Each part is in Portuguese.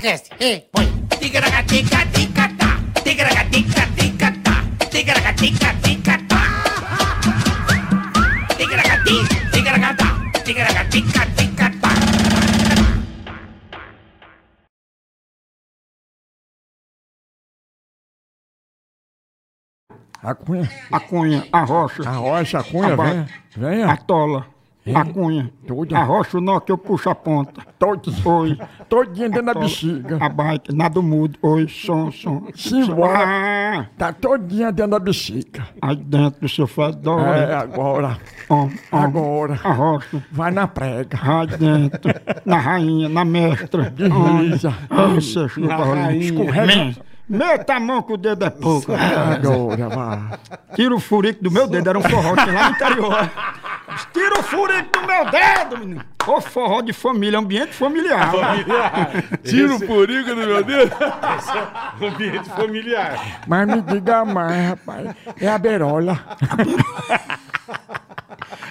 Ticaracast. Ei, põe. Ticaracatica-ticatá. Ticaracatica-ticatá. Ticaracatica-ticatá. Ticaracati, ticaracatá. Ticaracatica-ticatá. A cunha. A cunha, a rocha, A rocha, a cunha, A ba- venha. Venha. a tola, a cunha, Tudo. a rocha, o nó que eu puxo a ponta. Todinho. Oi. Todinho dentro da bexiga. A bike, nada mudo. Oi, som, som. Simbora. Ah, Tá todinha dentro da bexiga. aí dentro do sofá, É, dói. agora. Ó, ó, Agora. A rocha. Vai na prega. Aí dentro, na rainha, na mestra. Desliza. Ai, você chupa, rainha. Escorrega. Meta a mão que o dedo é pouco. Agora, vai. Tira o furico do meu dedo, era um tinha lá no interior. Tira o furico do meu dedo, menino. Ô forró de família, ambiente familiar. Tira o furico do meu dedo. o ambiente familiar. Mas me diga mais, rapaz. É a berola.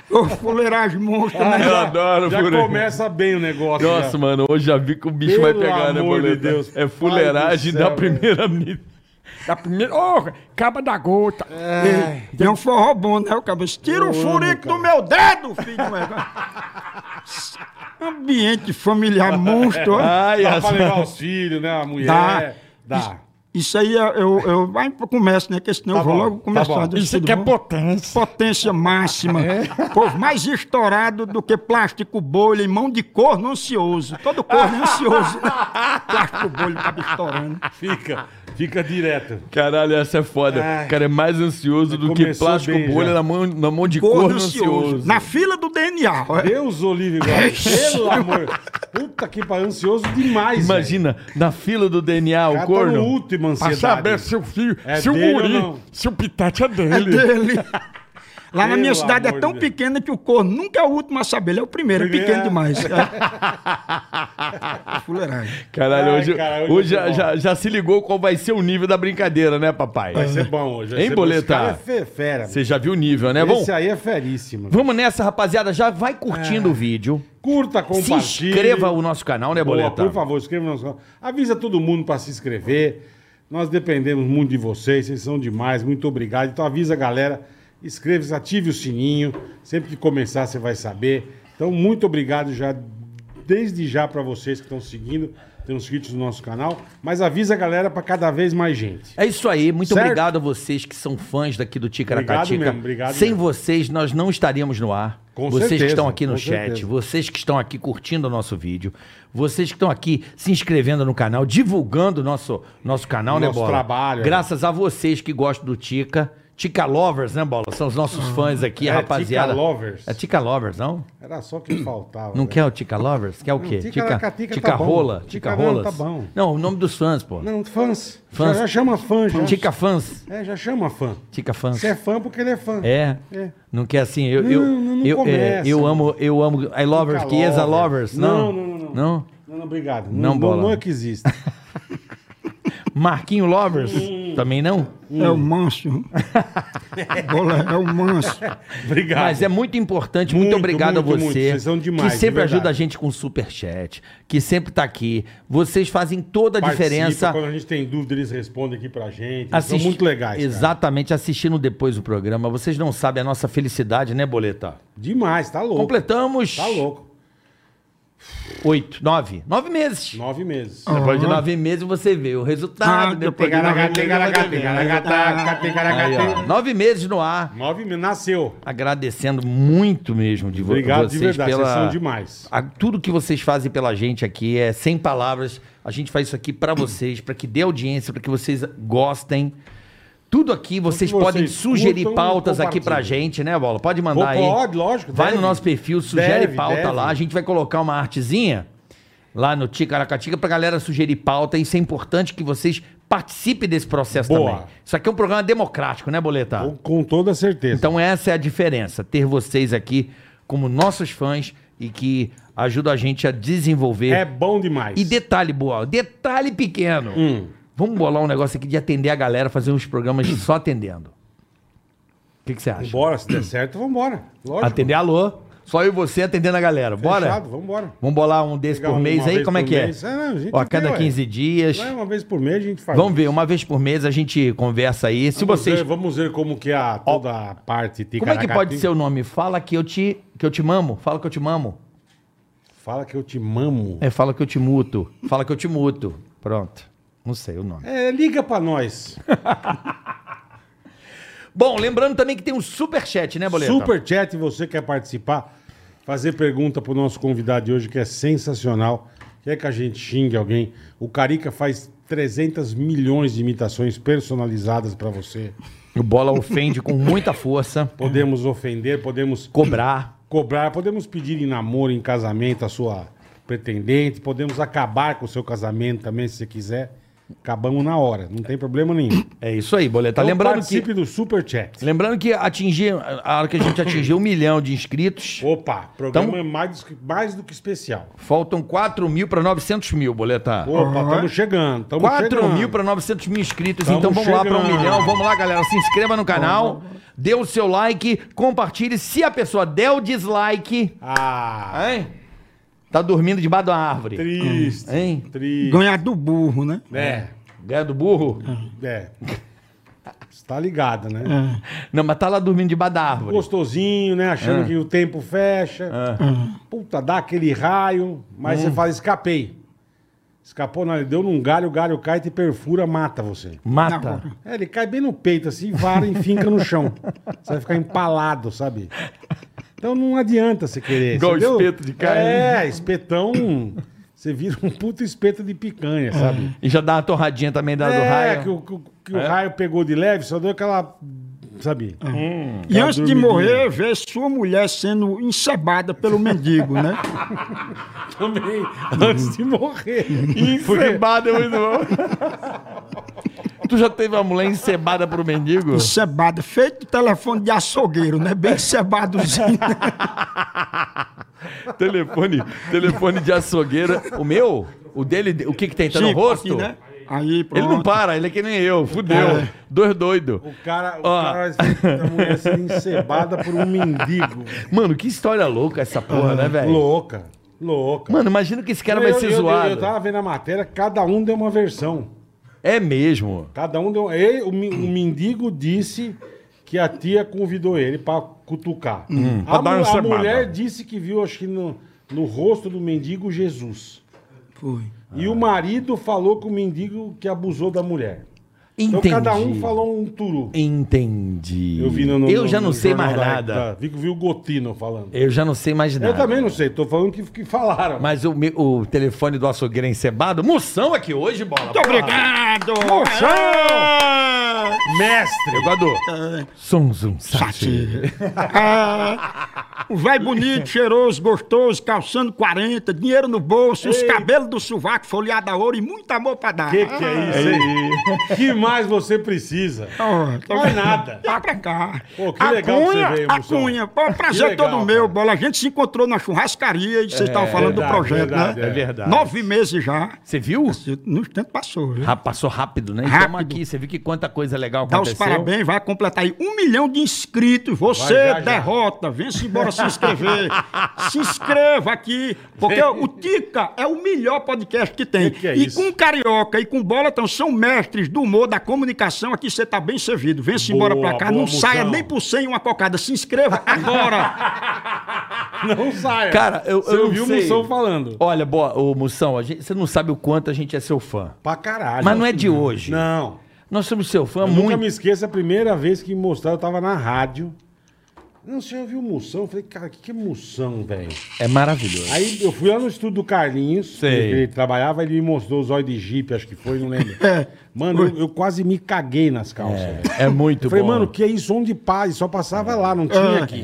Ô fuleiragem monstro, né? Eu adoro Já furico. começa bem o negócio. Nossa, já. mano, hoje já vi que o bicho Pelo vai pegar, né, amor de? Deus. É fuleiragem da primeira mídia. Da primeira. Ô, caba da gota. Ei, Tem um forró bom, né? O cabeça. Tira o furico do meu dedo, filho. meu- Ambiente familiar monstro. ó. Ai, Dá as... pra levar os filhos, né? A mulher. Dá. Dá. Isso aí eu, eu, eu vai pro comércio, né? Que senão Tá eu vou bom, logo tá começar. Deixa Isso aqui é potência. Potência máxima. Povo mais estourado do que plástico bolha e mão de corno ansioso. Todo corno é ansioso. né? plástico bolha tava estourando. Fica. Fica direto. Caralho, essa é foda. Ai. O cara é mais ansioso do que plástico bem bolha já. na mão, na mão de Corno corno ansioso. ansioso. Na fila do DNA. Deus, Olívio, pelo amor. Puta que pariu, ansioso demais. Imagina, na fila do DNA, o O cara tá no corno. último Pra ansiedade. saber se o filho, É se o dele guri, se o pitete é É dele. Lá na minha cidade é tão Deus. pequena que o corno nunca é o último a saber. Ele é o primeiro, é Primeiro, pequeno é. demais. É. Fuleiragem. Caralho, Ai, hoje, cara, hoje hoje já, bom. já, já se ligou qual vai ser o nível da brincadeira, né, papai? Vai ser bom hoje. vai Hein, bom. Esse Boleta? cara é fe- fera. Você já viu o nível, né? Bom, Esse aí é feríssimo. vamos nessa, rapaziada. Já vai curtindo o vídeo. Curta, Se compartilhe. inscreva o nosso canal, né, Boa, Boleta? por favor, inscreva no nosso canal. Avisa todo mundo para se inscrever. Nós dependemos muito de vocês, vocês são demais. Muito obrigado. Então avisa a galera, inscreva-se, ative o sininho. Sempre que começar você vai saber. Então, muito obrigado já, desde já para vocês que estão seguindo, estão inscritos no nosso canal. Mas avisa a galera para cada vez mais gente. É isso aí, muito Certo? obrigado a vocês que são fãs daqui do Ticaracatica. Obrigado mesmo, obrigado Sem mesmo. vocês, nós não estaríamos no ar. Com vocês que certeza, estão aqui no chat, certeza. vocês que estão aqui curtindo o nosso vídeo, vocês que estão aqui se inscrevendo no canal, divulgando o nosso, nosso canal, né, Nosso Bola? trabalho, é. Graças a vocês que gostam do Tica. Tica Lovers, né, Bola? São os nossos fãs aqui, é, rapaziada. Tica Lovers. É Tica Lovers, não? Era só o que faltava. Não velho. quer o Tica Lovers? Quer o quê? Ticaracatica tica tá bom. Rola? Tica Tica não, Rolas? tá bom. Não, o nome dos fãs, pô. Não, fãs. Fãs. Já, já chama fã, já. Tica Fãs. É, já chama fã. Tica Fãs. Você é fã porque ele é fã. É. É. Não quer assim, eu Não, eu não, não eu, é, começa. eu amo, eu amo I lovers, Fica Chiesa lovers. Não. Não, não, não, não. Não? Não, não, obrigado. Não, Não, não, bola. não é que existe. Marquinho lovers? Também não? É o manso. Bola, é o manso. obrigado. Mas é muito importante, muito, Muito, obrigado muito, a muito. você. Vocês são demais, que de sempre verdade. ajuda a gente com superchat, que sempre tá aqui. Vocês fazem toda a Participa, diferença. Quando a gente tem dúvida, eles respondem aqui pra gente. Eles São muito legais. cara. Exatamente, assistindo depois o programa. Vocês não sabem a nossa felicidade, né, Boleta? Demais, tá louco. Completamos Tá louco. Oito, nove, nove meses. Nove meses. Depois de nove meses você vê o resultado. Depois de nove Aí, ó, nove meses no ar. Nove meses. Nasceu. Agradecendo muito mesmo de vo- Obrigado vocês de verdade. pela. Vocês são demais. a- tudo que vocês fazem pela gente aqui é sem palavras. A gente faz isso aqui pra vocês, pra que dê audiência, pra que vocês gostem. Tudo aqui vocês que podem vocês sugerir curtam, pautas aqui pra gente, né, Bola? Pode mandar aí. Pode, lógico. Vai deve. no nosso perfil, sugere Deve, pauta deve. lá. A gente vai colocar uma artezinha lá no Ticaracatica pra galera sugerir pauta. Isso é importante que vocês participem desse processo Boa. também. Isso aqui é um programa democrático, né, Boleta? Com, com toda certeza. Então essa é a diferença, ter vocês aqui como nossos fãs e que ajudam a gente a desenvolver. é bom demais. E detalhe, boa, detalhe pequeno. Hum. Vamos bolar um negócio aqui de atender a galera, fazer uns programas só atendendo. O que, que você acha? Bora, se der certo, vambora. Lógico. Atender alô. Só eu e você atendendo a galera. Bora? Fechado, vambora. Vamos bolar um desse Pegar por mês aí? Como é que mês. é? É, não, a Ó, cada ué. 15 dias. Não é uma vez por mês a gente faz. Vamos ver, uma vez por mês a gente conversa aí. Se Vamos vocês. ver, vamos ver como que é a, toda a parte Como é que pode ser o nome? Fala que eu te, que eu te mamo. Fala que eu te mamo. Fala que eu te mamo. É, fala que eu te muto. Fala que eu te muto. Pronto. Não sei o nome. É, liga pra nós. Bom, lembrando também que tem um superchat, né, Boleta? Super chat, você quer participar, fazer pergunta pro nosso convidado de hoje, que é sensacional. Quer que a gente xingue alguém? O Carica faz 300 milhões de imitações personalizadas pra você. O Bola ofende com muita força. Podemos ofender, podemos Cobrar. cobrar, podemos pedir em namoro, em casamento a sua pretendente, podemos acabar com o seu casamento também, se você quiser. Acabamos na hora, não tem problema nenhum. É isso aí, Boleta. Então lembrando participe que. do Super Chat. Lembrando que atingir, a hora que a gente atingir um milhão de inscritos, Opa, programa Então- é mais, mais do que especial. faltam 4 mil para 900 mil, Boleta. Opa, estamos chegando. Tamo 4 chegando. mil para 900 mil inscritos. Tamo então vamos lá para um chegando. milhão. Vamos lá, galera. Se inscreva no canal, dê o seu like, compartilhe. Se a pessoa der o dislike, Ah, hein? Tá dormindo debaixo da árvore. triste. Hein? Triste. Ganhar do burro, né? É, Ganha do burro? é. Você tá ligado, né? Não, mas tá lá dormindo debaixo da árvore. Gostosinho, né? Achando É. que o tempo fecha. Puta, dá aquele raio, mas Hum. você fala, escapei. Escapou, não, ele deu num galho, o galho cai, te perfura, mata você. Mata. É, ele cai bem no peito, assim, vara e finca no chão. Você vai ficar empalado, sabe? Então não adianta você querer. Igual espeto de carne. É, espetão. Você vira um puto espeto de picanha, sabe? E já dá uma torradinha também da, do é, raio. que o, que o- que o raio pegou de leve, só deu aquela. Sabe? E Aquela antes de morrer, ver sua mulher sendo encebada pelo mendigo, né? Também, antes de morrer. Encebada é muito bom. tu já teve uma mulher encebada pro mendigo? Encebada, feito telefone de açougueiro, né? Bem encebadozinho. telefone, telefone de açougueira. O meu? O dele, o que que tem? Tá no Tipo, rosto? aqui, né? Aí, pronto. Ele não para, ele é que nem eu. Fudeu. Dois doido. O cara, o Ó. cara a mulher ser encebada por um mendigo. Mano, que história louca essa porra, né, velho? Louca. Louca. Mano, imagina que esse cara vai Eu- ser eu, zoado. Eu, eu tava vendo a matéria, cada um deu uma versão. É mesmo. Cada um deu. Ele, o, o mendigo disse que a tia convidou ele pra cutucar. Hum, pra a, uma a mulher disse que viu, acho que no, no rosto do mendigo, Jesus. Foi. E o marido falou que o mendigo que abusou da mulher. Entendi. Então cada um falou um turu. Entendi. Eu vi no, no- Eu no- já não no sei jornal mais da- nada. da- vi, vi o Gotino falando. Eu já não sei mais nada. Eu também não sei, tô falando que, que falaram. Mas o, o telefone do açougueiro é encebado. Moção aqui hoje, bola. Muito obrigado! Ah, Mestre! Jogador. Som, zum, sati. Sati. Ah, o velho bonito, cheiroso, gostoso, calçando 40, dinheiro no bolso, os cabelos do sovaco folheado a ouro e muito amor pra dar. Que que é isso aí? que mais você precisa? Ah, tá Mais nada. Vem pra cá. Pô, que legal que você veio, A Moção. Cunha, pô, prazer legal, todo meu, cara. bola. A gente se encontrou na churrascaria e vocês estavam falando verdade, do projeto, verdade, né? é verdade. Nove meses já. Você viu? No tempo passou, viu? Ah, passou rápido, né? Rápido. Estamos aqui. Você viu que quanta coisa legal Dá os aconteceu? parabéns, vai completar aí um milhão de inscritos. Você, já, já. derrota, vem-se embora se inscrever. se inscreva aqui, porque o Tica é o melhor podcast que tem. Que que é e isso? com Carioca e com Bola, então, são mestres do humor, da comunicação. Aqui você tá bem servido. Vem-se embora Boa, pra cá. boa, Não saia Moção. nem por cem uma cocada. Se inscreva agora. Não saia. Cara, eu- Você eu ouviu o. Moção falando. Olha, boa, ô Moção, a gente- você não sabe o quanto a gente é seu fã. Pra caralho. Mas não é de hoje. Não. Nós somos seu fã Eu muito. nunca me esqueço a primeira vez que me mostraram, eu tava na rádio. Não sei, eu vi o Moção. Eu falei, cara, o que, que é Moção, velho? É maravilhoso. Aí eu fui lá no estúdio do Carlinhos, Sei. que ele trabalhava, ele me mostrou os olhos de Jeep, acho que foi, não lembro. Mano, eu, eu quase me caguei nas calças. velho. É muito Eu falei, bom. mano, que é isso? Onde paz? Só passava lá, não tinha É. aqui.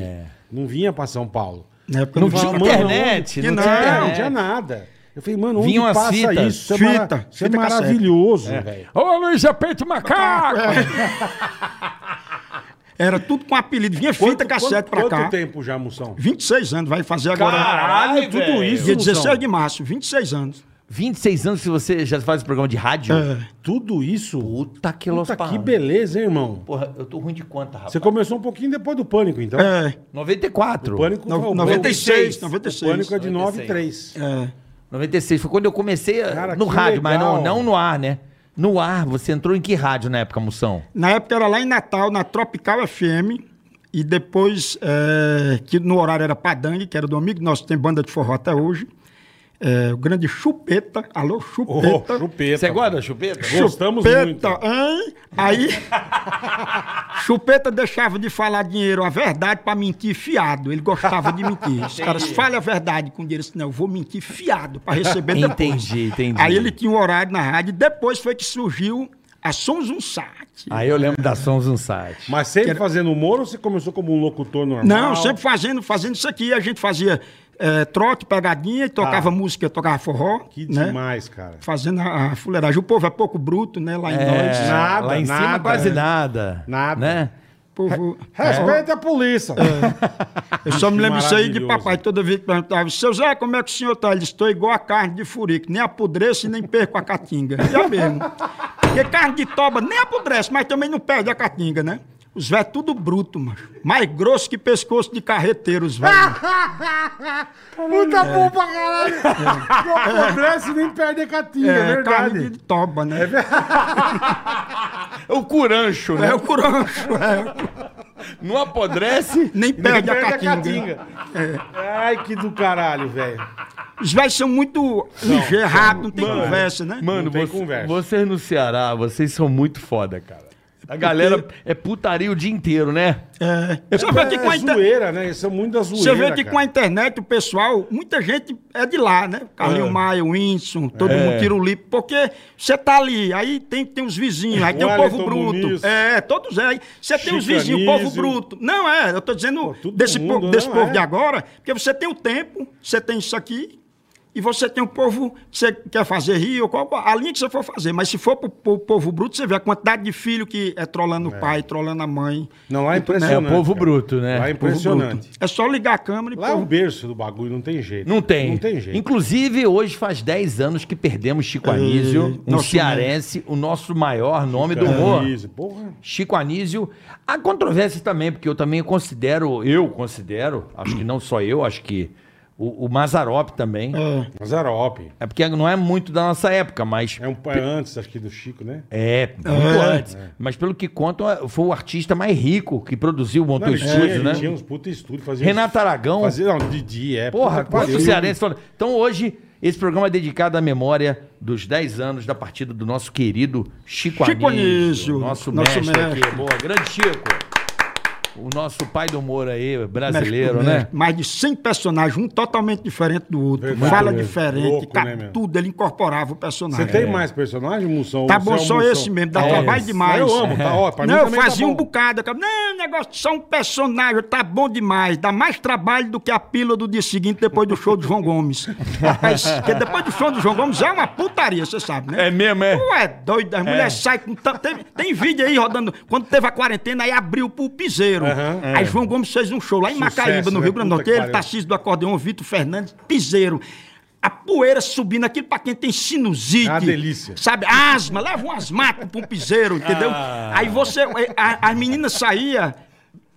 Não vinha pra São Paulo. Na época Não não tinha Mano, internet, não que tinha não, É, internet. não tinha nada. Eu falei, mano, onde Vinham as passa fitas. isso? Isso é, mara- Fita, isso é fita cassete. maravilhoso, velho. Ô, Luiz é peito macaco! Era tudo com apelido. Vinha fita cassete pra quanto cá. tempo já, Moção? 26 anos, vai fazer agora. Caralho, tudo velho. isso, Dia Moção. 16 de março, 26 anos. 26 anos que você já faz programa de rádio? É. Tudo isso? Puta que los Puta, que beleza, hein, irmão? Porra, eu tô ruim de conta, rapaz. Você começou um pouquinho depois do Pânico, então. É, 94. O Pânico No- foi o 96, O 96. Pânico é de 9 e 96. 3. é. 96 foi quando eu comecei a- Cara, no rádio, mas não, legal. não no ar, né? No ar, você entrou em que rádio na época, Moção? Na época era lá em Natal, na Tropical FM. E depois, é, que no horário era Padangue, que era do amigo nosso, tem banda de forró até hoje. É, o grande Chupeta. Alô, Ô, Chupeta. chupeta. Você gosta da chupeta? Gostamos Chupeta, muito. hein? Aí, Chupeta deixava de falar dinheiro, a verdade, pra mentir fiado. Ele gostava de mentir. Os caras falam a verdade com dinheiro. Assim, não, eu vou mentir fiado pra receber depois. Entendi, entendi. Aí ele tinha um horário na rádio. Depois foi que surgiu a Sons um Sat. Aí eu lembro da Sons um site. Mas sempre fazendo humor ou você começou como um locutor normal? Não, sempre fazendo, fazendo isso aqui. A gente fazia é, trote, pegadinha, e tocava música, tocava forró. Ah. Que né? demais, cara. Fazendo a, a fuleiragem. O povo é pouco bruto, né? Lá em nós. É, Nada, lá em cima nada. quase nada. Nada. Né? Povo... Respeita a polícia. Eu só me lembro isso aí de papai, toda vez que perguntava, seu Zé, como é que o senhor tá? Ele disse, estou igual a carne de furico, nem apodreço e nem perco a catinga. E é mesmo. Porque carne de toba nem apodrece, mas também não perde a catinga, né? Os velhos tudo bruto, macho. Mais grosso que pescoço de carreteiro, os velhos. Puta bom pra caralho. Não apodrece nem perde a catinha, é, É, carne verdade. de toba, né? O curancho, né? É o curancho, é. Não apodrece. Nem Nem perde, perde a catinga. Ai, que do caralho, velho. Os velhos são muito ligeiros, não tem Mano, conversa, né? Mano, Não tem você- conversa. vocês no Ceará, vocês são muito foda, cara. A galera é putaria o dia inteiro, né? É. Você vê que com a É inter- zoeira, né? Eles são muito da zoeira, Você vê que cara. com a internet o pessoal, muita gente é de lá, né? Carlinho É. Maia, o Whindersson, todo mundo tira o lipo, porque você tá ali, aí tem, tem os vizinhos, aí O tem o povo bruto. Muniz. É, todos é. Aí você tem os vizinhos, o povo bruto. Não, é, eu tô dizendo Pô, desse, mundo, po- desse não, povo é. de agora, porque você tem o tempo, você tem isso aqui. E você tem o povo que você quer fazer rir, ou qual, a linha que você for fazer. Mas se for pro, pro povo bruto, você vê a quantidade de filho que é trolando o pai, trolando a mãe. Não, lá é É impressionante. o povo cara. bruto, né? Lá é impressionante. É só ligar a câmera e Lá é o povo... berço do bagulho, não tem jeito. Não tem. Não tem jeito. Inclusive, hoje faz 10 anos que perdemos Chico Anísio, um nosso cearense, o nosso maior nome do humor. Camisa, Porra. Chico Anísio. Há controvérsias também, porque eu também considero, eu considero, acho que não só eu, acho que o, o Mazarop também. É. Mazarope. porque não é muito da nossa época, mas. É um é antes, acho que, do Chico, né? É, muito antes. Mas pelo que contam, foi o artista mais rico que produziu, montou Não, ele, estúdio, tinha, né? tinha uns puta estúdio. Fazia Renato uns- Aragão. Fazia, não, Didi, é. Porra, quantos cearenses foram. Então hoje, esse programa é dedicado à memória dos 10 anos da partida do nosso querido Chico, Chico. Anísio, Nosso, nosso mestre, mestre. aqui. Boa, grande Chico. O nosso pai do humor aí, brasileiro, Mestre, né? Mais de 100 personagens, um totalmente diferente do outro. Verdade Fala mesmo. diferente, Louco, ca- né, tudo, ele incorporava o personagem. Você tem mais personagem, Moção? Tá bom, é só Moção? esse mesmo, dá É trabalho esse. demais. Eu amo, tá ó, pra mim Não, eu tá fazia um bom. bocado. eu- Não, negócio só um personagem, tá bom demais. Dá mais trabalho do que a pílula do dia seguinte depois do show do João Gomes. Rapaz, porque depois do show do João Gomes é uma putaria, você sabe, né? É mesmo, é? Tu é doido, as mulheres saem com tanto. Tem, tem vídeo aí rodando. Quando teve a quarentena, aí abriu pro piseiro. Aham. Aí João Gomes fez um show lá em Sucesso, Macaíba, no né? Rio Grande do Norte. Ele. Tarcísio do acordeão, Vitor Fernandes, piseiro. A poeira subindo, aquilo pra quem tem sinusite. É uma delícia. Sabe, asma, leva um asmático pra um piseiro, entendeu? Ah. Aí você, a, as meninas saía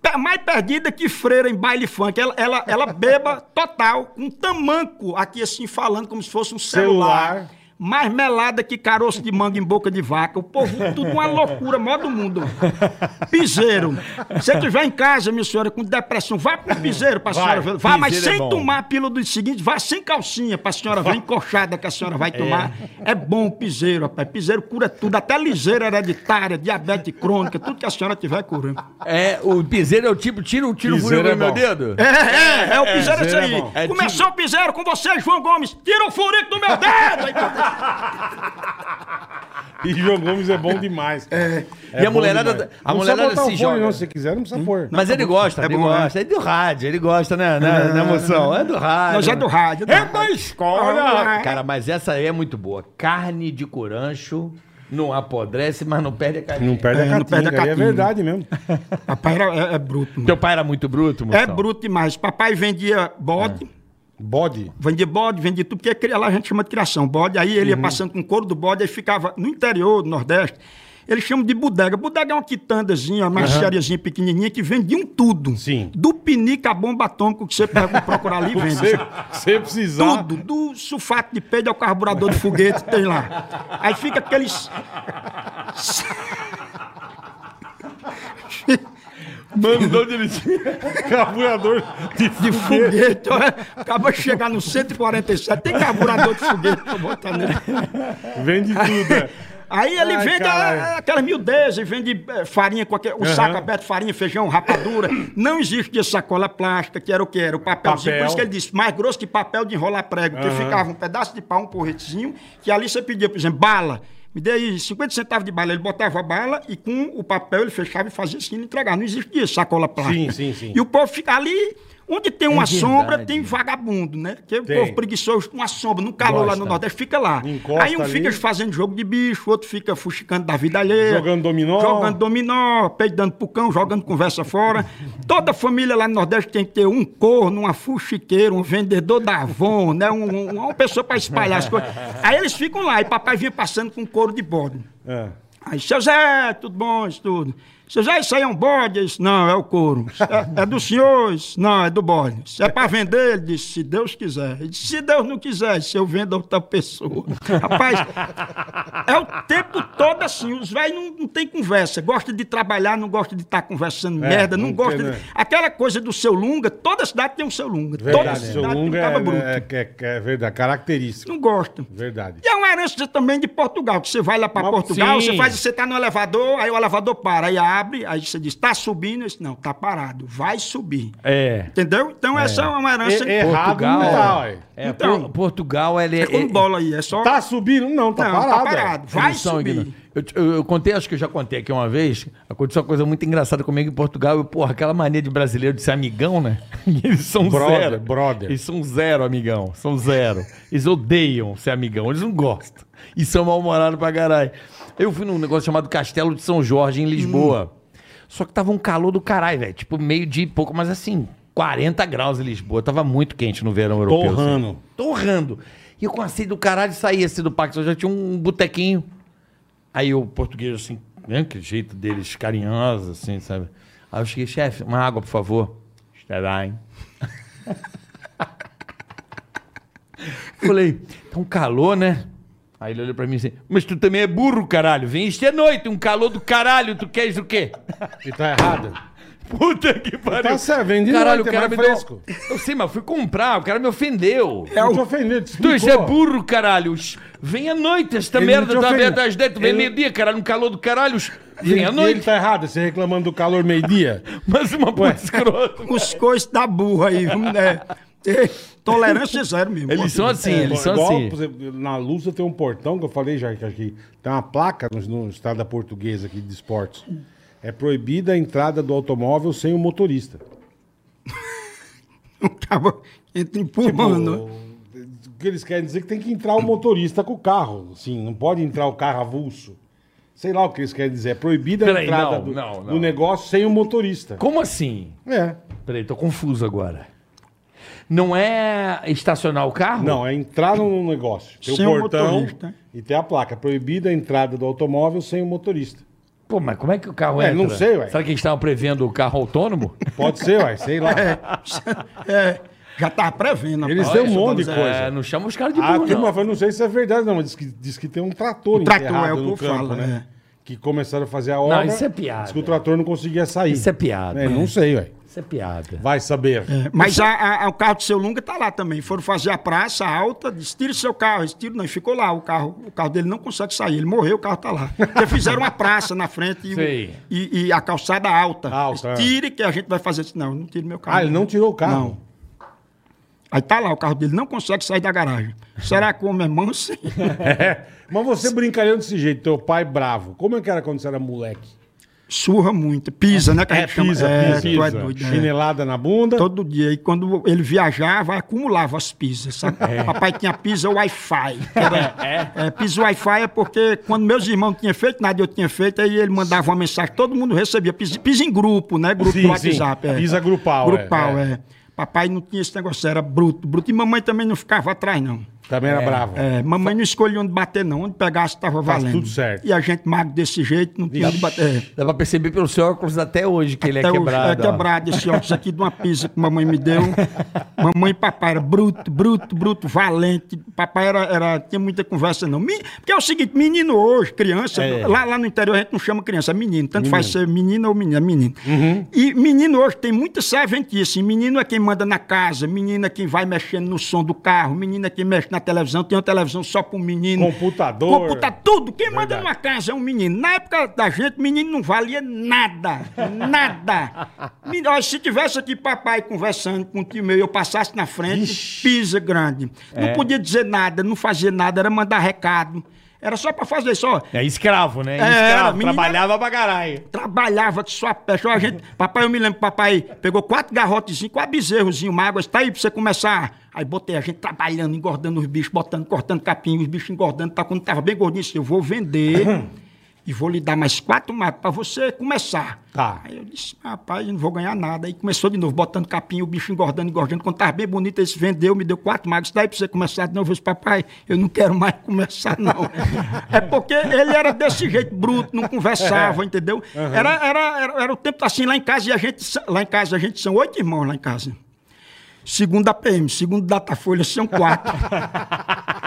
pe- mais perdida que freira em baile funk. Ela, ela, ela beba total, com um tamanco aqui assim, falando como se fosse um celular. Celular. Mais melada que caroço de manga em boca de vaca. O povo, tudo uma loucura, mó do mundo. Piseiro. Se você estiver em casa, minha senhora, com depressão, vá pro piseiro pra Vai. senhora ver. Vá, mas é sem bom. tomar a pílula do seguinte, vá sem calcinha pra senhora ver encoxada que a senhora vai tomar. É, bom o piseiro, rapaz. Piseiro cura tudo, até liseira hereditária, diabetes crônica, tudo que a senhora tiver curando. É, o piseiro é o tipo, tira um tiro Piseiro furico é meu dedo? É, é, é o piseiro isso é aí. bom. É Começou o piseiro com você, João Gomes. Tira o furico do meu dedo! Aí, E João Gomes é bom demais. É. E a mulherada- a não mulherada se fone, joga. não, se quiser, não precisa pôr. Mas ele gosta, É ele bom, gosta. É do rádio, ele gosta, né? né, né, emoção? É do rádio. Nós é do rádio. É do da escola. Ah, Cara, mas essa aí é muito boa. Carne de curancho não apodrece, mas não perde a carne. Não perde, É, a não catinga, perde a aí é catinga. verdade mesmo. Papai era, é, é bruto, mano. Teu pai era muito bruto, moção? É bruto demais. Papai vendia bode, Bode? Vendia bode, vendia tudo, porque cria- lá a gente chama de criação, bode. Aí ele ia Uhum. passando com couro do bode, aí ficava no interior do Nordeste. Eles chamam de bodega. Bodega é uma quitandazinha, uma merceariazinha pequenininha que vendiam tudo. Sim. Do pinico a bomba atômica que você pega procurar ali e vende. Se você precisar. Tudo, do sulfato de peido ao carburador de foguete, tem lá. Aí fica aqueles. Mandou dirigir. Carburador de, De foguete, acaba de chegar no 147, tem carburador de foguete pra botar nele. Vende tudo. é. Aí ele Ai, vende caralho. a- aquelas miudezas, vende eh, farinha, qualquer, o saco aberto, farinha, feijão, rapadura. Não existe sacola plástica, que era o que era? O papelzinho. Papel. Por isso que ele disse, mais grosso que papel de enrolar prego. Porque Aham. ficava um pedaço de pau, um porretezinho, que ali você pedia, por exemplo, bala. Me dê aí 50 centavos de bala. Ele botava a bala e com o papel ele fechava e fazia assim e entregava. Não existia sacola plástica. Sim, sim, sim. E o povo fica ali. Onde tem uma verdade. sombra, tem vagabundo, né? Porque Tem. o povo preguiçoso com uma sombra, no calor lá no Gosta. Nordeste, fica lá. Encosta Aí um ali. fica fazendo jogo de bicho, outro fica fuxicando da vida alheia. Jogando dominó. Jogando dominó, peidando pro cão, jogando conversa fora. Toda família lá no Nordeste tem que ter um corno, uma fuxiqueira, um vendedor da Avon, né? Um- um- uma pessoa pra espalhar as coisas. Aí eles ficam lá, e papai vinha passando com couro de bode. É. Aí, seu Zé, tudo bom, isso tudo. Seu Zé, isso aí é um bode? Isso, não, é o couro. É, é do senhor? Isso, não, é do bode. Isso é pra vender? Ele disse, se Deus quiser. Ele disse, se Deus não quiser, se eu vendo a outra pessoa. Rapaz, é o tempo todo assim, os velhos não, não tem conversa. Gosta de trabalhar, não gosta de estar conversando É, merda, não, não gosta de... Aquela coisa do seu lunga, toda cidade tem um seu lunga. toda Verdade. cidade Seu tem um lunga caba bruto. é, é, é, é verdade. Característico. Não gosta. Verdade. E é uma herança também de Portugal, que você vai lá para Portugal, sim. você faz, você tá no elevador, aí o elevador para, aí abre, aí você diz, tá subindo? Eu disse, não, tá parado, vai subir. É. Entendeu? Então essa é uma herança. É- errado Portugal, não tá, ué. É, Então. Por- Portugal, ele É como bola aí, é só. Tá subindo? Não, tá não, parado. tá é. parado. Vai subir. Eu, eu- eu contei, acho que eu já contei aqui uma vez, aconteceu uma coisa muito engraçada comigo em Portugal. Eu, porra, aquela mania de brasileiro de ser amigão, né? Eles são Brother, zero. brother. Eles são zero amigão, são zero. Eles odeiam ser amigão, eles não gostam. E são mal-humorados pra caralho. Eu fui num negócio chamado Castelo de São Jorge, em Lisboa. Só que tava um calor do caralho, velho. Tipo, meio de pouco, mas assim, 40 graus em Lisboa. Tava muito quente no verão europeu. assim. Torrando. Torrando. E eu com a sede do caralho saí assim do parque, eu já tinha um botequinho. Aí o português, assim, né, que jeito deles carinhoso, assim, sabe? Aí eu cheguei, chefe, uma água, por favor. Está bem. Falei, tá um calor, né? Aí ele olhou pra mim assim, mas tu também é burro, caralho. Vem isto é noite, um calor do caralho, tu queres o quê? E tá errado. Puta que pariu. Tá certo, vem de Caralho, noite, o cara é me mais deu... fresco. Eu sei, mas fui comprar, o cara me ofendeu. É o- te ofendendo, te Tu é burro, caralho. Vem à noite, esta Ele merda tá aberta às 10, tu vem Ele- meio-dia, caralho, um calor do caralho. Vem à e noite. ele tá errado, você reclamando do calor meio-dia. Mas uma puta escroto. Os coices da burra aí, vamos, né? Tolerância zero mesmo. Eles são assim, É, eles são igual, assim. por exemplo, na Lusa tem um portão que eu falei já que aqui tem uma placa no, no estado da portuguesa aqui de esportes. É proibida a entrada do automóvel sem o motorista. Acaba entra empurrando. O que eles querem dizer é que tem que entrar o motorista com o carro. Assim, não pode entrar o carro avulso. Sei lá o que eles querem dizer. É proibida a Peraí, entrada não, do, não, não. do negócio sem o motorista. Como assim? É. Peraí, tô confuso agora. Não é estacionar o carro? Não, é entrar no negócio. Tem Sem o o portão motorista. e tem a placa. Proibida a entrada do automóvel sem o motorista. Pô, mas como é que o carro É, entra? não sei, ué. Será que eles estavam prevendo o carro autônomo? Pode ser, ué, sei lá. É, já tava prevendo. Eles rapaz. têm um monte de É, coisa. não chama os caras de A burro, turma não. falou, não sei se é verdade, não, mas diz que, diz que tem um trator O trator, enterrado é o que no eu campo, falo, né? é. Que começaram a fazer a obra. isso é piada. Diz que o trator não conseguia sair. Isso é piada. É, não sei, ué. Isso é piada. Vai saber. É, Mas a- a- o carro do seu Lunga tá lá também. Foram fazer a praça alta, disse, tira seu carro. Eles tiram, não, e ficou lá. O carro, o carro dele não consegue sair. Ele morreu, o carro tá lá. Porque fizeram uma praça na frente e, o- e- e a calçada alta. Alta, Eles, Tire que a gente vai fazer isso. Não, não tire meu carro. Ah, ele não tirou o carro? Não. Aí tá lá, o carro dele não consegue sair da garagem. Será que o homem é manso? É. Mas você brincaria desse jeito, teu pai bravo. Como é que era quando você era moleque? Surra muito. Pisa, né? Que a É, pisa, é, pisa. é doido, é. Chinelada na bunda. Todo dia. E quando ele viajava, acumulava as pizzas, sabe? Papai tinha pizza Wi-Fi. que Era, é, pizza Wi-Fi é porque quando meus irmãos tinham feito nada, eu tinha feito, aí ele mandava uma mensagem, todo mundo recebia. Pizza, pizza em grupo, né? Grupo Sim, do WhatsApp. sim. É. Pizza grupal, é, Grupal, é. Papai não tinha esse negócio, era bruto, bruto. E mamãe também não ficava atrás, não. Também era bravo. É, mamãe não escolhia onde bater, não. Onde pegasse, estava valendo. tudo certo. E a gente magro desse jeito, não tinha onde bater. É. Dá pra perceber pelo seu óculos até hoje que ele é Até hoje, quebrado. É ó. quebrado esse óculos aqui de uma pizza que mamãe me deu. mamãe e papai era bruto, bruto, bruto, valente. Papai era, era, tinha muita conversa, não. Me- Porque é o seguinte, menino hoje, criança, É. lá, lá no interior a gente não chama criança, é menino. Tanto faz ser menina ou menina, é menino. Uhum. E menino hoje tem muita serventice. Menino é quem manda na casa, menino é quem vai mexendo no som do carro, menino é quem mexe na televisão, tem uma televisão só para um menino. Computador. Computa tudo. Quem manda Verdade. numa casa é um menino. Na época da gente, menino não valia nada. Nada. Me- olha, Se tivesse aqui papai conversando com o tio meu e eu passasse na frente, pisa grande. É. Não podia dizer nada, não fazia nada, era mandar recado. Era só pra fazer só. É escravo, né? Era, escravo. menina- Trabalhava pra caralho. Trabalhava que só peste. A gente, papai, eu me lembro, papai pegou quatro garrotezinhos, quatro bezerrozinhos magos, tá aí pra você começar. Aí botei a gente trabalhando, engordando os bichos, botando, cortando capim, os bichos engordando. Tá, quando tava bem gordinho, disse, eu vou vender e vou lhe dar mais quatro magos pra você começar. Tá. Aí eu disse, rapaz, não vou ganhar nada. Aí começou de novo, botando capim, o bicho engordando, engordando. Quando tava bem bonito, ele se vendeu, me deu quatro magos. Daí pra você começar de novo. Eu disse, papai, eu não quero mais começar, não. é porque ele era desse jeito, bruto, não conversava, entendeu? Era, era, era, era o tempo assim lá em casa, e a gente, lá em casa, a gente são oito irmãos lá em casa. Segundo a PM, segundo Datafolha, são quatro.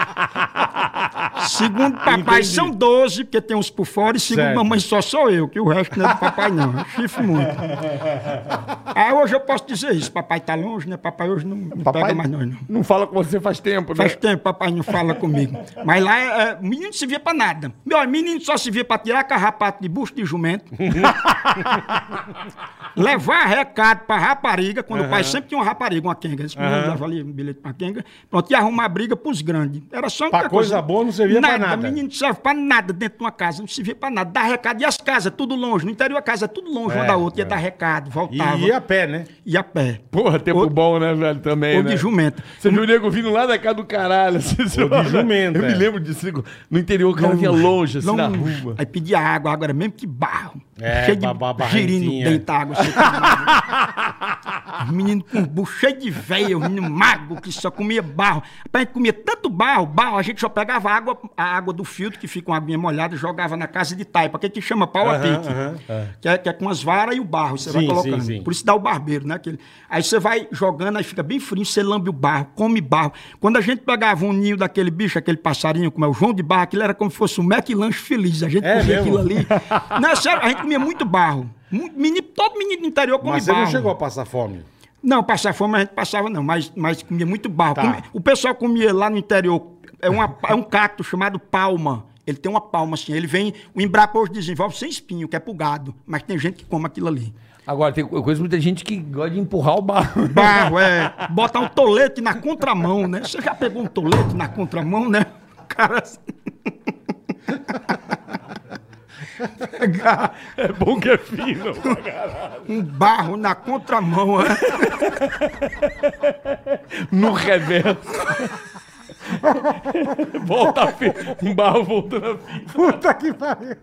Segundo papai, Entendi. são 12, porque tem uns por fora, e segundo Certo. mamãe, só sou eu, que o resto não é do papai, não. Chifre muito. Aí hoje eu posso dizer isso. Papai tá longe, né? Papai hoje não, não pega mais nós, não. não fala com você faz tempo, né? Faz tempo papai não fala comigo. Mas lá, é, é, o menino não se via pra nada. Meu, menino só se via pra tirar carrapato de busto de jumento. levar recado pra rapariga, quando o pai sempre tinha uma rapariga, uma quenga. Esse menino leva ali um bilhete pra quenga. Pronto, e arrumar briga pros grandes. Era só Pra uma coisa boa não servia pra nada. Menino não serve pra nada dentro de uma casa, não servia pra nada. Dar recado. E as casas, tudo longe. No interior a casa é tudo longe uma É, da outra. Ia é. dar recado, E voltava. ia a pé, né? Ia a pé. Porra, tempo Ou- bom, né, velho? Também, Ou né? de jumento. Você viu o nego vindo lá da casa do caralho. assim, Ou de jumento, Eu é. me lembro disso. No interior, o cara vinha longe, assim, na longe. rua. Aí pedia água, água era mesmo que barro. É, cheio de girino dentro da água. Os meninos com bucho cheio de veia, os meninos que só comia barro. A gente comia tanto barro, barro, a gente só pegava água, a água do filtro, que fica uma aguinha molhada, jogava na casa de taipa, que a gente chama pau a pique. Que, é, que é com as varas e o barro, você vai Sim, colocando. sim, sim. Por isso dá o barbeiro, né? Aquele. Aí você vai jogando, aí fica bem frio, você lambe o barro, come barro. Quando a gente pegava um ninho daquele bicho, aquele passarinho, como é o João de Barro, aquilo era como se fosse um McLanche feliz. A gente É comia mesmo? aquilo ali. Não, é sério, a gente comia muito barro. Muito- menino- todo menino do interior come Mas você barro. não chegou a passar fome. Não, passar fome a gente passava não, mas, mas comia muito barro. Tá. Comia- o pessoal comia lá no interior, é, uma, é um cacto chamado palma. Ele tem uma palma assim, ele vem, o embrapa hoje desenvolve sem espinho, que é pro gado, mas tem gente que come aquilo ali. Agora, tem eu conheço muita gente que gosta de empurrar o barro. Barro, é, botar um tolete na contramão, né? Você já pegou um tolete na contramão, né? O cara... assim, Pegar É bom que é fino. um barro na contramão, né? No reverso. Volta a. Um barro voltando a fita. Puta que pariu.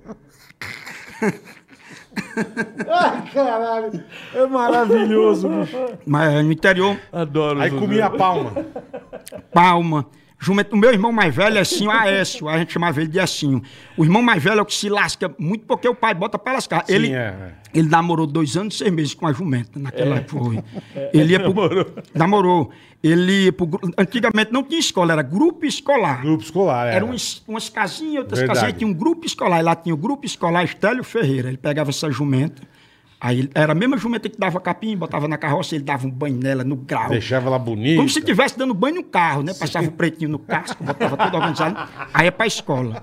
Ai, caralho. É maravilhoso, bicho. Mas no interior, Adoro. Aí comia a palma. Palma. Jumento, o meu irmão mais velho é assim, o Aécio, a gente chamava ele de Aécio. O irmão mais velho é o que se lasca muito porque o pai bota pra lascar. Sim, ele, é, é. ele namorou dois anos e seis meses com a jumenta, naquela época. Foi. Ele ia pro, namorou. Ele ia pro, antigamente não tinha escola, era grupo escolar. Grupo escolar, era. Era umas, umas casinhas, outras Verdade. casinhas, tinha um grupo escolar. E lá tinha o grupo escolar Estélio Ferreira. Ele pegava essa jumenta, aí era a mesma jumenta que dava capim, botava na carroça, ele dava um banho nela no grau. Deixava ela bonita. Como se estivesse dando banho no carro, né? Passava o pretinho no casco, botava tudo organizado. Aí é pra escola.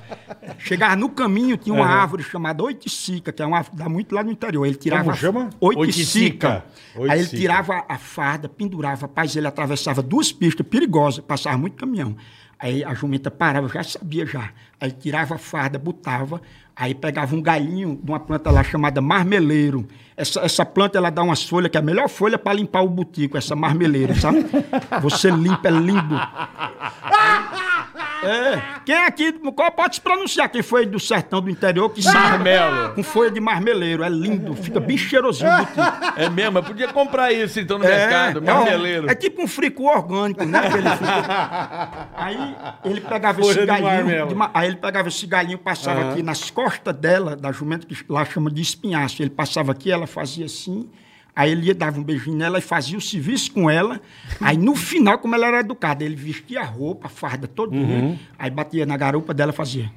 Chegava no caminho, tinha uma árvore chamada oiticica, que é uma árvore que dá muito lá no interior. Ele tirava. Como chama? Oiticica. Oiticica. Aí ele tirava a farda, pendurava. Rapaz, ele atravessava duas pistas perigosas, passava muito caminhão. Aí a jumenta parava, já sabia já. Aí tirava a farda, botava, aí pegava um galinho de uma planta lá chamada marmeleiro. Essa, essa planta ela dá umas folhas, que é a melhor folha para limpar o butico, essa marmeleiro, sabe? Você limpa, é lindo. É. Quem aqui, qual pode se pronunciar quem foi do sertão do interior que sabe? Marmelo. Com folha de marmeleiro, é lindo, fica bem cheirosinho. tipo. É mesmo, eu podia comprar isso então no mercado, é, marmeleiro. é tipo um frico orgânico, né? Aquele frico. Aí ele pegava Folha esse galinho. aí ele pegava esse galinho, passava aqui nas costas dela, da jumenta, que lá chama de espinhaço. Ele passava aqui, ela fazia assim. Aí ele ia, dava um beijinho nela e fazia o serviço com ela. Aí no final, como ela era educada, ele vestia a roupa, a farda todinha. Uhum. Aí batia na garupa dela e fazia.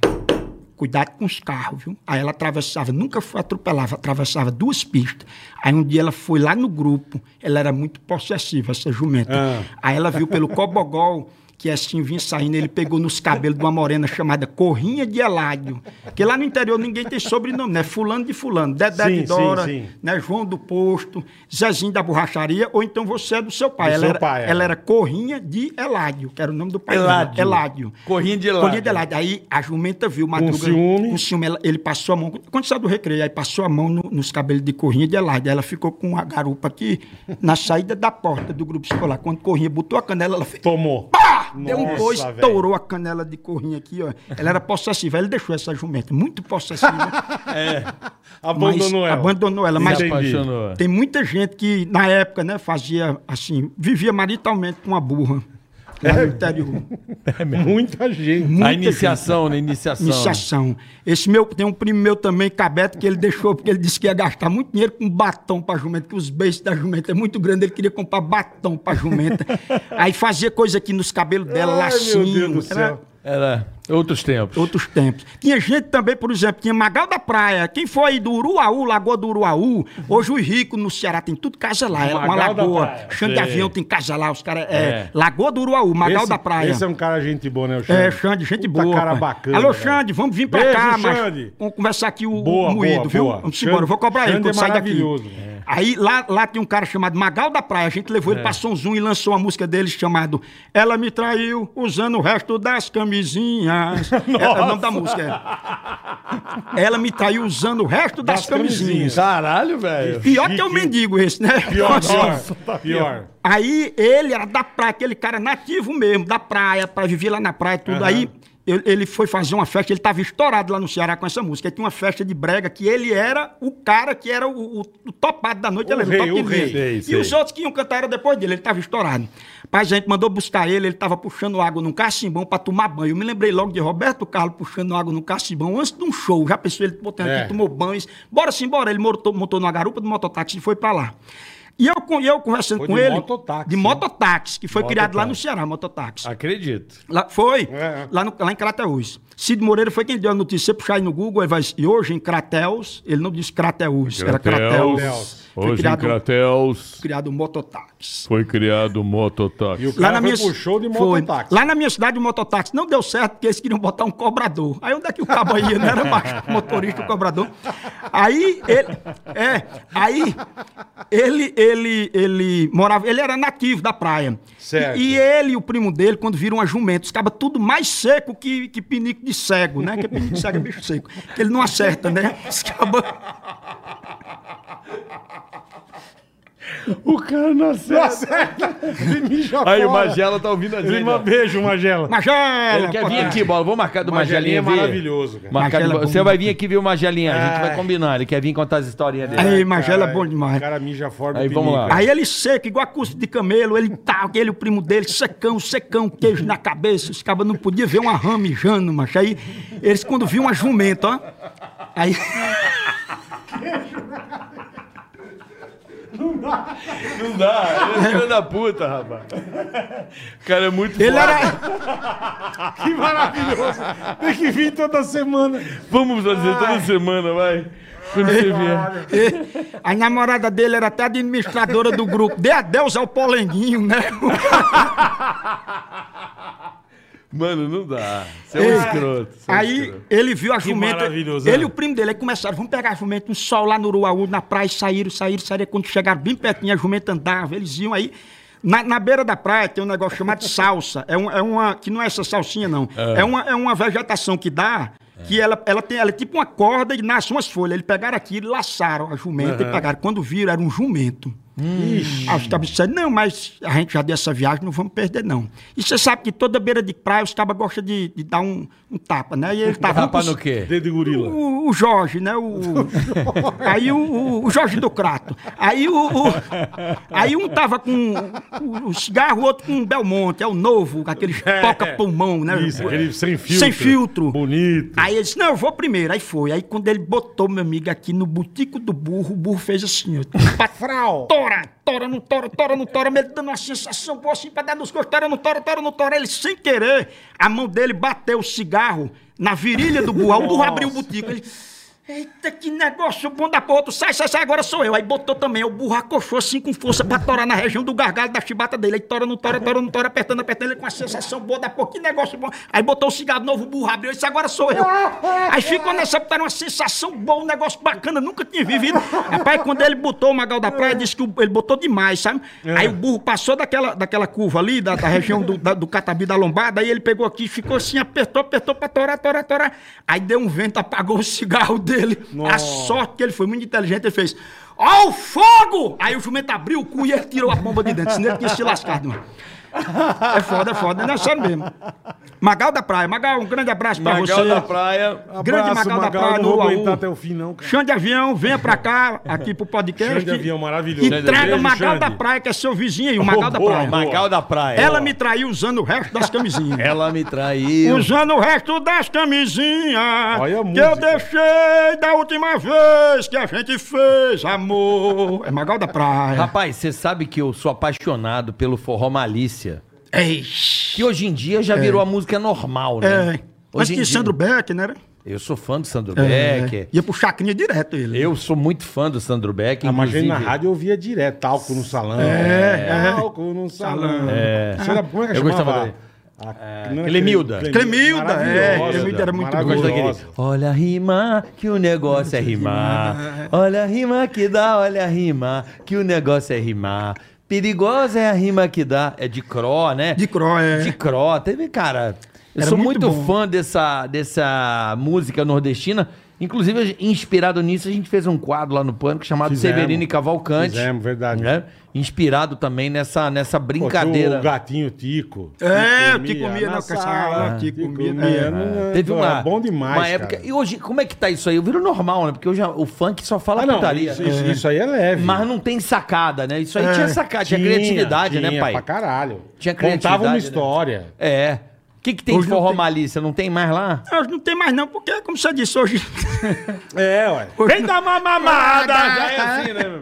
Cuidado com os carros, viu? Aí ela atravessava, nunca foi atropelava, atravessava duas pistas. Aí um dia ela foi lá no grupo, ela era muito possessiva, essa jumenta. Ah. Aí ela viu pelo cobogol que assim vinha saindo, ele pegou nos cabelos de uma morena chamada Corrinha de Eládio. Porque lá no interior ninguém tem sobrenome, né? Fulano de fulano, Dedé Sim, de Dora, sim, sim. né? João do Posto, Zezinho da Borracharia, ou então você é do seu pai. Do ela, seu era, pai, é. ela era Corrinha de Eládio, que era o nome do pai dela. Eládio. Eládio. Corrinha de Eládio. Corrinha de Eládio. Aí a jumenta viu o Madruga. ciúme. Com ciúme, ela- ele passou a mão. Quando saiu do recreio, aí passou a mão no- nos cabelos de Corrinha de Eládio. Aí Ela ficou com a garupa aqui na saída da porta do grupo escolar. Quando Corrinha botou a canela, ela fez. Tomou. Pá! Deu um coice, estourou a canela de Corrinha aqui, ó. Ela era possessiva. Aí Ele deixou essa jumenta, muito possessiva. Abandonou mas ela. Abandonou ela. Mas apaixonou. tem muita gente que, na época, né, fazia assim, vivia maritalmente com uma burra. Lá no interior. Muita gente. A Muita iniciação, né? Iniciação. Iniciação. Esse meu, tem um primo meu também, Cabeto, que ele deixou, porque ele disse que ia gastar muito dinheiro com batom pra jumenta, que os beijos da jumenta é muito grande, ele queria comprar batom pra jumenta. Aí fazia coisa aqui nos cabelos dela, Ai, lacinho. meu Deus do era céu. Era outros tempos. Outros tempos. Tinha gente também, por exemplo, tinha Magal da Praia. Quem foi aí do Uruaú, Lagoa do Uruaú? Hoje os ricos no Ceará tem tudo casa lá. É uma lagoa. Chão de avião tem casa lá. Os caras. É. É. Lagoa do Uruaú, Magal Esse- da Praia. Esse é um cara gente boa, né, o Xande? É, Xande, gente Puta boa. cara pai. bacana. Alô. Xande, vamos vir pra Beijo, cá, mas Xande. vamos conversar aqui o, Boa, o moído, boa, viu? boa. Vamos Xande- embora, eu vou cobrar ele Xande quando é sair daqui. maravilhoso. É. Aí lá, lá tem um cara chamado Magal da Praia, a gente levou É. ele pra São Zoom e lançou uma música dele chamado Ela Me Traiu Usando o Resto das Camisinhas. é, o nome da música. É. Ela me traiu usando o resto das, Das camisinhas. camisinhas. Caralho, velho. Pior que é o Chique. mendigo esse, né? Pior, Nossa. pior. tá pior. Aí ele era da praia, aquele cara nativo mesmo, da praia, pra viver lá na praia e tudo. Aham. Aí ele, ele foi fazer uma festa, ele tava estourado lá no Ceará com essa música. Aí tinha uma festa de brega que ele era o cara que era o, o- o topado da noite, O ele era rei, top o de rei. E sei. os outros que iam cantar era depois dele, ele tava estourado. Mas a gente mandou buscar ele, ele tava puxando água num cacimbão pra tomar banho. Eu me lembrei logo de Roberto Carlos puxando água num cacimbão antes de um show. Já pensou ele botando É. aqui, tomou banho. Bora sim, bora. Ele montou, montou numa garupa do mototáxi e foi pra lá. E eu, com- eu conversando Foi com de ele. mototáxi, De né? mototáxi, que foi criado lá no Mototáxi. Ceará, mototáxi. Acredito. Lá, foi, É, é. Lá, no, lá em Crateús. Cid Moreira foi quem deu a notícia. Você puxar aí no Google, ele vai e hoje em Crateus, ele não disse Crateús, era Crateus. Crateus. Foi Hoje em criado, Crateus criado mototáxi. foi criado o mototáxi. E o cara foi pro show de foi. mototáxi. Lá na minha cidade, o mototáxi não deu certo, porque eles queriam botar um cobrador. Aí onde é que o cabo ia? Não era mais motorista, o cobrador. Aí, ele... É, aí... Ele, ele, ele morava... Ele era nativo da praia. Certo. E, e ele e o primo dele, quando viram uma jumenta, ficava tudo mais seco que, que pinico de cego, né? Que pinico de cego é bicho seco. Que ele não acerta, né? Ficava... O cara não acerta. Ele mija Aí o fora. Magela tá ouvindo a gente. Ele, ó. beijo, Magela. Magela! Ele quer vir aqui, bola. Vamos marcar do Magelinha Magelinha. é vir. maravilhoso, cara. Marcar Magela é bom Você vai vir aqui ver o Magelinha. A gente Ai. vai combinar. Ele quer vir contar as historinhas dele. Aí, Magela é bom demais. O cara mija fora do Aí, vamos lá. Aí ele seco, igual a cuspe de camelo, ele tá, ele, o primo dele, secão, secão, queijo na cabeça, os cabas não podiam ver uma rã mijando, macho. Aí eles, quando viam uma jumenta, ó, aí... Não dá. Ele é filho da puta, rapaz. O cara é muito Ele foda. era... Que maravilhoso. Tem que vir toda semana. Vamos fazer toda semana, vai. Quando você vier. A namorada dele era até administradora do grupo. Dê adeus ao polenguinho, né? Mano, não dá. Você é um escroto. você é um Aí escroto. ele viu a jumenta. maravilhoso, Ele é. e o primo dele aí começaram, vamos pegar a jumenta, um sol lá no Uruaú, na praia, saíram, saíram, saíram. Quando chegaram bem pertinho, a jumenta andava, eles iam aí. Na, na beira da praia tem um negócio chamado salsa. É, um- é uma. Que não é essa salsinha, não. É, uma, é uma vegetação que dá. Que ela, ela tem ela é tipo uma corda e nasce umas folhas. Eles pegaram aqui e laçaram a jumenta e pegaram. Quando viram, era um jumento. Ixi. Aí os cabos disseram, não, mas a gente já deu essa viagem, não vamos perder, não. E você sabe que toda beira de praia os cabas gostam de, de dar um, um tapa, né? E ele tava Tapa com- no quê? Dedo de gorila. o, o Jorge, né? O, aí o, o- Jorge do Crato. Aí o, o- aí um tava com o, cigarro, o outro com um Belmonte, é o novo, com aquele toca-pulmão, né? Isso, aquele sem filtro. Sem filtro. Bonito. Aí ele disse, não, eu vou primeiro. Aí foi. Aí quando ele botou, meu amigo, aqui no butico do burro, o burro fez assim, ó. Frau. Tora, tora, não tora, tora, não tora, ele dando uma sensação boa assim pra dar nos gostos, tora, não tora, tora, não tora. Ele, sem querer, a mão dele bateu o cigarro na virilha do. Aí o burro abriu o butico. Ele, eita, que negócio bom da porra, tu sai, sai, sai, agora sou eu. Aí botou também, o burro acochou assim com força pra torar na região do gargalo da chibata dele. Aí tora, não tora, tora, não tora, apertando, apertando, ele com uma sensação boa da porra, que negócio bom. Aí botou o cigarro novo, o burro abriu, e disse, agora sou eu. Aí ficou nessa, era uma sensação boa, um negócio bacana, nunca tinha vivido. Rapaz, quando ele botou o Magal da Praia, disse que ele botou demais, sabe? Aí o burro passou daquela, daquela curva ali, da, da região do, da- do catabi da lombada, aí ele pegou aqui, ficou assim, apertou, apertou pra torar, torar, torar. Aí deu um vento, apagou o cigarro dele. A sorte que ele foi muito inteligente, ele fez. Ó o fogo! Aí o jumento abriu o cu e ele tirou a bomba de dentro, senão ele tinha se lascado, mano. É foda, é foda, não é sério mesmo. Magal da Praia, Magal, um grande abraço pra Magal você. da praia. Grande Abraço, Magal da Praia, não no vou aguentar até o fim, não, cara. Chão de avião, venha pra cá, aqui pro podcast. Chão de avião maravilhoso. E traga o Magal Xande. da Praia, que é seu vizinho aí, o Magal da boa, Praia. boa. Magal da praia. Ela me traiu usando o resto das camisinhas. Ela me traiu. Usando o resto das camisinhas Olha a que eu deixei da última vez que a gente fez amor. É Magal da Praia. Rapaz, você sabe que eu sou apaixonado pelo forró malícia. Eixe. Que hoje em dia já virou a música normal, né? É. Antes Hoje em tinha dia- Sandro Beck, né? Eu sou fã do Sandro É. Becker. Ia pro Chacrinha direto ele. Eu sou muito fã do Sandro Becker. Ah, mas aí na inclusive- rádio eu ouvia direto, talco no salão. É, é. Talco no salão. É. Era, como é que Eu chamava? gostava dele. A- era Clemilda. Clemilda, é, Clemilda era muito Eu gosto daquele. maravilhosa. Olha a rima, que o negócio é rimar. Olha a rima que dá, olha a rima, que o negócio é rimar. Perigosa é a rima que dá. É de Cro, né? De Cro, é. De Cro. Teve, cara. Eu Era sou muito muito, fã dessa, dessa música nordestina. Inclusive, inspirado nisso, a gente fez um quadro lá no Pânico chamado Fizemos. Severino e Cavalcante. Fizemos, verdade. né? Inspirado também nessa, nessa Pô, tinha brincadeira. O gatinho Tico. É, o Tico comia na sala, Tico comia. é. não- Teve pô, uma, bom demais, uma época. cara. E hoje, como é que tá isso aí? Eu viro normal, né? Porque hoje o funk só fala Ah, não, putaria. isso, isso- isso aí é leve. Mas não tem sacada, né? Isso aí tinha sacada, tinha, criatividade, tinha né, pai? pra caralho. Tinha Contava criatividade, uma né? história. É. O que, que tem Hoje de não forró tem. malícia? Não tem mais lá? Hoje não tem mais não, porque, como você disse, hoje... É, ué. hoje Vem dar uma mamada! Já é assim, né?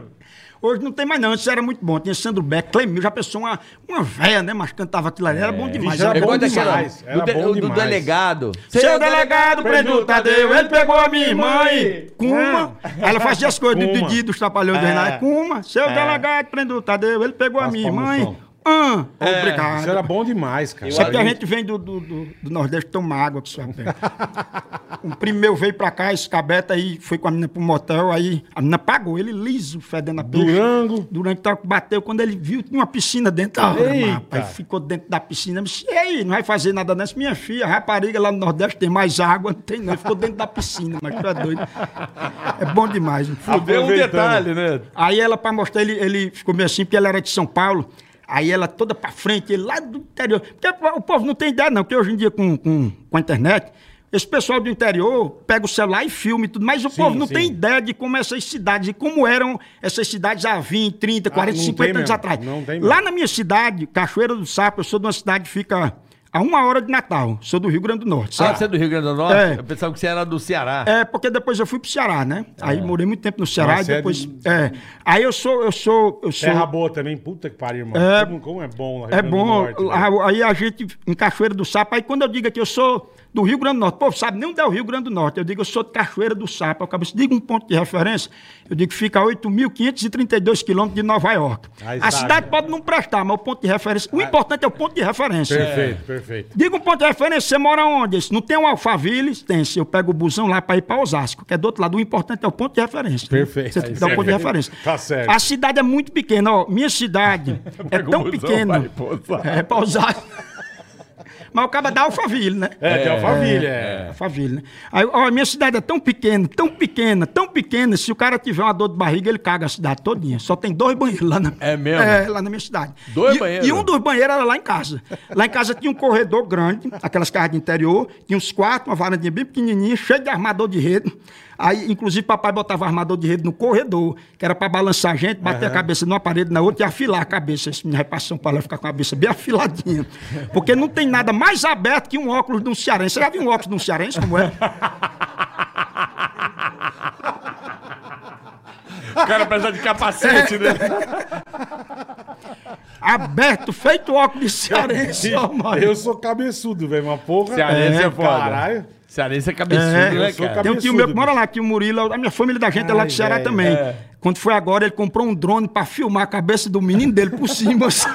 Hoje não tem mais não, antes era muito bom. Tinha Sandro Beck, Clemil, já pensou uma, uma véia, né? Mas cantava aquilo ali, era bom demais. Era Era bom demais, era do, bom do demais. delegado. Seu delegado prendeu o Tadeu, ele pegou a minha mãe, Cuma. Ah. Ela fazia as coisas do. Didi, dos trapalhões do É. Renato. Cuma, seu delegado prendeu o Tadeu, ele pegou a minha mãe. Som. Ah, obrigado. Isso era bom demais, cara. Só que a gente vem do, do, do, do Nordeste toma água que só pega. Um primo meu veio pra cá, esse cabeta aí, foi com a menina pro motel, aí a menina pagou, ele liso, fedendo a peixe. Durango. Durante que bateu, quando ele viu, tinha uma piscina dentro da hora, rapaz. Ficou dentro da piscina. Disse, e aí, não vai fazer nada nessa? Minha filha, rapariga lá no Nordeste tem mais água, não tem não. Ficou dentro da piscina, mas tu é doido. É bom demais. Não Deu um detalhe, né? Aí ela, pra mostrar, ele, ele ficou meio assim, porque ela era de São Paulo. Aí ela toda pra frente, ele lá do interior. Porque o povo não tem ideia, não, porque hoje em dia com, com, com a internet, esse pessoal do interior pega o celular e filma e tudo, mas o Sim, povo não sim. tem ideia de como essas cidades, e como eram essas cidades há 20, 30, 40, Ah, não 50 tem anos mesmo, atrás. Lá na minha cidade, Cachoeira do Sapo, eu sou de uma cidade que fica a uma hora de Natal. Sou do Rio Grande do Norte, Ah, sabe? você é do Rio Grande do Norte? É. Eu pensava que você era do Ceará. É, porque depois eu fui pro Ceará, né? Aí morei muito tempo no Ceará Mas e é depois. de- É. Aí eu sou, eu sou, eu sou. Terra boa também, puta que pariu, irmão. É. como, como é bom lá Rio É Grande do bom. Norte, a- aí a gente, em Cachoeira do Sapo, aí quando eu digo que eu sou do Rio Grande do Norte, pô, sabe nem onde é o Rio Grande do Norte. Eu digo, eu sou de Cachoeira do Sapo. Eu acabo, digo um ponto de referência, eu digo que fica a 8.532 quilômetros de Nova York. Aí a cidade pode não prestar, mas o ponto de referência. O importante é o ponto de referência. Perfeito, perfeito. Diga um ponto de referência, você mora onde? Não tem um Alphaville? Tem. Se eu pego o busão lá para ir para Osasco, que é do outro lado. O importante é o ponto de referência. Perfeito. Você tem que dar o ponto de referência. Tá certo. A cidade é muito pequena. Ó, minha cidade é o tão pequena. É para Osasco. Mas o cara dá Alphaville, né? É, de Alphaville, é. Alphaville, né? Aí, ó, a minha cidade é tão pequena, tão pequena, tão pequena, se o cara tiver uma dor de barriga, ele caga a cidade todinha. Só tem dois banheiros lá na, É mesmo? É, lá na minha cidade. Dois e, banheiros? E um dos banheiros era lá em casa. Lá em casa tinha um corredor grande, aquelas casas de interior, tinha uns quartos, uma varandinha bem pequenininha, cheia de armador de rede. Aí, inclusive, papai botava armador de rede no corredor, que era pra balançar a gente, bater a cabeça numa parede na outra e afilar a cabeça. Esse menino vai pra São Paulo vai ficar com a cabeça bem afiladinha. Porque não tem nada mais aberto que um óculos de um cearense. Você já viu um óculos de um cearense como é? O cara precisa de capacete, né? Aberto, feito óculos de cearense. ó, mano. Eu sou cabeçudo, velho. Uma porra. Cearense é foda. Caralho. Cearense é cabeçudo, É, né, cara? Tem um tio meu que mora lá, que o Murilo, a minha família da gente é lá Ai, do Ceará velho, também. é. Quando foi agora, ele comprou um drone pra filmar a cabeça do menino dele por cima. assim.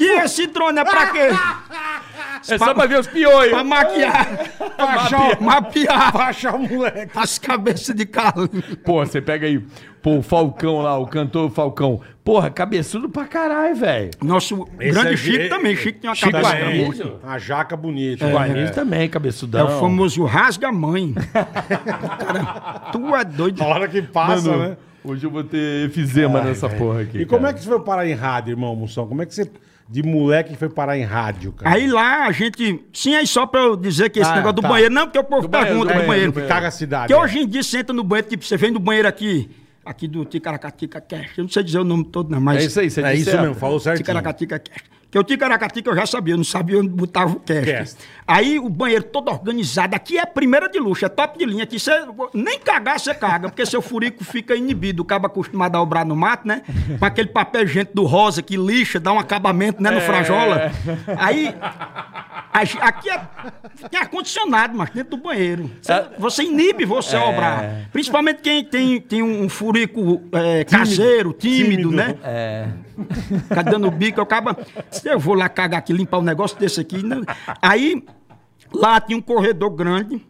Que esse drone é pra quê? É só pra ver os piolhos. Pra maquiar, Mapear. mapear Pra achar o moleque. as cabeças de Carlinhos. Pô, você pega aí, pô, o Falcão lá, o cantor Falcão. Porra, cabeçudo pra caralho, velho. Nosso Esse grande é- Chico é- também. Chico tem uma Chico cabeça Anísio. Isso. Uma jaca bonita. O É. Anísio também, É o famoso rasga-mãe. Cara, tu é doido. A hora que passa, Mano, né? hoje eu vou ter efizema nessa porra aqui. E como é que você foi parar em rádio, irmão Moção? Como é que você, de moleque, foi parar em rádio, cara? Aí lá a gente. Sim, aí só pra eu dizer que esse Ah, negócio do tá. banheiro. Não, porque o povo Do pergunta do do banheiro, banheiro. do Caga a cidade. Porque é. hoje em dia você entra no banheiro, tipo, você vem do banheiro aqui, aqui do Ticaracatica Cash. Eu não sei dizer o nome todo, não, mas. É isso aí, você É disse isso certo. mesmo, falou certinho. Ticaracatica Cash. Porque o Ticaracatica eu já sabia, eu não sabia onde botava o cast. Cast. Aí o banheiro todo organizado. Aqui é primeira de luxo, é top de linha. Aqui você nem cagar, você caga, porque seu furico fica inibido. O cabo acostumado a obrar no mato, né? Com aquele papel gente do rosa que lixa, dá um acabamento, né? No frajola. Aí. Aqui é, tem ar-condicionado, mas dentro do banheiro. Você, É. você inibe você a obrar. Principalmente quem tem, tem um furico é, caseiro, tímido, Tímido. né? É. Fica dando bico, eu acaba. Eu vou lá cagar aqui, limpar um negócio desse aqui. Né? Aí, lá tinha um corredor grande.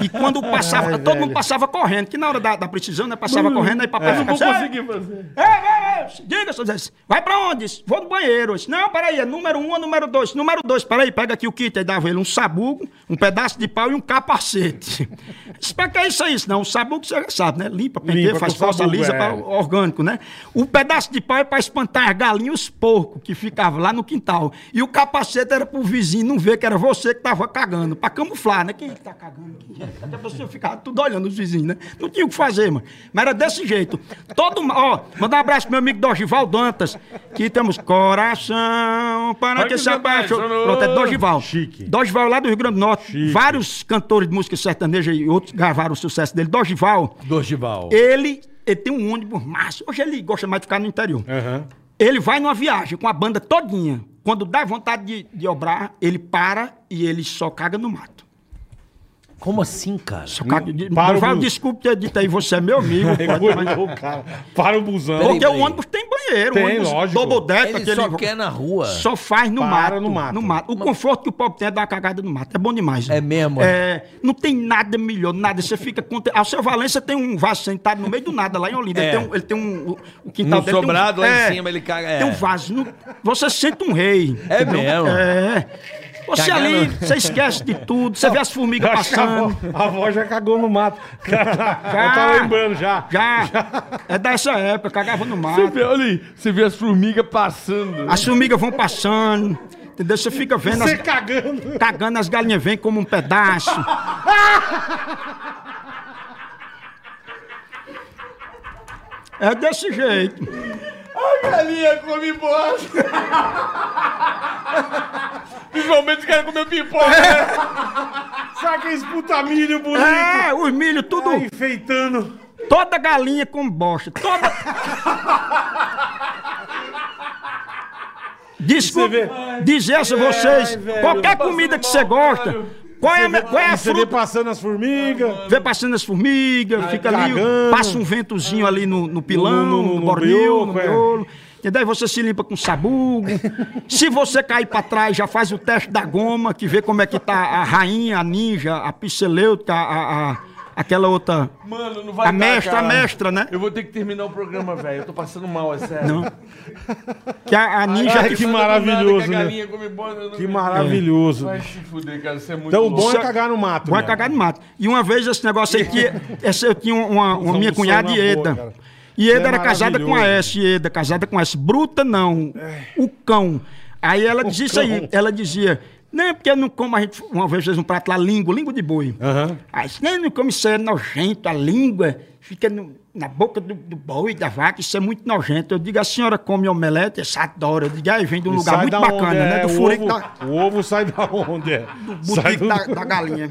E quando passava, Ai, todo velho. mundo passava correndo, que na hora da, da precisão, né? Passava correndo, aí papai Eu não vou conseguir fazer. Ei, ei, ei, diga, seu Zé, vai pra onde? Vou no banheiro. Disse, não, peraí, é número um ou número dois? Número dois, peraí, pega aqui o kit. Aí dava ele um sabugo, um pedaço de pau e um capacete. Disse, pra que é isso aí? Não, o sabugo você já sabe, né? Limpa, penteia, faz sabugo, lisa, é. pra- orgânico, né? O pedaço de pau é pra espantar as galinhas e os porcos que ficavam lá no quintal. E o capacete era pro vizinho não ver que era você que tava cagando, pra camuflar, né? Quem é que tá cagando aqui? Até pessoa ficava tudo olhando os vizinhos, né? Não tinha o que fazer, mano. Mas era desse jeito. Todo, ó, mandar um abraço pro meu amigo Dorival Dantas, que temos coração para Ai, que se apaixonou. Pronto, é Dorival. Chique. Dorival lá do Rio Grande do Norte. Chique. Vários cantores de música sertaneja e outros gravaram o sucesso dele. Dorival, Dorival. ele, ele tem um ônibus massa. Hoje ele gosta mais de ficar no interior. Aham. Ele vai numa viagem com a banda todinha. Quando dá vontade de, de obrar, ele para e ele só caga no mato. Como assim, cara? Só caga, de, Para o bus. desculpe ter dito aí, você é meu amigo. Pegou o cara. Para o busão. Porque peraí. o ônibus tem banheiro. Tem, o ônibus lógico. double deck, Ele aquele... só quer na rua. Só faz no Para mato, no mato. O conforto que o pobre tem é dar uma cagada no mato. É bom demais. né? É mesmo? É, não tem nada melhor, nada. Você fica. Ah, o seu Valência tem um vaso sentado no meio do nada lá em Olinda. É. Ele tem um. Ele tem um o- quintal Um dele tem sobrado lá em é, cima, ele caga- é. Tem um vaso. no- você sente um rei. É entendeu? mesmo? É. Você Cagando. ali, você esquece de tudo. Você vê as formigas passando. a avó já cagou no mato. Já, já tá lembrando já. Já. É dessa época, cagava no Você mato. vê, olha aí, você vê as formigas passando. As formigas vão passando. Entendeu? Você fica vendo as, Você cagando. cagando, as galinhas vêm como um pedaço. É desse jeito. A galinha come bosta. Principalmente os caras comem pipoca. né? Saca esse puta milho bonito. É, os milho, tudo. Tá enfeitando. Toda galinha com bosta. Toda. Desculpa Você vê? dizer a vocês, Ai, velho. qualquer comida que você gosta, qual é qual é a Você vê fruta? passando as formigas. Vê passando as formigas, fica ali, cagando. passa um ventozinho ali no, no pilão, No- no, no- no- bornil, no é. miolo. Entendeu? Aí você se limpa com sabugo. se você cair pra trás, já faz o teste da goma, que vê como é que tá a rainha, a ninja, a pselêutica, a, a, aquela outra. Mano, não vai A mestra, a mestra, né? Eu vou ter que terminar o programa, velho. Eu tô passando mal, é sério. Não. Que a, a ninja. Ai, que maravilhoso, que a né? galinha come bosta, eu não Que me- maravilhoso. Vai se fuder, cara. Isso é muito Então o louco. bom é cagar no mato. Vai mesmo. cagar no mato. E uma vez esse negócio aí que. essa, eu tinha uma, uma minha cunhada, na Ieda. boa, cara. E Ieda é era casada com a maravilhoso. S, Ieda, casada com a S. Bruta não. O cão. Aí ela dizia isso aí. Ela dizia. Não, porque eu não como, a gente uma vez fez um prato lá, língua, língua de boi. Aham. Aí disse, não, não come isso, é nojento, a língua fica no- na boca do, do boi, da vaca, isso é muito nojento. Eu digo, a senhora come omelete? Essa adora. Eu digo, aí vem de um E lugar muito bacana, onde, né? é? Do furico ovo, da, o ovo sai da onde? É? Sai botico do... da, da galinha.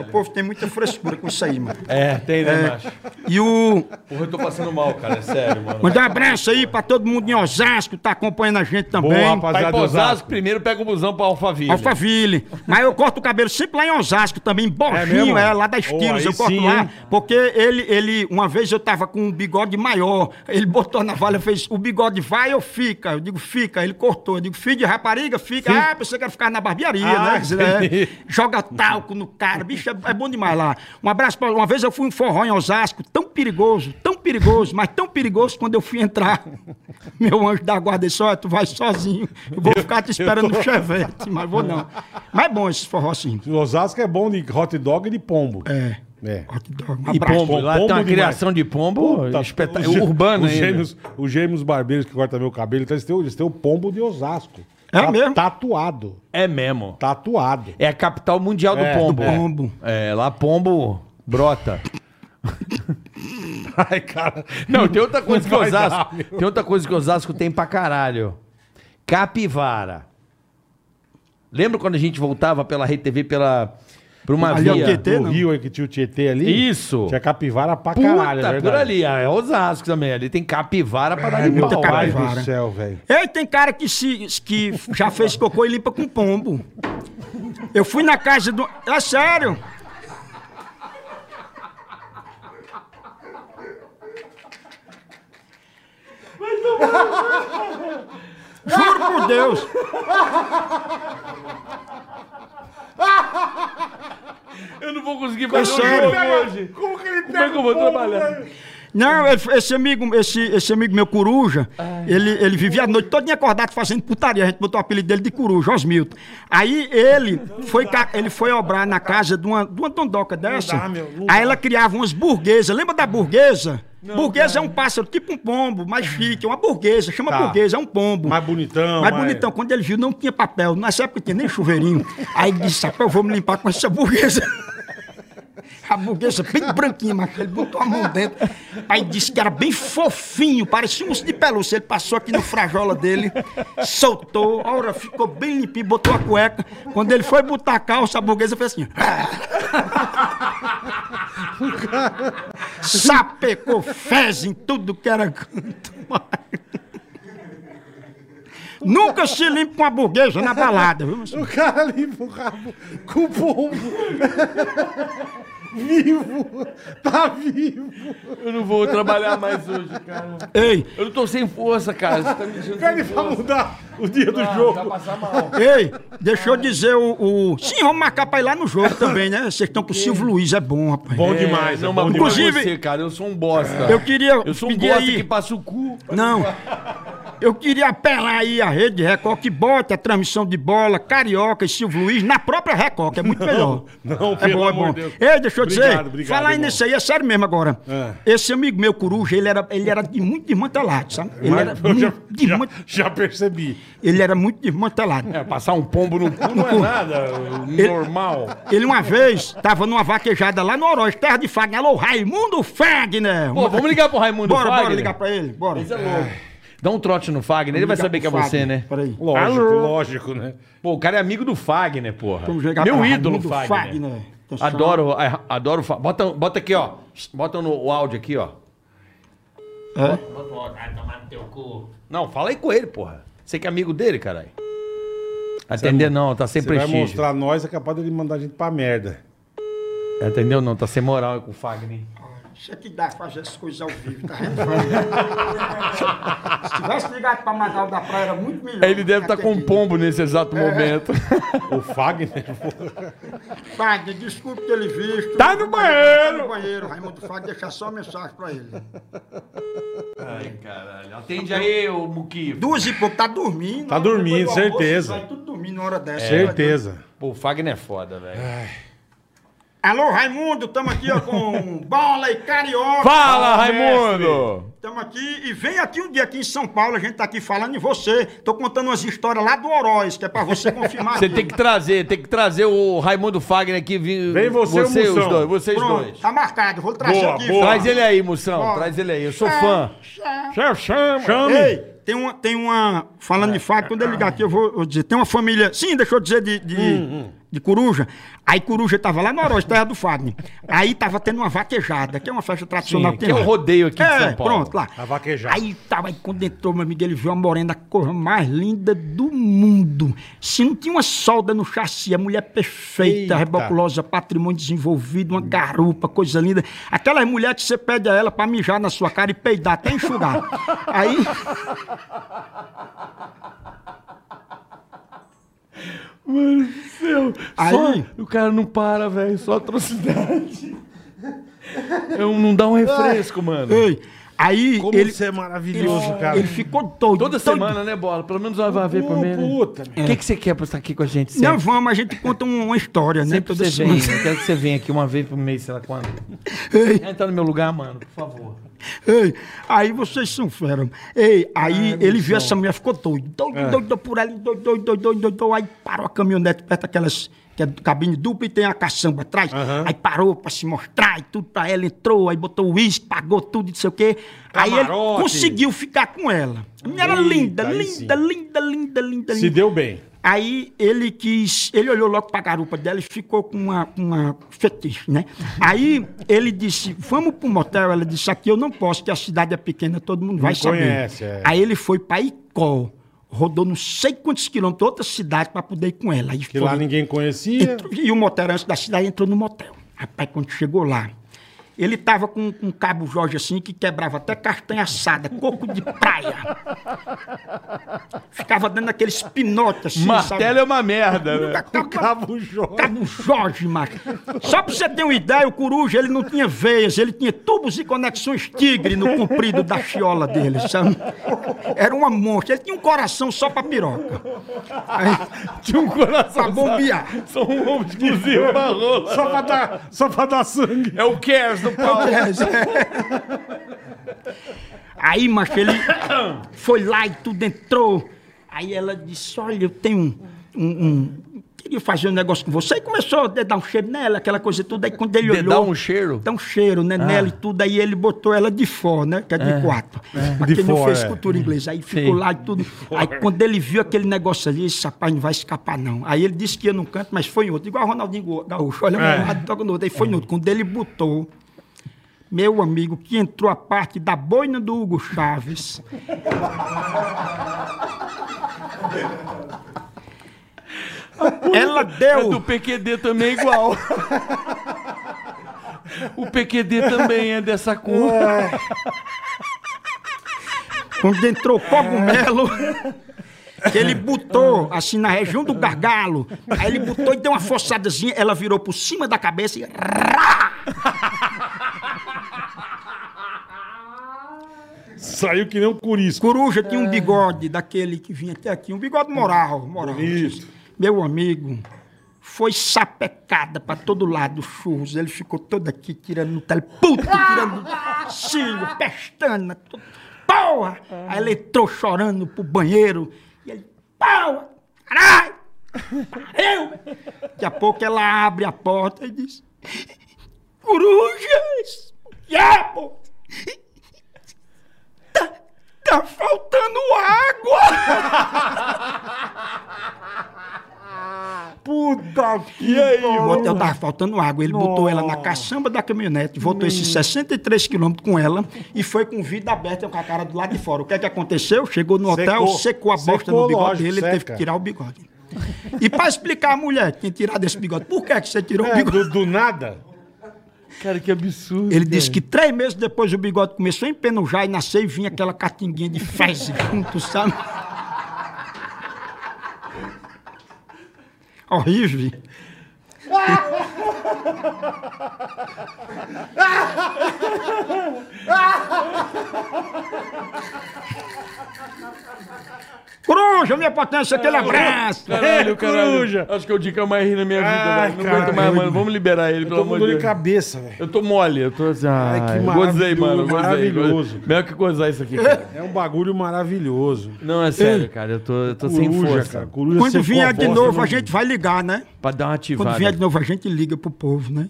O povo tem muita frescura com isso aí, mano. É, tem, né, macho? E o. Porra, eu tô passando mal, cara. É sério, mano. Mandar um abraço aí pra todo mundo em Osasco, tá acompanhando a gente também. Boa, Vai rapaziada. pra de Osasco, Osasco. primeiro pega o busão pra Alphaville. Alphaville. Mas eu corto o cabelo sempre lá em Osasco também, Borginho, mesmo? é, lá da Oh, Estilos, aí eu corto sim, lá. hein? Porque ele, ele, uma vez eu tava com um bigode maior, ele botou na valha, fez, o bigode vai ou fica? Eu digo, fica. Ele cortou, eu digo, filho de rapariga, fica. Ah, pensei que era ficar na barbearia, Ah, né? Dizer, é, entendi. joga talco no cara, bicho, é, é bom demais lá. Um abraço pra, uma vez eu fui em forró em Osasco, tão perigoso, tão perigoso, mas tão perigoso quando eu fui entrar, meu anjo da guarda disse, olha, tu vai sozinho, eu vou ficar te esperando no chevette, mas vou não. Mas é bom esse forró sim. Osasco é bom de hot dog e de pombo. É. É. Hot dog. Um E pombo, lá Pombo tem uma demais. criação de pombo Puta, espetacular. os ainda. gêmeos, os gêmeos barbeiros que cortam meu cabelo, então eles têm, o- eles têm o pombo de Osasco. É Tá- mesmo? Tatuado. É mesmo. Tatuado. É a capital mundial É, do pombo. do pombo. É, lá pombo brota. Ai, cara. Não, tem outra coisa que dar, Osasco. meu. tem outra coisa que Osasco tem pra caralho. Capivara. Lembra quando a gente voltava pela Rede TV pela por uma Ali é o via? Tietê, No não? Rio aí que tinha o Tietê ali. Isso. Tinha capivara pra Puta, caralho, é verdade. por ali, é Osasco também. Ali tem capivara pra dar Ai, de pau. pai capivara. do céu, velho. Ei, tem cara que, se, que já fez cocô e limpa com pombo. Eu fui na casa do. É sério? Juro por Deus. Eu não vou conseguir fazer sério? jogo hoje. Como que ele Como é que eu vou trabalhar? Não, esse amigo, esse, esse amigo meu, Coruja, ele, ele vivia a noite toda acordado fazendo putaria. A gente botou o apelido dele de Coruja, Osmilton. Aí ele foi, ele foi obrar na casa de uma, de uma dondoca dessa. dá, meu, aí ela criava umas burguesas. Lembra da burguesa? Burguesa é um pássaro, tipo um pombo, mais chique. É uma burguesa, chama Tá. burguesa, é um pombo. Mais bonitão. Mais bonitão. Quando ele viu, não tinha papel. Nessa época não tinha nem chuveirinho. Aí disse, rapaz, vou me limpar com essa burguesa. A burguesa bem branquinha, mas ele botou a mão dentro. Aí disse que era bem fofinho, parecia um urso de pelúcia. Ele passou aqui no frajola dele, soltou, a hora ficou bem limpinho, botou a cueca. Quando ele foi botar a calça, a burguesa fez assim. Sapecou fez em tudo que era canto. Nunca se limpa com a burguesa na balada, viu? meu senhor? O cara limpa o rabo com o pombo. vivo. Tá vivo. Eu não vou trabalhar mais hoje, cara. Ei, Eu não tô sem força, cara. Você tá me deixando sem pra força. mudar o dia do Ah, Vai jogo. passar mal. Ei, deixa eu dizer o, o- Sim, vamos marcar pra ir lá no jogo também, né? Vocês estão com o Silvio Luiz, é bom, rapaz. Bom demais, não, é mas bom inclusive, demais. Inclusive- você, cara, eu sou um bosta. Eu queria Eu sou um pedir bosta aí- que passa o cu. Não. Eu queria apelar aí a Rede Record que bote a transmissão de bola, Carioca e Silvio Luiz na própria Record, que é muito melhor. não, é pelo bom, é bom. de Deus. Ei, deixa eu dizer, Obrigado, obrigado, falar aí irmão. nisso aí, é sério mesmo agora. É. Esse amigo meu, Coruja, ele era, ele era de muito desmantelado, sabe? Ele Mas era eu já, muito, desman- já, já percebi. ele era muito desmantelado. É, passar um pombo no cu não é nada normal. Ele uma vez tava numa vaquejada lá no Oroz, terra de Fagner. Alô, Raimundo Fagner! Pô, vamos ligar pro Raimundo Bora, Fagner? bora ligar pra ele, bora. Esse é louco. Dá um trote no Fagner, ele vai saber que é pro você, Fagner. né? Peraí. Lógico, Alô? lógico, né? Pô, o cara é amigo do Fagner, porra. Meu ídolo, Raimundo Fagner. Atenção. Adoro, a- adoro o Fagner. Bota, bota aqui, ó. Bota no o áudio aqui, ó. É? Bota o áudio, vai tomar no teu cu. Não, fala aí com ele, porra. Você que é amigo dele, caralho. Atender não, tá sem Você vai prestígio. mostrar nós, é capaz dele mandar a gente pra merda. Atendeu não, tá sem moral com o Fagner. Isso é que dá fazer as coisas ao vivo, tá? Se tivesse ligado pra Magal da Praia, era muito melhor. Ele deve estar com um pombo nesse É. exato momento. O Fagner. Fagner, desculpe ter ele visto. Tá no banheiro. Tá no banheiro. Raimundo Fagner, deixa só uma mensagem pra ele. Ai, caralho. Atende aí, ô Muquifo. Duas e pouco, tá dormindo. Tá dormindo, do almoço, certeza. Vai tudo dormindo na hora dessa. Certeza. Pô, o Fagner é foda, velho. Alô, Raimundo, estamos aqui ó, com bola e carioca. Fala, Fala, Raimundo! Estamos aqui e vem aqui um dia aqui em São Paulo, a gente tá aqui falando em você. Tô contando umas histórias lá do Oroz, que é pra você confirmar. Você tem que trazer, tem que trazer o Raimundo Fagner aqui. Vem você e o os dois, vocês Pronto, dois. tá marcado, vou trazer Boa, aqui. boa. fala. Traz ele aí, Moção. Bora. Traz ele aí. Eu sou fã. Você chama. Chame. Ei, tem uma, tem uma. Falando de fato, quando ele ligar aqui, eu vou, vou dizer. Tem uma família. Sim, deixa eu dizer de. de Hum, De coruja. Aí coruja tava lá no Oroz, terra do Fagner. Aí tava tendo uma vaquejada, que é uma festa tradicional Sim, que é um rodeio aqui de É, São Paulo. pronto, lá. A vaquejada. Aí tava, aí quando entrou, meu amigo, ele viu a morena, a coisa mais linda do mundo. Se não tinha uma solda no chassi, a mulher perfeita, Eita. reboculosa, patrimônio desenvolvido, uma garupa, coisa linda. Aquelas mulheres que você pede a ela pra mijar na sua cara e peidar, até enxugar. Aí, Mano do céu. Aí- Só- o cara não para, velho. Só atrocidade. É um- não dá um refresco, mano. ei, aí Como ele, você é maravilhoso, ele, cara. ele ficou doido. Toda doido. semana, né, Bola? Pelo menos uma vez pra mim. né? puta. O que, que você quer pra estar aqui com a gente Não, sempre? vamos, a gente conta um- uma história, né? Sempre Toda você vem. semana. Eu quero que você venha aqui uma vez por mês, sei lá quando. Ei, Entra no meu lugar, mano, por favor. Ei, aí vocês são fera. Ei, aí ele viu essa mulher, ficou doido. Doido, É. doido, por ali, doido, doido, doido, doido. Aí parou a caminhonete perto daquelas. Que é cabine dupla e tem a caçamba atrás. Aí parou pra se mostrar e tudo pra ela, entrou, aí botou o uísque, pagou tudo, não sei o quê. Aí ele Camarote. conseguiu ficar com ela. A mulher era linda, linda, sim. linda, linda, linda, Se linda. deu bem. Aí ele quis, ele olhou logo pra garupa dela e ficou com uma, uma fetiche, né? Aí ele disse, vamos pro motel. Ela disse, aqui eu não posso, que a cidade é pequena, todo mundo vai saber. conhece, é. Aí ele foi pra Icó, rodou não sei quantos quilômetros, outra cidade, pra poder ir com ela. Aí Que foi, lá ninguém conhecia. entrou- e o motel antes da cidade entrou no motel. Rapaz, quando chegou lá, ele tava com com um cabo Jorge assim que quebrava até castanha assada, coco de praia. Ficava dando aqueles pinotes assim, Martelo é uma merda, né? Cabo, Cabo Jorge. Cabo Jorge, macho. Só pra você ter uma ideia, o coruja, ele não tinha veias, ele tinha tubos e conexões tigre no comprido da chiola dele, sabe? Era uma monstro. Ele tinha um coração só pra piroca. Aí, Tinha um coração. pra bombear. Só um homem exclusivo pra rola. Só pra dar, só pra dar sangue. É o Cares do Paulo. Aí, macho, ele foi lá e tudo entrou. Aí ela disse: Olha, eu tenho um. um- um- queria fazer um negócio com você. E começou a dar um cheiro nela, aquela coisa toda. Aí quando ele Dedar olhou. um cheiro? Dá um cheiro, né, nela e tudo. Aí ele botou ela de fora, né? Que é de quatro. Pra De quem não fez é. cultura inglesa. Aí ficou Sim. lá e tudo. Aí quando ele viu aquele negócio ali, esse rapaz não vai escapar, não. Aí ele disse que ia num canto, mas foi em outro. Igual o Ronaldinho Gaúcho. Olha, É. um lado, toca no outro. Aí foi em outro. Quando ele botou. Meu amigo, que entrou a parte da boina do Hugo Chaves. Ela É deu. do PQD também é igual. O PQD também é dessa cor. Quando entrou cogumelo, que ele botou assim na região do gargalo, aí ele botou e deu uma forçadazinha, ela virou por cima da cabeça e. Saiu que nem um curisco. Coruja tinha um bigode daquele que vinha até aqui, um bigode moral. moral. Bonito. Meu amigo, foi sapecada pra todo lado, churros. Ele ficou todo aqui tirando no tele, puta, tirando cílio, pestana, tudo. Porra! Aí ele entrou chorando pro banheiro. E ele, porra! Caralho! Pariu! Daqui a pouco ela abre a porta e diz: Corujas! Diabo! Tá, tá faltando água! Puta que aí, O motel tava faltando água. Ele botou ela na caçamba da caminhonete, voltou esses 63 quilômetros com ela e foi com vida aberta com a cara do lado de fora. O que é que aconteceu? Chegou no hotel, Secou. secou, a bosta Secou, no bigode lógico, dele, ele teve que tirar o bigode. E pra explicar a mulher que tinha tirado esse bigode, por que, que você tirou o É, bigode? do, do nada. Cara, que absurdo. Ele disse que três meses depois o bigode começou a empenujar e nasceu e vinha aquela catinguinha de fezes junto, sabe? Horrível. Coruja, minha potência, aquele abraço. Caralho, caralho. coruja. Acho que é o dia que eu mais ri na minha vida, Ai, velho. Não aguento mais, eu- mano. Vamos liberar ele, pelo Tô amor com de dor de Deus. cabeça, velho. Eu tô mole, eu tô assim. Ai, que gozei, mano. Gozei. maravilhoso. gozei. Melhor que gozar isso aqui, cara. É um bagulho maravilhoso. Não, é sério, cara. Eu tô, eu tô sem Coruja, força. cara. Coruja Quando você vier de novo, a gente vai ligar, né? Pra dar uma Quando ativada. vier de novo, a gente liga pro povo, né?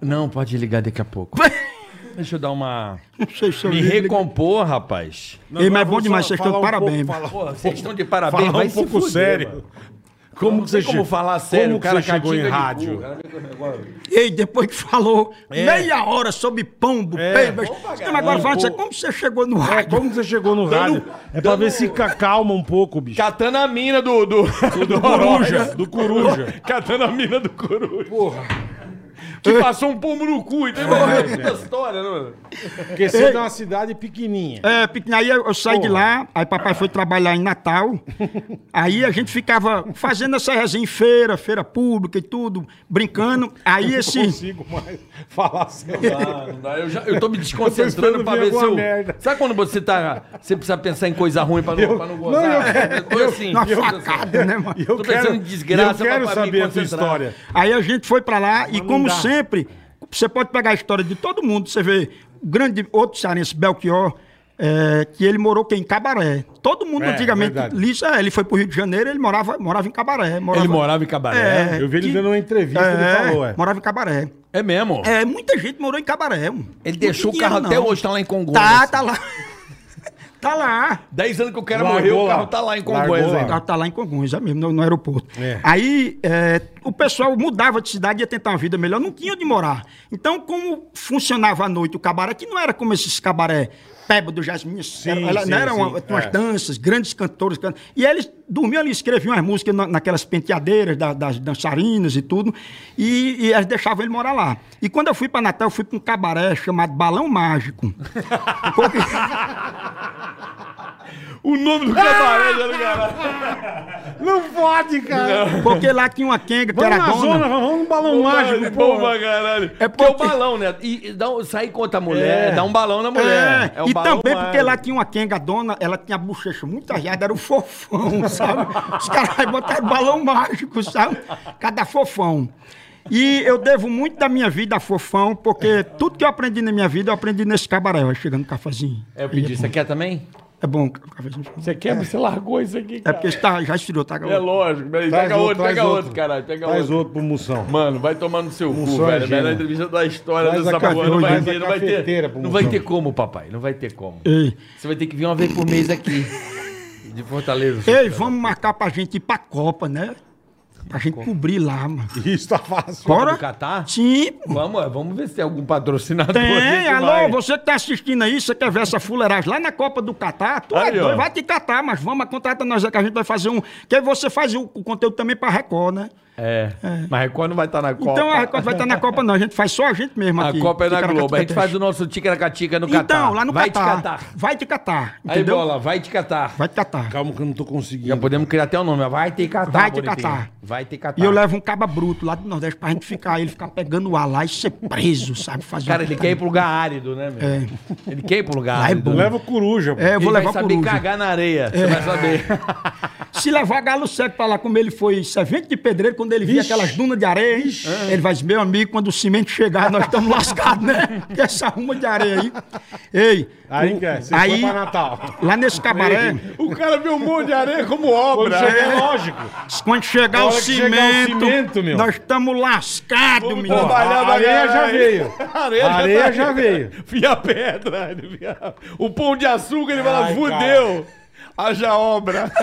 Não, pode ligar daqui a pouco. Deixa eu dar uma. Não sei se eu Me ligo. recompor, rapaz. Não, Ei, mas é bom demais, vocês estão de um parabéns, pouco, falar- Pô, vocês estão de parabéns. Falar vai um pouco fuder, sério. mano. Como Não que você como falar sério, Como o cara chegou em de rádio? cu. Ei, depois que falou meia hora sobre pombo, É. peixe, mas agora fala, você, como você chegou no É, rádio? como que você chegou no rádio? É pra ver se ca- calma um pouco, bicho. Catando a mina do. Do, do, Coruja, do coruja. Catando a mina do coruja. Porra. Que passou um pombo no cu, entendeu? É, muita história, né, mano? Porque você é de uma cidade pequenininha. É, pequeno, aí eu, eu saí de lá, aí papai foi trabalhar em Natal, aí a gente ficava fazendo essa resenha em feira, feira pública e tudo, brincando, aí Não esse... consigo mais falar sério. Ah, não dá. Eu, já, eu tô me Eu desconcentrando tô pra ver se eu. merda. Sabe quando você tá. Você precisa pensar em coisa ruim pra não, pra não gozar? não, eu eu, tô assim. Uma eu- facada, né, mano? E eu Tô pensando em desgraça eu quero pra- saber a concentrar. história. Aí a gente foi pra lá e não como dá. Sempre, você pode pegar a história de todo mundo, você vê o grande outro cearense, Belchior, é, que ele morou aqui em Cabaré. Todo mundo É, antigamente. Lisa, é, ele foi pro Rio de Janeiro, ele morava, morava em Cabaré. Morava, Ele morava em Cabaré. Eu vi ele que- dando uma entrevista, ele falou, é. Morava em Cabaré. É mesmo? É, muita gente morou em Cabaré. Ele Não deixou o carro dinheiro, até não. hoje, tá lá em Congonhas. Tá, tá lá. Tá lá. 10 anos que o cara morreu, o carro tá lá em Largou Congonhas. O carro tá lá em Congonhas, é mesmo, no, no aeroporto. É. Aí é, o pessoal mudava de cidade e ia tentar uma vida melhor, não tinha onde morar. Então, como funcionava à noite o cabaré, que não era como esses cabaré peba do Jasmine, era, ela- sim, não era uma, sim, umas é. danças, grandes cantores. can- E eles dormiam ali, escreviam as músicas na- naquelas penteadeiras da- das dançarinas e tudo, e, e eles deixavam ele morar lá. E quando eu fui para Natal, eu fui para um cabaré chamado Balão Mágico. Porque- O nome do cabaré, já cara. Não pode, cara. Porque lá tinha uma quenga que Vamos era na dona. zona, vamos num balão mágico, Bom pra caralho. É É porque é o porque- balão, né? E, e dá, um- sair contra a mulher, É. dá um balão na mulher. É, o e também porque mágico. lá tinha uma quenga dona, ela tinha a bochecha muito arriada, era o fofão, sabe? Os caras botaram balão mágico, sabe? Cada fofão. E eu devo muito da minha vida a fofão, porque tudo que eu aprendi na minha vida, eu aprendi nesse cabaré, ó, chegando no cafezinho. É, eu pedi. Você quer também? É bom. Você quer? Você largou isso aqui, É cara. porque está, já esfriou, tá? É lógico. Peraí, pega outro, pega outro, caralho. Pega Traz outro. outro pro Moção. Mano, vai tomar no seu cu, Moção é velho. Melhor entrevista da história Traz dessa porra. Não vai ter, não vai ter. Não vai ter como, papai. Não vai ter como. Ei, Você vai ter que vir uma vez por mês aqui. De Fortaleza. ei, vamos marcar pra gente ir pra Copa, né? Pra gente cobrir lá, mano. Isso tá fácil. Bora? do Catar? Sim. Vamos, vamos ver se tem algum patrocinador. Tem, alô, vai. você que tá assistindo aí, você quer ver essa fuleiragem lá na Copa do Catar? Tu Aí, é vai te catar, mas vamos, contrata nós aí que a gente vai fazer um. Que aí você faz o, o conteúdo também pra Record, né? É, mas a Record não vai estar na Copa. Então a Record vai estar na Copa, não. A gente faz só a gente mesmo A aqui. Copa é na Globo. A gente faz o nosso Ticaracatica no Catar. Então, lá no vai Catar. te catar. Vai te catar. Aí, Entendeu? bola, vai te catar. Vai te catar. Calma que eu não tô conseguindo. Já podemos criar até o nome. Vai te catar. Vai te bonitinho. catar. Vai te catar. E eu levo um caba bruto lá do Nordeste pra gente ficar, ele ficar pegando o ar lá e ser preso, sabe? Fazer Cara, ele quer ir pro lugar árido, né, meu? É. Ele quer ir pro lugar Lá é árido. bom. Leva o coruja. pô. É, eu vou ele levar vai saber coruja. cagar na areia. Você vai saber. Se levar galo seco pra lá, como ele foi servente de pedreiro, quando ele via Vixe. aquelas dunas de areia, hein? ele vai dizer, meu amigo, quando o cimento chegar, nós estamos lascados, né? Que essa ruma de areia aí. Ei, Aí, o- quer, você aí foi pra Natal. lá nesse cabaré, o cara vê um monte de areia como Quando obra. chegar, é lógico. quando chegar o que chegar o cimento, cimento, meu. nós estamos lascados, Vamos menino. trabalhar. A areia já veio. Areia, A areia tá- já veio. Fia pedra. ele via- O pão de açúcar, ele fala, fudeu. Haja obra.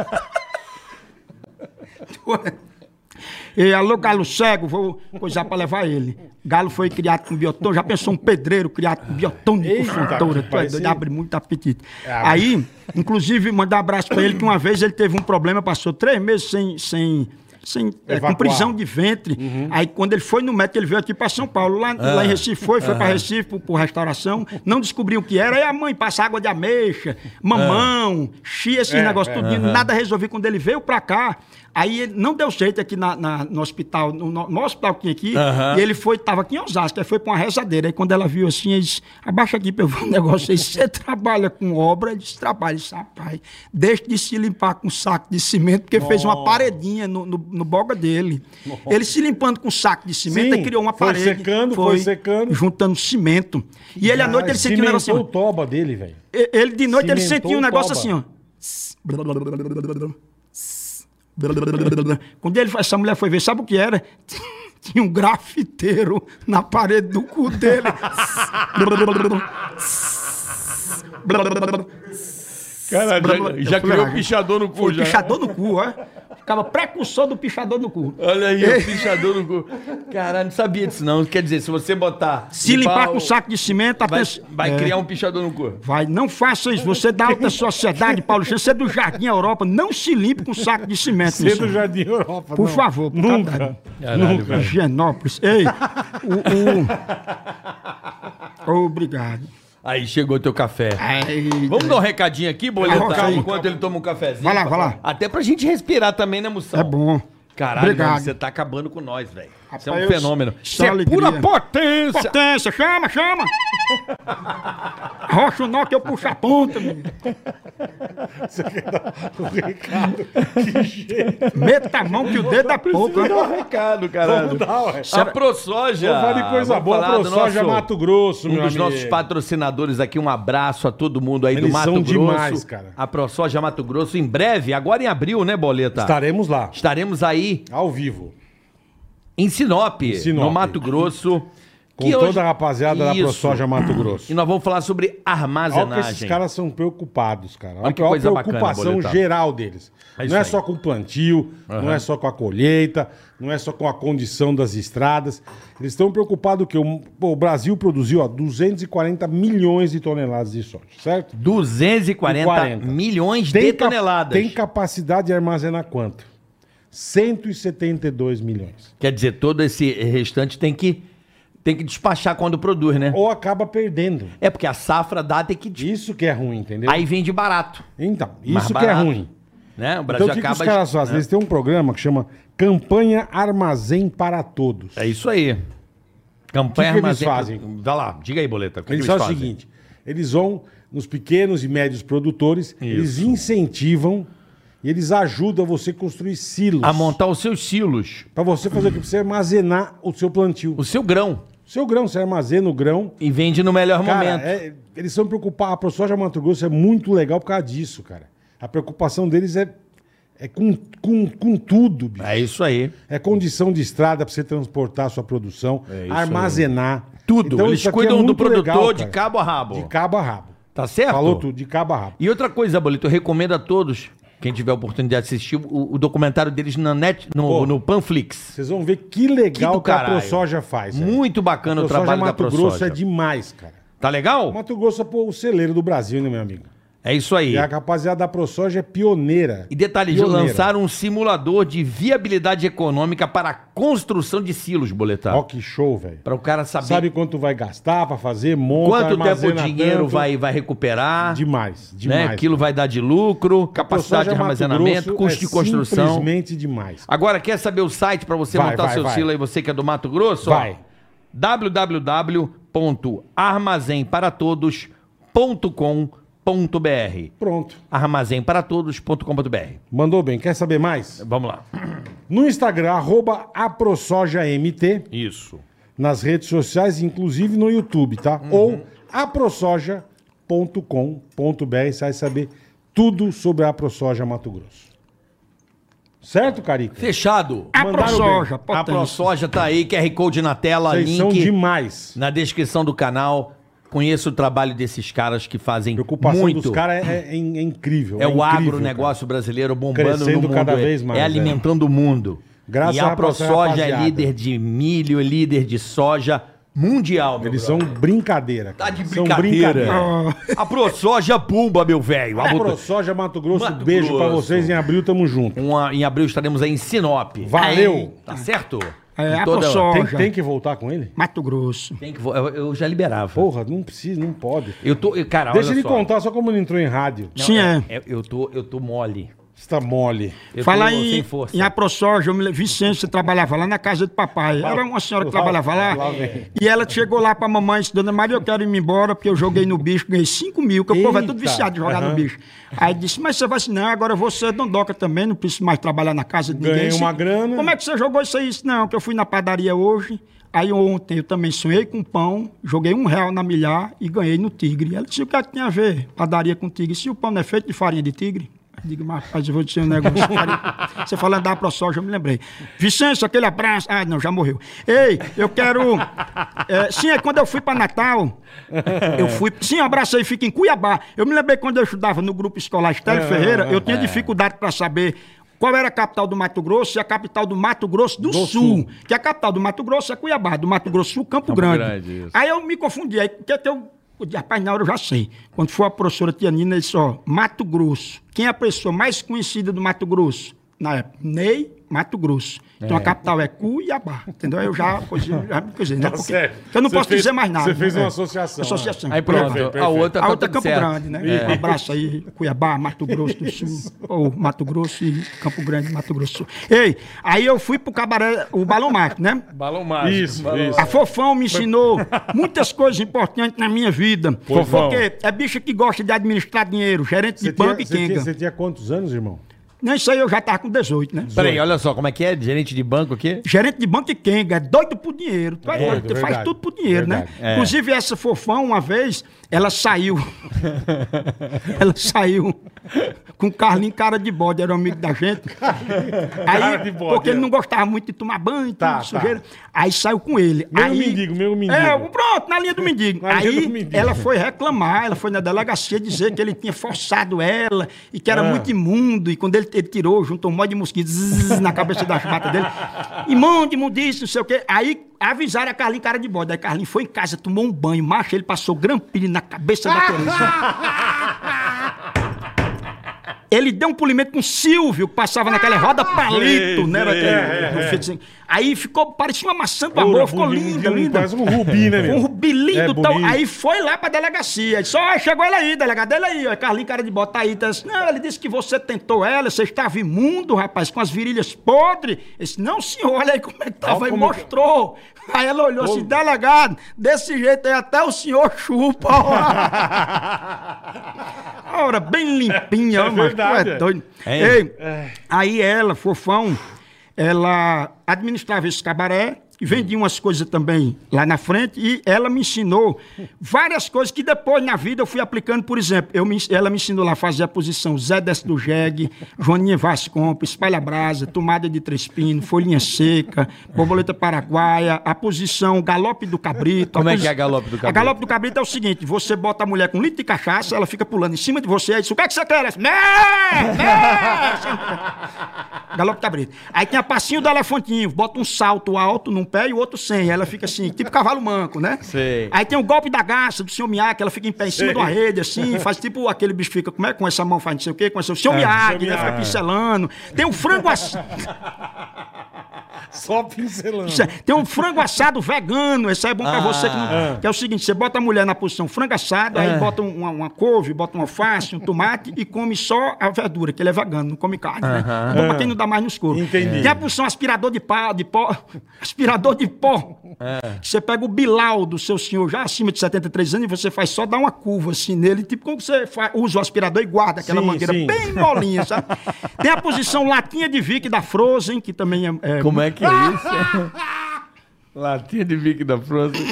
E alô, galo cego, vou coisar pra levar ele. Galo foi criado com biotônico, já pensou um pedreiro criado com biotônico, fontoura, tu é parece- doido, abre muito apetite. Ah, Aí, inclusive, mandar um abraço pra ele, que uma vez ele teve um problema, passou três meses sem, sem, sem, é, com prisão de ventre. Aí quando ele foi no médico, ele veio aqui para São Paulo. Lá, lá em Recife foi, foi para Recife por, por restauração. Não descobriu o que era. Aí a mãe passa água de ameixa, mamão, chia, esses É, negócios é. tudinho. Nada resolvi. Quando ele veio para cá, aí ele não deu jeito aqui na, na- no hospital, no, no- hospital que tinha aqui. Aham. E ele foi, tava aqui em Osasco, aí foi para uma rezadeira. Aí quando ela viu assim, ele disse, abaixa aqui para eu ver um negócio aí. Você trabalha com obra? Ele disse, trabalho. Ele disse, rapaz, deixa de se limpar com saco de cimento, porque fez uma paredinha no, no, no boga dele. Ele se limpando com saco de cimento, Sim, criou uma foi parede. secando, foi secando. Juntando cimento. E ele à noite, ele sentiu um negócio assim, o toba dele, velho. Ele de noite, ele Cimentou sentiu um negócio toba. assim, ó. Quando ele, essa mulher foi ver, sabe o que era? Tinha um grafiteiro na parede do cu dele. Cara, já, já criou ah, pichador no cu, já. pichador no cu, ó. Ficava precursor do pichador no cu. Olha aí, o pichador no cu. Caralho, não sabia disso não. Quer dizer, se você botar... Se limpar o- com saco de cimento, a Vai, pessoa- vai É. criar um pichador no cu. Vai, não faça isso. Você é da alta sociedade, Paulo Chão, você é do Jardim Europa, não se limpe com saco de cimento. Ser isso. do Jardim Europa. Por não. favor, por Nunca. caralho. Velho. Higienópolis. Ei, o, o... Obrigado. Aí chegou teu café. Ai, Vamos dar um recadinho aqui, Boleta, ok. enquanto ele toma um cafezinho. Vai lá, vai lá. Até pra gente respirar também, né, Moção? É bom. Caralho, Obrigado. mano, você tá acabando com nós, velho. Você é um Rapaz, fenômeno. Você é alegria. pura potência. Potência, chama, chama. Rocha o nó que eu puxo a ponta, menino. O recado. Que jeito. Meta a mão que o dedo é pouco. Dá hein? um recado, caralho. Vamos dar, ué. A ProSoja. Vamos falar de coisa Vamos boa. do ProSoja nosso- Mato Grosso, Um meu dos amigo. nossos patrocinadores aqui, um abraço a todo mundo aí do Eles Mato são Grosso. demais, cara. A ProSoja Mato Grosso, em breve, agora em abril, né, Boleta? Estaremos lá, Estaremos aí ao vivo. Em Sinop, Sinop. no Mato Grosso. Com toda a rapaziada da Isso. ProSoja Mato Grosso. E nós vamos falar sobre Olha que armazenagem. esses caras são preocupados, cara. Olha, Olha que coisa a bacana, preocupação Boletar. geral deles. É não é aí. só com o plantio, não é só com a colheita, não é só com a condição das estradas. Eles estão preocupados que o, pô, o Brasil produziu ó, 240 milhões de toneladas de soja, certo? 240 40. milhões Tem de toneladas. Tem capacidade de armazenar quanto? 172 milhões. Quer dizer, todo esse restante tem que, tem que despachar quando produz, né? Ou acaba perdendo. É porque a safra dá tem que. Isso que é ruim, entendeu? Aí vende barato. Então, isso que é barato. ruim. Né? O Brasil Então, o que, que acaba. os caras fazem? Eles têm um programa que chama Campanha Armazém para Todos. É isso aí. Campanha O que que eles armazém- fazem? Vai lá, diga aí, boleta. Que Eles que eles fazem o seguinte: eles vão nos pequenos e médios produtores, eles incentivam e eles ajudam você a construir silos. A montar os seus silos, Para você fazer o que? Pra você armazenar o seu plantio. o seu grão. O seu grão, você armazena o grão. E vende no melhor Cara, momento. é- eles são preocupados. A ProSoja Mato Grosso é muito legal por causa disso, cara. A preocupação deles é, é com, com, com tudo, bicho. É isso aí. É condição de estrada para você transportar a sua produção, É armazenar. Tudo. Então, Eles aqui cuidam é do produtor legal, de cabo a rabo. De cabo a rabo. Tá certo? Falou tudo, de cabo a rabo. E outra coisa, Bolito, eu recomendo a todos, quem tiver a oportunidade de assistir, o, o documentário deles na net, no, Pô. no Panflix. Vocês vão ver que legal Que que, a. ProSoja faz. velho. Muito bacana o ProSoja trabalho da Mato Grosso ProSoja. é demais, cara. Tá legal? Mato Grosso é pô, o celeiro do Brasil, né, meu amigo? É isso aí. E a rapaziada da ProSoja é pioneira. E detalhe, Pioneira. lançaram um simulador de viabilidade econômica para a construção de silos, boletar. Ó, que show, velho. Para o cara saber Sabe quanto vai gastar pra fazer, monta, quanto tempo o dinheiro tanto. vai, vai recuperar, Demais, né? demais. Aquilo vai dar de lucro, capacidade de Mato armazenamento, Grosso custo é de construção. Simplesmente demais. Agora, quer saber o site para você Vai, montar vai, seu vai. silo aí, você que é do Mato Grosso? Vai. www.armazenparatodos.com.br Pronto. armazenparatodos.com.br Mandou bem. Quer saber mais? Vamos lá. No Instagram, arroba aprosojamt, Isso. nas redes sociais, inclusive no YouTube, tá? Uhum. Ou aprosoja.com.br, você vai saber tudo sobre a AproSoja Mato Grosso. Certo, Carica? Fechado. A Mandaram ProSoja, A. ProSoja tá aí, QR Code na tela, Vocês são link demais. na descrição do canal. Conheça o trabalho desses caras que fazem A preocupação muito. dos caras é, é- é incrível. É, o incrível, agronegócio brasileiro bombando Crescendo no mundo. cada é- vez mais, É é. alimentando o mundo. Graças e à a ProSoja é líder de milho, é líder de soja Mundial, meu Eles brother. são brincadeira. Tá cara. de São brincadeira. A ProSoja Pumba, meu velho. A A ProSoja Mato Grosso, Mato beijo pra Grosso. vocês. Em abril tamo junto. Uma- em abril estaremos aí em Sinop. Valeu. Tá certo? É, a toda-. Tem, tem que voltar com ele? Mato Grosso. Tem que eu, eu já liberava. Porra, não precisa, não pode. Eu tô, eu- cara, Deixa olha ele só. contar só como ele entrou em rádio. Não, Sim, é. Eu tô, eu tô mole. Você tá mole. Eu Falar tô em, sem força. em AproSoja, eu me Vicência trabalhava lá na casa do papai. Era uma senhora que trabalhava lá. E ela chegou lá pra mamãe e disse, Dona Maria, eu quero ir embora, porque eu joguei no bicho, ganhei 5 mil, que o povo é tudo viciado de jogar aham. no bicho. Aí disse, mas você vai assim, não, agora você é dondoca também, não preciso mais trabalhar na casa de Ganhei ninguém. uma Disse, grana. Como é que você jogou isso aí? Não, que eu fui na padaria hoje. Aí ontem eu também sonhei com pão, joguei um real na milhar e ganhei no tigre. Ela disse, o que é que tem a ver padaria com tigre? Se o pão não é feito de farinha de tigre? Digo, mas rapaz, eu vou dizer um negócio. Você falando da ProSoja, eu me lembrei. Vicêncio, aquele abraço. Ah, não, já morreu. Ei, eu quero. é, sim, é quando eu fui para Natal. Eu fui. Sim, um abraço aí, fica em Cuiabá. Eu me lembrei quando eu estudava no grupo escolar Estélio Ferreira, eu tinha dificuldade para saber. Qual era a capital do Mato Grosso e a capital do Mato Grosso do, Do Sul, Sul. Que a capital do Mato Grosso é Cuiabá, do Mato Grosso do Sul, Campo, Campo Grande. Grande. Aí eu me confundi. Aí o que é que eu. Rapaz, na hora eu já sei. Quando for a professora Tia Nina, ele disse: ó, Mato Grosso. Quem é a pessoa mais conhecida do Mato Grosso? Na época, Ney Mato Grosso. Então a capital é Cuiabá. Entendeu? Eu já, pois, eu já me coisei, né? Tá Porque, certo. eu não Você posso fez- dizer mais nada. você fez né? uma É. associação, Associação. Aí pronto. Perfeito, A perfeito. outra A tá outra é tudo Campo certo. Grande, né? Um abraço aí, Cuiabá, Mato Grosso do Sul. Ou Mato Grosso e Campo Grande, Mato Grosso do Sul. Ei, aí eu fui pro cabaré, o Balão Mágico, né? Balão mágico. Isso, balão- isso. A Fofão me ensinou muitas coisas importantes na minha vida. Fofão. Porque é bicha que gosta de administrar dinheiro, gerente Você de tinha, banco e quenga. você tinha quantos anos, irmão? Não, isso aí eu já tava com 18, né? Peraí, olha só, como é que é? Gerente de banco aqui? Gerente de banco e quenga, é doido por dinheiro. Tu é Doido, doido, faz verdade. tudo por dinheiro, Verdade. né? Inclusive, essa fofão, uma vez, ela saiu. ela saiu com o Carlinho cara de bode, era um amigo da gente. Aí, Cara de bode, porque ele é. não gostava muito de tomar banho, Tá, tudo, sujeira. Aí saiu com ele. Meu aí, mendigo, meu mendigo. É, pronto, na linha do mendigo. Na aí do mendigo. ela foi reclamar, ela foi na delegacia dizer que ele tinha forçado ela e que era Ah. muito imundo. E quando ele, ele tirou, juntou um monte de mosquito zzz, na cabeça das matas dele. Imundo, imundice, não sei o quê. Aí avisaram a Carlinhos cara de bode. Aí Carlinhos foi em casa, tomou um banho, macho, ele passou grampilho na cabeça da Teresa. Ele deu um polimento com o Silvio, que passava naquela roda palito, né? no feito assim. Aí ficou, parecia uma maçã do amor, ficou linda, linda. Parece um rubi, né, meu? Um rubi lindo, É tal. Aí foi lá pra delegacia. Disse, ó, chegou ele aí, delegado, ele aí, ó. Carlinhos, cara de bota aí. Tá, disse, não, ele disse que você tentou ela, você estava imundo, rapaz, com as virilhas podres. Ele disse, não, senhor, olha aí como é que tava. Aí mostrou. Aí ela olhou assim, delegado, desse jeito aí até o senhor chupa. ó." A hora bem limpinha, É ó, mas tu verdade, é é. doido. É. Ei, aí ela, fofão, ela administrava esse cabaré e vendia umas coisas também lá na frente e ela me ensinou várias coisas que depois na vida eu fui aplicando, por exemplo, eu me- ela me ensinou lá a fazer a posição Zé Desce do Jegue, Joaninha Vasconpa, Espalha Brasa, Tomada de Três Pinos, Folhinha Seca, Borboleta Paraguaia, a posição Galope do Cabrito. Como é que é a Galope do A Cabrito? Galope do Cabrito é o seguinte, você bota a mulher com um litro de cachaça, ela fica pulando em cima de você, aí diz, o que é que você quer? Mé! Mé! Galope Cabrito. Aí tem a passinho do elefantinho, bota um salto alto num pé e o outro sem. Ela fica assim, tipo cavalo manco, né? Sei. Aí tem o golpe da garça do senhor Miyagi, ela fica em pé em cima de uma rede, assim, faz tipo aquele bicho fica, como é? Com essa mão faz não sei o quê, com esse... O senhor Miyagi, né? Fica pincelando. Tem o frango assado. Só pincelando. Tem um frango assado vegano, esse aí é bom pra você que não. Que é o seguinte: você bota a mulher na posição frango assado, aí bota um- uma, uma couve, bota uma alface, um tomate e come só a verdura, que ele é vegano, não come carne. Né? É bom pra quem não dá mais no escuro. Entendi. Tem a posição aspirador de pá, de pó. Aspirador de pó. Que Você pega o bilau do seu senhor já acima de 73 anos e você faz só dar uma curva assim nele, tipo como você fa- usa o aspirador e guarda aquela Sim, mangueira sim. bem molinha, sabe? Tem a posição latinha de Vic da Frozen, que também é, é Como é que é isso? Latinha de Vic da Frozen.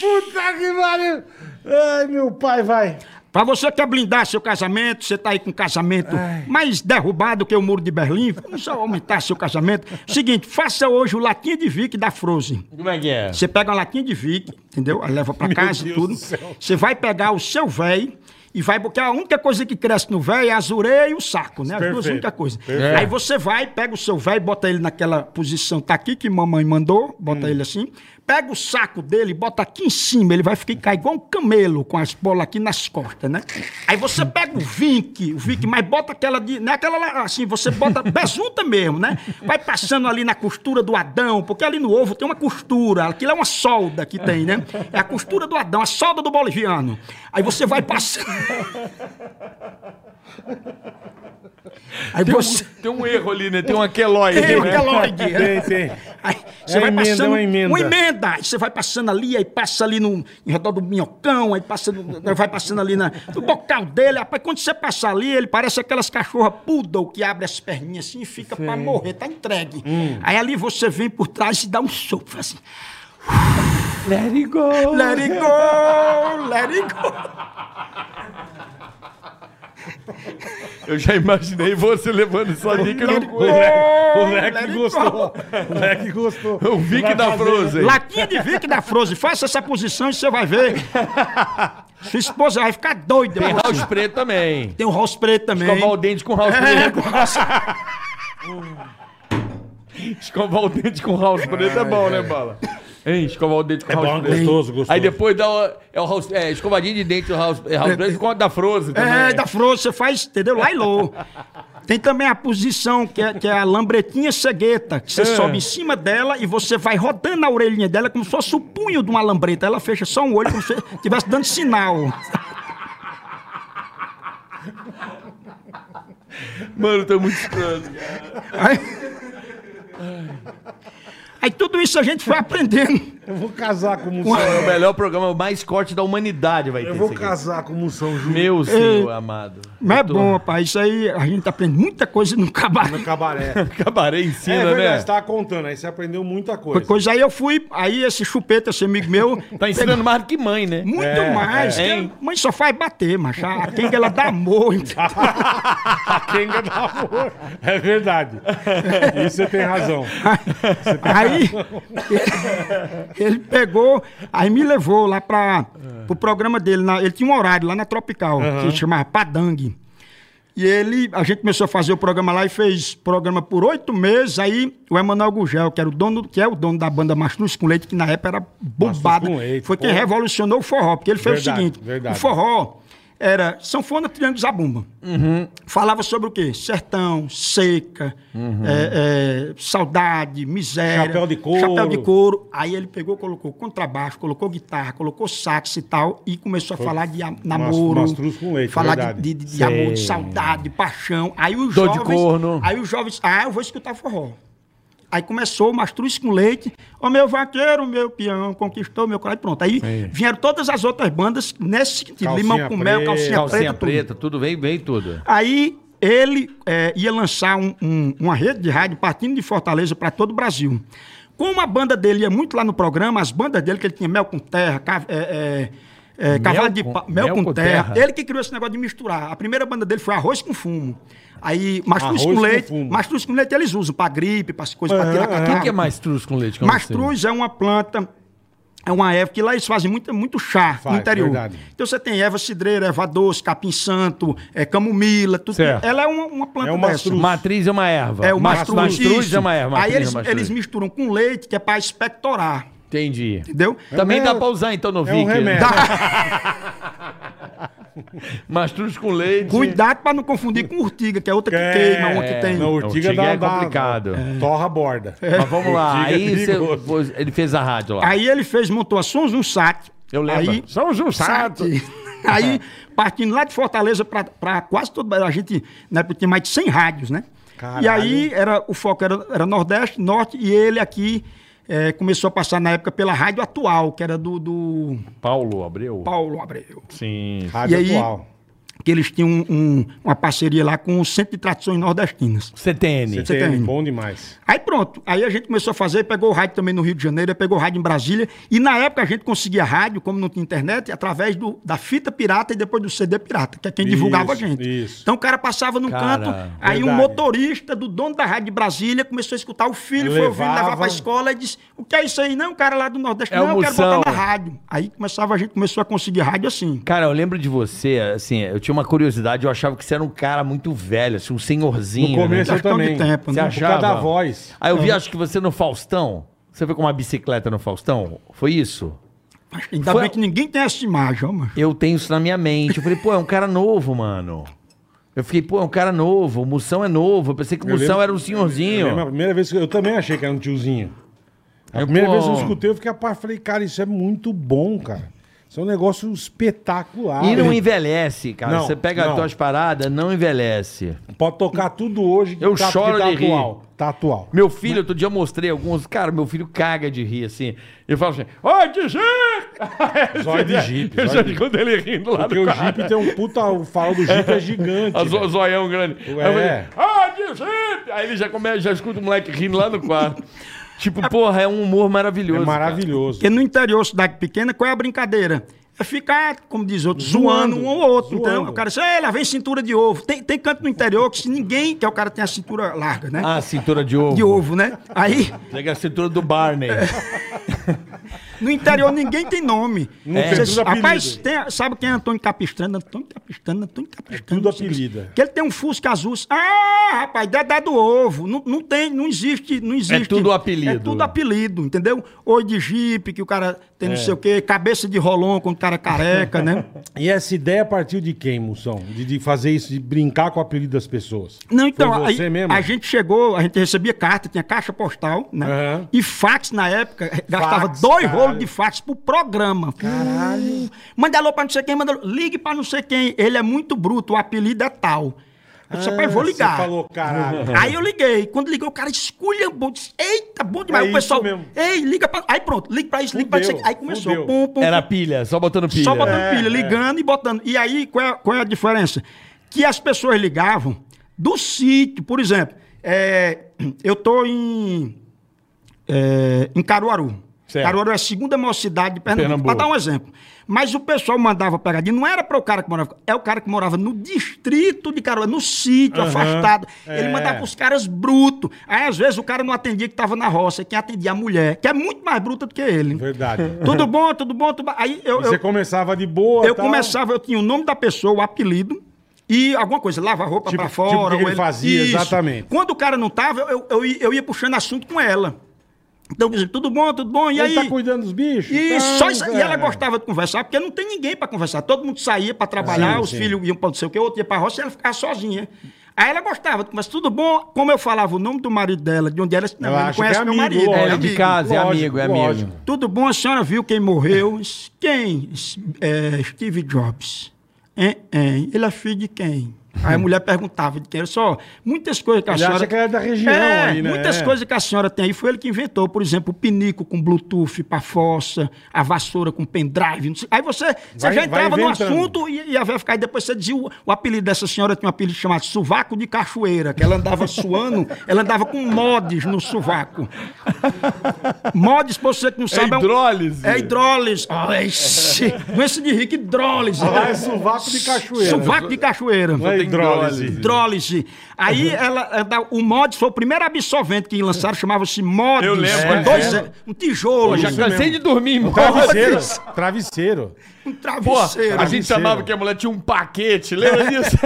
Puta que pariu! Ai, meu pai, vai. Pra você que quer blindar seu casamento, você tá aí com um casamento mais derrubado que o muro de Berlim, vamos só aumentar seu casamento. Seguinte, faça hoje o latinha de Vic da Frozen. Como é que é? Você pega uma latinha de Vic, entendeu? Aí leva pra casa e tudo. Você vai pegar o seu véi e vai, porque a única coisa que cresce no velho é a azureia e o saco, né? As duas Perfeito. únicas coisas. Perfeito. Aí você vai, pega o seu velho, bota ele naquela posição, tá aqui que mamãe mandou, bota ele assim. Pega o saco dele, bota aqui em cima, ele vai ficar igual um camelo com as bolas aqui nas costas, né? Aí você pega o vinque, o vinque, mas bota aquela de. Não é aquela lá, assim, você bota besunta mesmo, né? Vai passando ali na costura do Adão, porque ali no ovo tem uma costura, aquilo é uma solda que tem, né? É a costura do Adão, a solda do boliviano. Aí você vai passando. Aí Tem um, você. tem um erro ali, né? Tem um aqueloide, Tem né? aquela hora de- Tem, tem. Aí É você vai emenda, passando. é uma emenda. Uma emenda. Aí você vai passando ali, aí passa ali no, em redor do minhocão, aí passa no- vai passando ali na, no bocal dele. Rapaz, quando você passar ali, ele parece aquelas cachorras poodle que abre as perninhas assim e fica pra morrer, tá entregue. Hum. Aí ali você vem por trás e dá um sopro assim. Let it go. Let it go! Let it go! Eu já imaginei você levando it cu. go! O Leque gostou. O Leque gostou. O Vic Vai da fazer- Frozen. Latinha de Vic da Frozen, faça essa posição e você vai ver. Sua esposa vai ficar doida. Tem house preto também. Tem o house preto também. Escovar o dente com house É, preto. Escovar o dente com house preto é bom, né, Bala? Hein? Escovar o dente com É house bom, gostoso, gostoso. Aí depois dá o, é o house, é, escovadinho de dente do house, é, house preto com a da Frozen também. É, da Frozen, você faz, entendeu? Lá e low. Tem também a posição, que é, que é a lambretinha cegueta, que você sobe em cima dela e você vai rodando a orelhinha dela como se fosse o punho de uma lambreta. Ela fecha só um olho como se estivesse dando sinal. Mano, tá muito estranho. Aí, aí tudo isso a gente foi aprendendo. Eu vou casar com Moção. É o melhor programa, o mais corte da humanidade vai ter Eu vou casar com Moção Júnior. Meu senhor amado. Mas é tô- bom, rapaz. Isso aí a gente aprende muita coisa no cabaré. No cabaré. Cabaré É ensina, verdade, né? você tava contando, aí você aprendeu muita coisa. coisa aí eu fui, aí esse chupeta, esse amigo meu. Tá ensinando mais do que mãe, né? Muito É, mais. é. que Hein? a mãe só faz bater, macho. A Kenga, ela dá amor. A quenga do amor. É verdade. Isso você tem razão. Aí ele, ele pegou, aí me levou lá para o programa dele. na- ele tinha um horário lá na Tropical, que se chamava Padangue. E ele, a gente começou a fazer o programa lá e fez programa por oito meses. Aí o Emanuel Gugel, que, era o dono, que é o dono da banda Mastruz com Leite, que na época era bombada, Leite, foi quem revolucionou o forró. Porque ele fez Verdade, o seguinte: verdade. o forró era sanfona, triângulo zabumba. Falava sobre o quê? Sertão, seca, é, é, saudade, miséria. Chapéu de couro. Chapéu de couro. Aí ele pegou, colocou contrabaixo, colocou guitarra, colocou sax e tal, e começou a falar de namoro. mastruz com leite, falar de, verdade. de, de- de amor, de saudade, de paixão. Aí os Dor de jovens. corno. Aí os jovens. Ah, eu vou escutar forró. Aí começou o Mastruz com Leite. Ó, meu vaqueiro, meu peão, conquistou meu coração. Pronto. Aí vieram todas as outras bandas nesse sentido. Calcinha Limão com mel, calcinha, Calcinha preta, tudo. preta, tudo vem, vem tudo. Aí ele é, ia lançar um- um- uma rede de rádio partindo de Fortaleza para todo o Brasil. Como a banda dele ia muito lá no programa, as bandas dele, que ele tinha Mel com Terra, é, é, é, Cavalo de Mel, com, terra. Terra. ele que criou esse negócio de misturar. A primeira banda dele foi Arroz com Fumo. Aí, Mastruz com com leite. fumo. Mastruz com leite eles usam para gripe, para as coisas, para tirar O que, catarro. que é mastruz com leite? sei? Mastruz é uma planta, é uma erva que lá eles fazem muito, muito chá Faz, no interior. verdade. Então você tem erva cidreira, erva doce, capim santo, é, camomila, tudo. Certo. Ela é uma, uma planta É o dessa. mastruz. Matriz é uma erva. É o Mas- mastruz. Mastruz é uma erva. Aí eles, é eles misturam com leite, que é para expectorar. Entendi. Entendeu? Também É- dá pra usar então no É um Vic. né? remédio. Mastruz com leite. Cuidado para não confundir com urtiga, que é outra que É, queima, uma que tem. Não, urtiga, Urtiga dá, é dá- complicado. Torra a borda. Mas vamos lá. Urtiga é Aí você- perigoso. ele fez a rádio lá. Aí ele fez, montou a Sons um. Eu lembro. Aí, Somos um sato. Aí, partindo lá de Fortaleza para quase todo a gente, na época tinha mais de 100 rádios, né? Caralho. E aí era, o foco era, era Nordeste, Norte, e ele aqui eh, começou a passar na época pela Rádio Atual, que era do, do Paulo Abreu. Paulo Abreu. Sim. Rádio E aí- que eles tinham um- um- uma parceria lá com o Centro de Tradições Nordestinas. CTN. Tem, tem. bom demais. Aí pronto, aí a gente começou a fazer, pegou o rádio também no Rio de Janeiro, pegou o rádio em Brasília, e na época a gente conseguia rádio, como não tinha internet, através do, da fita pirata e depois do CD pirata, que é quem divulgava a Isso, gente. isso. Então o cara passava num Cara, canto, aí um motorista do dono da rádio de Brasília começou a escutar o filho, foi ouvindo, Levava. levar pra escola e disse, o que é isso aí? Não, o cara lá do Nordeste, É não, eu quero botar na rádio. Aí começava, a gente começou a conseguir rádio assim. Cara, eu lembro de você, assim, eu tinha uma curiosidade, eu achava que você era um cara muito velho, assim, um senhorzinho. No começo né? eu também. tempo, Você né? Por causa da achava? voz. Aí eu vi, acho que você no Faustão. Você foi com uma bicicleta no Faustão? Foi isso? Ainda Foi- bem que ninguém tem essa imagem, mano. Eu tenho isso na minha mente. Eu falei, pô, é um cara novo, mano. Eu fiquei, pô, é um cara novo. O Moção é novo. Eu pensei que o Eu Moção lembro- era um Eu senhorzinho. lembro a primeira vez que eu, eu também achei que era um tiozinho. A Eu, primeira pô, vez que eu escutei, eu fiquei apaixonado. Falei, cara, isso é muito bom, cara. Isso é um negócio espetacular. E não envelhece, cara. Não, você pega não. as tuas paradas, não envelhece. Pode tocar tudo hoje. que Eu tá, choro tá de rir. atual. Tá atual. Meu filho, outro dia eu mostrei alguns. Cara, meu filho caga de rir, assim. Ele fala assim: Ô, de Jeep! Zóio de Jeep, Eu já de- quando ele rindo lá Porque do o carro. Jeep tem um puta. O farol do Jeep é gigante. Velho. zoião grande. Eu É. ah, de Jeep! Aí ele já começa, já escuta o moleque rindo lá no quarto. Tipo, porra, é um humor maravilhoso. É cara. maravilhoso. Porque no interior, cidade pequena, qual é a brincadeira? É ficar, como diz outro, Zoando, zoando, um ou outro. zoando. Então, o cara diz, ei, lá vem cintura de ovo. Tem, tem canto no interior que se ninguém, que é o cara tem a cintura larga, né? Ah, cintura de ovo. De ovo, né? Aí, Pega a cintura do Barney. no interior ninguém tem nome. Não tem Vocês- rapaz, tem- sabe quem é Antônio Capistrano? Antônio Capistrano, Antônio Capistrano. É tudo apelida. Que ele tem um Fusca azul. Ah, rapaz, Dedé do ovo. Não, não tem, não existe, não existe. tudo apelido. É tudo apelido, entendeu? Oi de jipe, que o cara tem É. não sei o quê, cabeça de rolon quando o cara é careca, né? E essa ideia partiu de quem, Moção? De, de fazer isso, de brincar com o apelido das pessoas? Não, então, aí, a gente chegou, a gente recebia carta, tinha caixa postal, né? Aham. E fax na época, gastava Fax, dois caralho. Rolos de fax por programa. Caralho. Manda alô pra não sei quem, manda alô. Ligue pra não sei quem. Ele é muito bruto, o apelido é tal. Eu disse, rapaz, vou ligar. Ah, Você falou, caralho. Aí eu liguei. Quando ligou, o cara esculhambou. Disse, eita, bom demais. É o pessoal, isso mesmo. ei, liga pra... Aí pronto, liga pra isso, liga pra isso. Fudeu, Aí começou. fudeu. Pum, pum, Era pilha, só botando pilha. Só botando É, pilha, é. ligando e botando. E aí, qual é, qual é a diferença? Que as pessoas ligavam do sítio, por exemplo, é, eu tô em, é, em Caruaru. Certo. Caruaru é a segunda maior cidade de Pernambuco, Pernambuco. para dar um exemplo. Mas o pessoal mandava pegadinha, não era para o cara que morava, é o cara que morava no distrito de Caruaru, no sítio, Aham, afastado. é. Ele mandava os caras brutos. Aí, às vezes, o cara não atendia que estava na roça, quem atendia a mulher, que é muito mais bruta do que ele. Verdade. Tudo bom, tudo bom, tudo bom. Aí eu, você eu, começava de boa. eu tal. começava, eu tinha o nome da pessoa, o apelido. E alguma coisa, lava a roupa Tipo- pra tipo fora. que ou ele fazia, exatamente. Quando o cara não tava, eu, eu, eu ia puxando assunto com ela. Então, dizia, tudo bom, tudo bom? E Ele aí? tá cuidando dos bichos? E, Tá, só isso- e ela é. gostava de conversar, porque não tem ninguém pra conversar. Todo mundo saía pra trabalhar, Sim, os sim. filhos iam pra não sei o que, outro ia pra roça e ela ficava sozinha. Aí ela gostava de conversar, tudo bom? Como eu falava o nome do marido dela, de onde era, não, Ela ele acha conhece é meu amigo, marido. lógico. É, amigo. de casa, é amigo, é amigo. lógico. Tudo bom? A senhora viu quem morreu? É, é, Steve Jobs. Hein, hein? Ele é filho de quem? Aí a mulher perguntava de quem era. Só muitas coisas que a Ele senhora... acha que era da região É, ali, né? Muitas É. coisas que a senhora tem aí foi ele que inventou. Por exemplo, o pinico com Bluetooth pra fossa, a vassoura com pendrive. Aí você, você Vai- já vai entrava no assunto e, e a ficava. Aí depois você dizia o, o apelido dessa senhora tinha um apelido chamado Sovaco de Cachoeira, que ela andava suando, ela andava com mods no sovaco. mods, pra você que não sabe, é, um- hidrólise. é hidrólise. Ai, xi. Doença de rico, hidrólise. Lá é sovaco de cachoeira. Sovaco de cachoeira. É hidrólise. Hidrólise. Aí ela, o Mods foi o primeiro absorvente que lançaram, chamava-se Mods. Eu lembro, É, é. dois, é, um tijolo. Eu já cansei de dormir em Travesseiro. Mods. Travesseiro. Um Pô, travesseiro. a gente Travesseiro. chamava que a mulher tinha um paquete, lembra disso?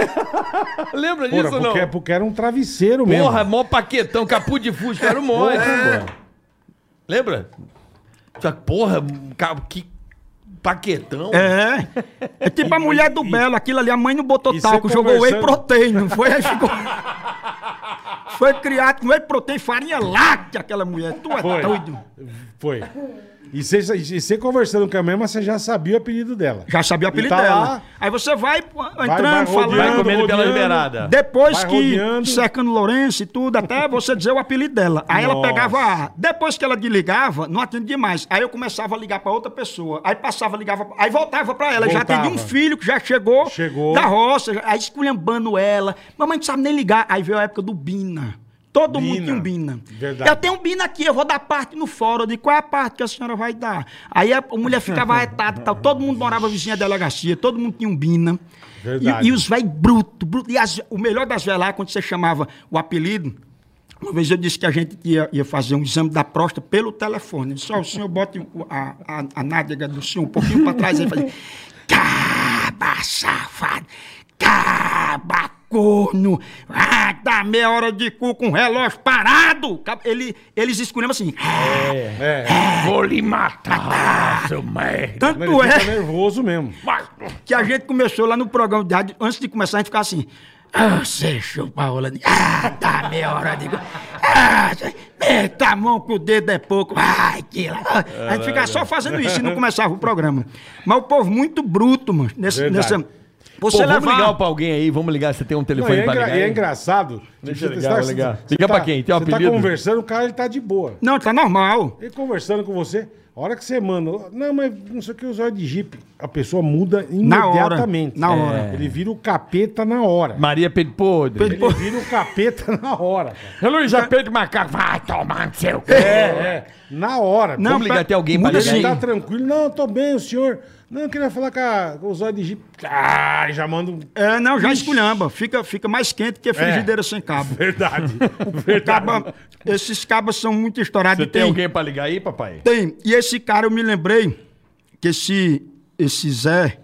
lembra disso ou não? porque, porque era um travesseiro mesmo. Porra, mó paquetão, capu de fusca, era o monte, É. pô. Lembra? Porra, que paquetão. É. É tipo a mulher do Belo, aquilo ali, a mãe não botou e talco, jogou whey protein, não foi? Aí ficou. Foi criado com whey protein, farinha láctea, aquela mulher. Tu é Foi. doido. Foi. E você, e você conversando com a mesma, você já sabia o apelido dela. Já sabia o apelido tá dela. lá. Aí você vai pô, vai entrando, rodeando, falando. Vai comendo pela liberada. Depois Vai que rodeando. cercando Lourenço e tudo, até você dizer o apelido dela. Aí ela Nossa. pegava a. Depois que ela desligava, não atendia mais. Aí eu começava a ligar pra outra pessoa. Aí passava, ligava. Aí voltava pra ela. Já Voltava. atendia um filho que já chegou, Chegou. da roça, já- aí esculhambando ela. Mamãe não sabe nem ligar. Aí veio a época do Bina. Todo mundo Bina. tinha um Bina. Verdade. Eu tenho um Bina aqui, eu vou dar parte no fórum. Eu digo, qual é a parte que a senhora vai dar? Aí a mulher ficava retada e tal. Todo mundo morava vizinha da delegacia, todo mundo tinha um Bina. Verdade. E, e os velhos brutos, bruto. E as- o melhor das velhas lá, quando você chamava o apelido, uma vez eu disse que a gente ia, ia fazer um exame da próstata pelo telefone. Só o senhor bote o- a, a, a nádega do senhor um pouquinho para trás e fazia. Caba safado! Caba corno! Ah, dá meia hora de cu com o relógio parado! Ele, eles escolheram assim. É. Vou lhe matar, seu merda. Ele Tanto fica é nervoso mesmo. que a gente começou lá no programa de rádio, antes de começar, a gente ficava assim. Ah, você chupa rola. Ah, dá meia hora de... Ah, meta a mão que o dedo é pouco. Ai, que... lá. A gente ficava só fazendo isso e não começava o programa. Mas o povo muito bruto, mano. Nesse, Verdade. Nessa... Pô, Você vamos levar... ligar pra alguém aí, vamos ligar. Você tem um Não, telefone e é, pra engra- ligar? e é engraçado. Deixa eu Você ligar, tá- ligar. você Liga tá- pra quem? Tem um Você tá apelido? conversando, o cara ele tá de boa. Não, tá normal. Ele conversando com você, a hora que você manda, não, mas não sei o que, o zóio de jipe, a pessoa muda Na hora, imediatamente. na hora. Ele vira o capeta na hora. Maria Pedro Podre. Pedro- Ele vira o capeta na hora. cara. Luísa Pedro Macaco. Vai tomar no seu. É, é. Na hora. Não, Vamos ligar até alguém pra muda Ele assim. tá tranquilo. Não, tô bem, o senhor. Não, eu queria falar com, a, com o zóio de jipe. Ah, já manda um... É, não, já esculhamba. Fica, fica mais quente que frigideira sem cabo. Verdade. Verdade. Caba- esses cabos são muito estourados. Você e tem alguém pra ligar aí, papai? Tem. E esse cara, eu me lembrei que esse, esse Zé,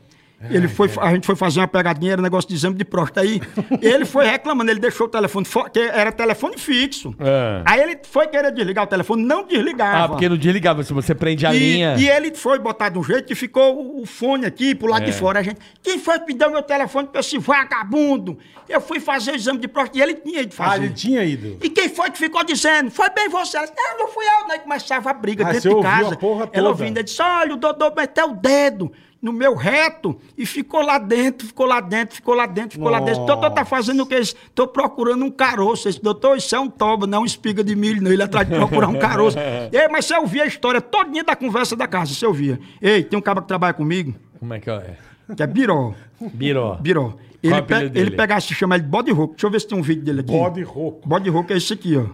ele foi, a gente foi fazer uma pegadinha, era um negócio de exame de próstata. Aí ele foi reclamando, ele deixou o telefone que era telefone fixo. É. Aí ele foi querer desligar o telefone, não desligava. Ah, porque não desligava. Se você prende a e, linha. e ele foi botar de um jeito e ficou o- fone aqui pro lado É. de fora. A gente, quem foi que deu meu telefone pra esse vagabundo? Eu fui fazer o exame de próstata e ele tinha ido fazer. Ah, ele tinha ido. E quem foi que ficou dizendo? Foi bem você. Ela disse, não, não fui eu. Né? Começava a briga Ah, dentro de casa. Ela ouvindo, ela disse, olha, o Dodô meteu o dedo no meu reto e ficou lá dentro, ficou lá dentro, ficou lá dentro, ficou lá dentro. Doutor tá fazendo o quê? Estou procurando um caroço. Esse doutor, isso é um toba, não é um espiga de milho, não. Ele atrás de procurar um caroço. Ei, mas você ouvia a história todinha da conversa da casa, você ouvia. Ei, tem um cara que trabalha comigo, Como é que é? que é Biró. Biró. Biró. Ele, é apelido pe- dele? ele pega, se chama ele de bode rouco. Deixa eu ver se tem um vídeo dele aqui. Bode rouco. Bode rouco é esse aqui, ó.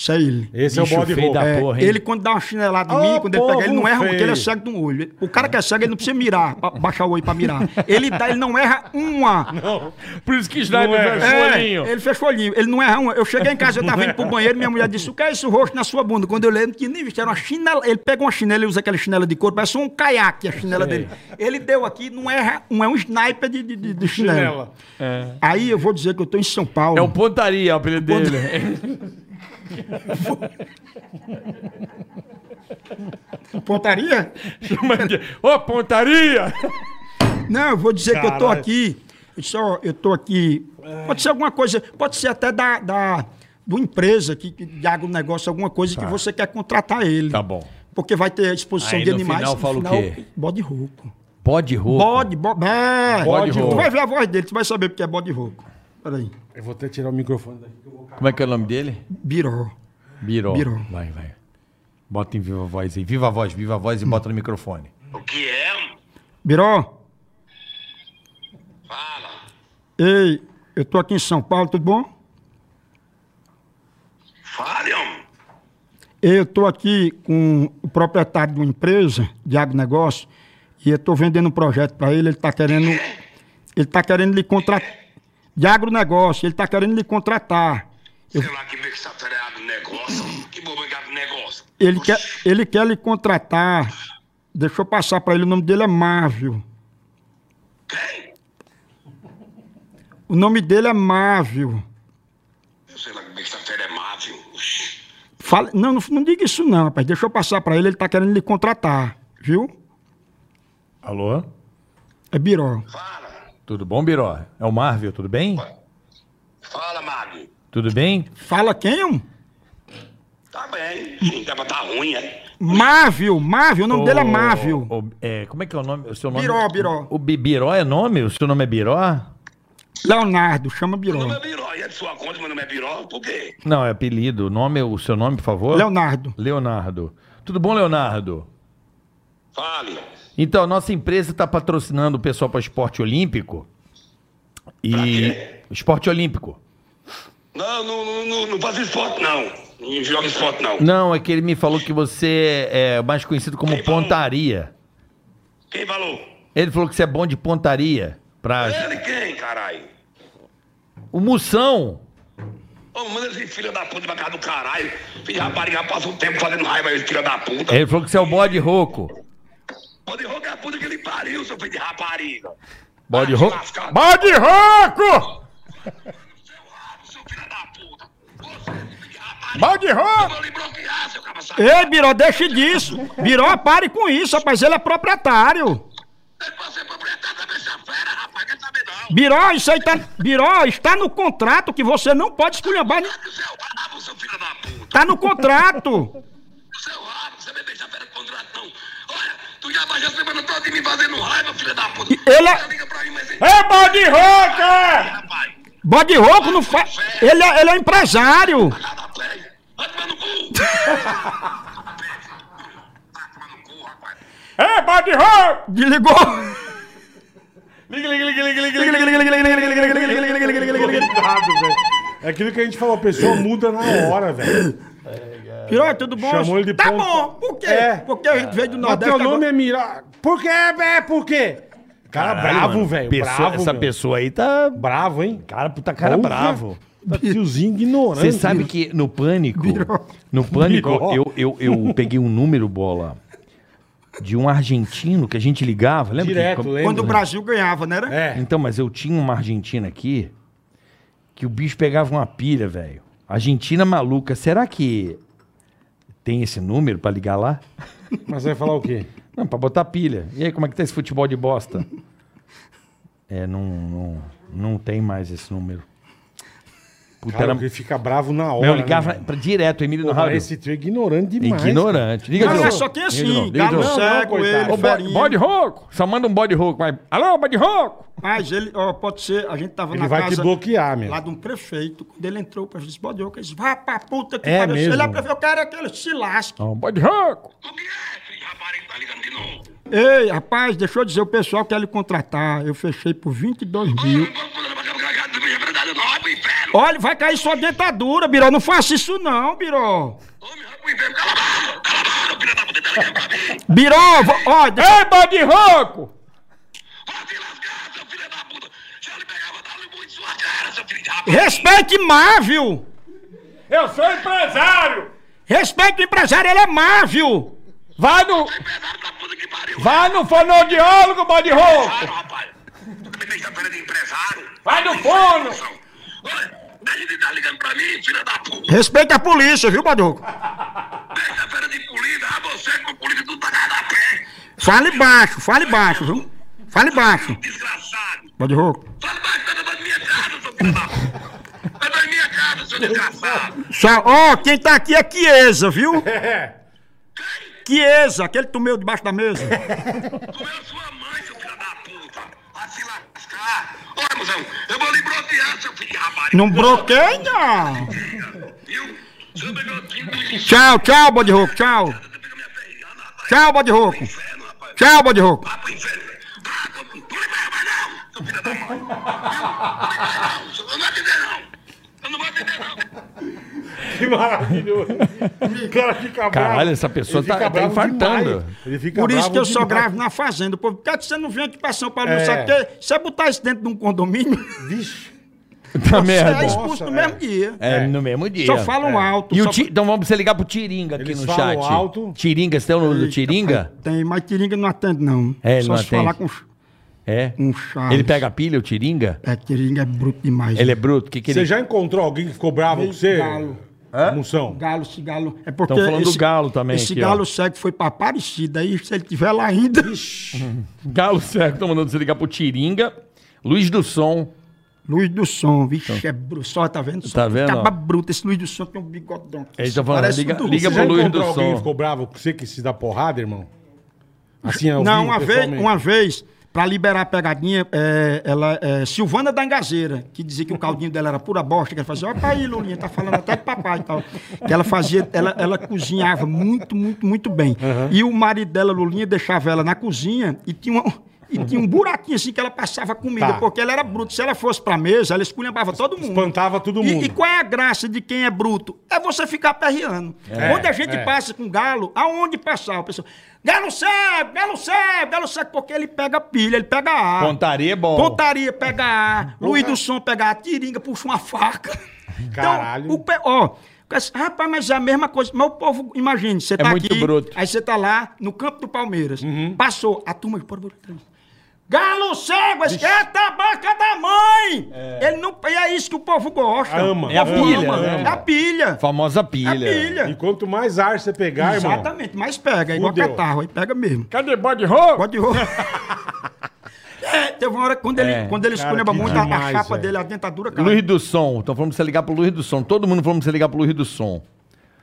Isso é ele. Esse é o Bicho bode feio da É, porra, hein? ele, quando dá uma chinelada em Ô, mim, quando ele pega, ele não erra um, porque ele é feio. cego de um olho. O cara que é cego, ele não precisa mirar, pra baixar o olho pra mirar. Ele, dá, ele não erra uma. Por isso que Sniper Não é. fecha o É, olhinho. ele fechou o olhinho, ele não erra uma. Eu cheguei em casa, eu tava indo pro banheiro, minha mulher disse: O que é isso roxo na sua bunda? Quando eu olhei, não tinha nem visto, era uma chinela. Ele pega uma chinela, ele usa aquela chinela de couro, parece um caiaque a chinela dele. Ele deu aqui, não erra um, é um sniper de, de, de, de chinela. Chinela. Aí eu vou dizer que eu tô em São Paulo. É um pontaria o apelido dele. Pontaria? Chama de- Ô, pontaria! Não, eu vou dizer que eu tô Caralho. aqui. Eu, só, eu tô aqui. Pode ser alguma coisa, pode ser até da, da, uma empresa que, que de agronegócio, alguma coisa que você quer contratar ele. Tá bom. Porque vai ter exposição Aí de animais. final no fala o quê? Bode rouco. Bode rouco. Bode, bode. É, Bode Tu rouco. vai ver a voz dele, tu vai saber porque é bode rouco. Peraí. Eu vou até tirar o microfone daqui. que eu vou- Como é que é o nome dele? Biró. Biró. Vai, vai. Bota em viva voz aí. Viva voz, viva voz e bota no microfone. O que é? Biró, Fala. ei, eu tô aqui em São Paulo, tudo bom? Fale, homem. Eu estou aqui com o proprietário de uma empresa de agronegócio e eu estou vendendo um projeto para ele. Ele está querendo, ele está querendo lhe contratar de agronegócio. Ele está querendo lhe contratar. Sei lá que que está do negócio. Que bobo do negócio. Ele quer, ele quer lhe contratar. Deixa eu passar para ele. O nome dele é Mávio. Quem? O nome dele é Mávio. Eu sei lá que que está é. Oxi. Fala, não, não, não diga isso não, rapaz. Deixa eu passar para ele. Ele está querendo lhe contratar, viu? Alô? É Biró. Fala. Tudo bom, Biró? É o Marvel, tudo bem? Fala, Mago. Tudo bem? Fala quem? Tá bem. Sim, dá pra tá ruim, é? Mávio, Mávio, o nome dele é Mávio. ô, é, como é que é o nome? O seu nome? Biró, Biró. O Bi- Biró é nome? O seu nome é Biró? Leonardo, chama Meu nome Biró. é Biró. E é de sua conta, meu nome é Biró. Por quê? Não, é apelido. O nome é o seu nome, por favor? Leonardo. Leonardo. Tudo bom, Leonardo? Fale. Então, nossa empresa está patrocinando o pessoal para esporte olímpico. E. Esporte olímpico. Não, não, não, não, não faço esporte, não. Não joga esporte, não. Não, é que ele me falou que você é mais conhecido como Quem falou? pontaria. Quem falou? Ele falou que você é bom de pontaria. Pra... Ele quem, caralho? O Moção. Ô, manda esse filho da puta pra casa do caralho. De rapariga passa um tempo fazendo raiva, esse filho da puta. Ele falou que você é o bode rouco. Pode rogar a puta que ele pariu, seu filho de rapariga. Bode rouco? lascar. Bode rouco! Seu filho da puta. Rapariga. Bode rouco! cabeça. Ei, Biró, deixe disso. Biró, pare com isso, rapaz. Ele é proprietário. É? Biró, isso aí tá. Biró, está no contrato que você não pode esculhambar. Tá no contrato. Seu Semana toda de me fazendo raiva, filho da puta. Ele é- liga. É bode! Rapaz, Bode rouco não faz. Ele é, ele é empresário. É bode rouco! Desligou. Liga, liga, liga, liga, liga, liga. Cuidado, velho. É aquilo que a gente falou, a pessoa muda na hora, velho. Piró, tudo bom? Chamou ele de Tá ponta. bom. Por quê? É. Porque a gente veio do Mas Nordeste. teu nome agora- é Mira. Por quê? É, por quê? Cara Caralho, bravo, velho. Essa meu. pessoa aí tá. Bravo, hein? Cara, puta cara Porra. bravo. Tá tiozinho ignorante. Você sabe que no pânico. No pânico, Biró. eu, eu, eu peguei um número, bola, de um argentino que a gente ligava. Lembra? Direto, que, lembra? Quando o Brasil ganhava, né? era? É. Então, mas eu tinha uma argentina aqui que o bicho pegava uma pilha, velho. Argentina maluca. Será que tem esse número pra ligar lá? Mas vai falar o quê? Não, pra botar pilha. E aí, como é que tá esse futebol de bosta? É, não, não, não tem mais esse número. Puta, Cara, era... ele fica bravo na hora. Meu, eu ligava né, pra, direto, Emílio no Porra, rádio. esse tio é ignorante demais. Ignorante. Liga Não, de é só novo, assim, galo cego, ele, farinha. bode rouco. Só manda um bode rouco. Vai. Alô, bode rouco. Mas ele, ó, pode ser, a gente tava Ele na vai casa te bloquear, meu. lá de um prefeito. Quando ele entrou pra gente, bode rouco, ele disse, vai pra puta que É pariu. mesmo? Ele é prefeito, eu quero é que ele se lasque. Bode rouco. O que é, de rapariga? Tá ligando de novo? Ei, rapaz, deixa eu dizer, o pessoal quer lhe contratar. Eu fechei por 22 mil. Não vou fazer pra cá, pra cá, é verdade, não, vai pro inferno. Olha, vai cair sua dentadura, Biró. Não faça isso não, Biró. Biró, deixa- É bode rouco! Rapariga. respeite Mávio. Eu sou empresário! Respeite o empresário, ele é Mávio. Vai no. Vai no fonoaudiólogo, bode rouco! Empresário. Vai no fono! De estar ligando pra mim, filha da puta. Respeite a polícia, viu, rouco? Deixa feira de polícia, a você com polícia tudo tá a pé. Fale baixo, fale baixo, viu? Fale baixo, Desgraçado. bode rouco. Fala baixo, tá dentro da minha casa, seu filho da puta. Tá da minha casa, seu desgraçado. Ó, quem tá aqui é Chiesa, viu? É. Chiesa, aquele que tu meio debaixo da mesa. Comeu sua mãe, seu filho da puta. Vai se lascar. Olha, mozão, eu vou lhe bloquear, seu filho de rapariga. Não bloqueia, não. Viu? Seu Tchau, tchau, bode rouco, tchau. Tchau, bode rouco. Inferno, rapaz. Tchau, bode rouco. Vai pro inferno. Não vai mais não, seu filho da mãe. Não vai não, não atender não. Eu não vou atender não. Que maravilhoso. O cara fica bravo. Caralho, essa pessoa tá- tá infartando. demais. Ele fica Por isso bravo que eu só gravo na fazenda. Por que que você não vem aqui pra São Paulo? É. Não sabe porque você botar isso dentro de um condomínio, Vixe. Tá você merda. é expulso no Nossa, mesmo dia. É, no mesmo dia. Só falam alto. E o ti... Então vamos você ligar pro Tiringa aqui Eles no falam chat. alto. Tiringa, você tem o número do Tiringa? Tem, mas Tiringa não atende, não. É, ele Só não se atende. falar com, É. com Charles. Ele pega a pilha, o Tiringa? É, Tiringa é bruto demais. Ele é bruto? O que, que Você ele... já encontrou alguém que ficou bravo com você? Galo. Moção. Galo, esse galo. É porque. Tão falando do esse, galo também Esse aqui, ó. galo cego foi pra Aparecida. Aí, se ele tiver lá ainda. Galo Certo, tô mandando você ligar pro Tiringa. Luiz do Som. Luz do som, vixe, é bruto. Só tá vendo? Só Tá vendo? Acaba bruto. Esse Luz do som tem um bigodão. Eles tão falando, Parece liga- um liga do- Você já pro Luiz encontrou do alguém som. que ficou bravo com você que se dá porrada, irmão? Assim, ao Não, vivo, uma vez, uma vez, pra liberar a pegadinha, é, ela, é, Silvana da Engazeira, que dizia que o caldinho dela era pura bosta, que ela fazia, olha aí, Lulinha, tá falando até de papai e tal. Que ela fazia, ela, ela cozinhava muito, muito, muito bem. E o marido dela, Lulinha, deixava ela na cozinha e tinha uma- E tinha um buraquinho assim que ela passava comida, Tá. porque ela era bruta. Se ela fosse pra mesa, ela esculhambava todo mundo. Espantava todo E- mundo. E, qual é a graça de quem é bruto? É você ficar perreando. É, Onde a gente é. passa com galo, aonde passar? O pessoal, galo cego, galo cego, galo cego, porque ele pega pilha, ele pega ar. Pontaria é bom. Pontaria pega ar, Luiz do Som pega a tiringa, puxa uma faca. Caralho. Então, o pe... ó, rapaz, mas é a mesma coisa. Mas o povo, imagine, você tá É muito aqui, bruto. aí você tá lá no campo do Palmeiras, Uhum. passou, a turma... Galo cego, esquenta a banca da mãe! Ele não... E é isso que o povo gosta. Ama, É a povo pilha, ama. né? É a pilha. Famosa É a pilha. pilha. E quanto mais ar você pegar, irmão. Exatamente, mas pega, é igual catarro, aí pega mesmo. Cadê bode roubo? Pode roubar. É, teve uma hora que quando ele, É. quando ele que muito, a- a, demais, chapa velho. dele, a dentadura cai. Luiz do Som. Estão falando pra você ligar pro Luiz do Som. Todo mundo falando pra você ligar pro Luiz do Som.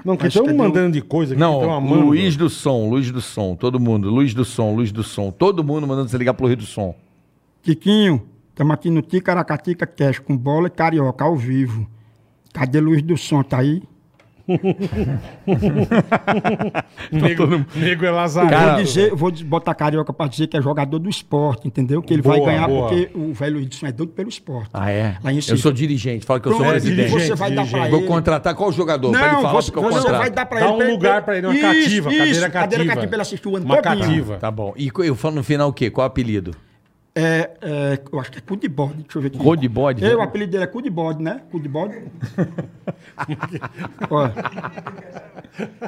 Não, que estão que mandando de coisa que estão Não, amando. Luiz do Som, Luiz do Som. Todo mundo. Luiz do Som, Luiz do Som. Todo mundo mandando você ligar pro Luiz do Som. Tiquinho, estamos aqui no Ticaracatica Cash com bola e carioca ao vivo. Cadê Luiz do Som? Tá aí? Nego, nego é Lazarento. Cara, vou dizer, vou botar carioca pra dizer que é jogador do esporte, entendeu? Que ele Boa, vai ganhar boa. porque o velho Som é doido pelo esporte. Ah, é? Lá em Eu sou dirigente. Fala que eu sou Pronto, presidente. você vai dar pra dirigente. Vou ele. contratar qual jogador? pra ele Não, falar você, porque eu você contrato. vai dar pra Dá ele. um pra lugar pra ele, uma Isso, cativa, isso, cadeira Cadeira cativa. cativa, ele assistiu o ano Uma cativa. Tá bom. E eu falo no final o quê? Qual o apelido? É, é, eu acho que é cu de bode, deixa eu ver aqui. Cu de bode, É, né? o apelido dele é cu de bode, né? Cu de bode. Ó,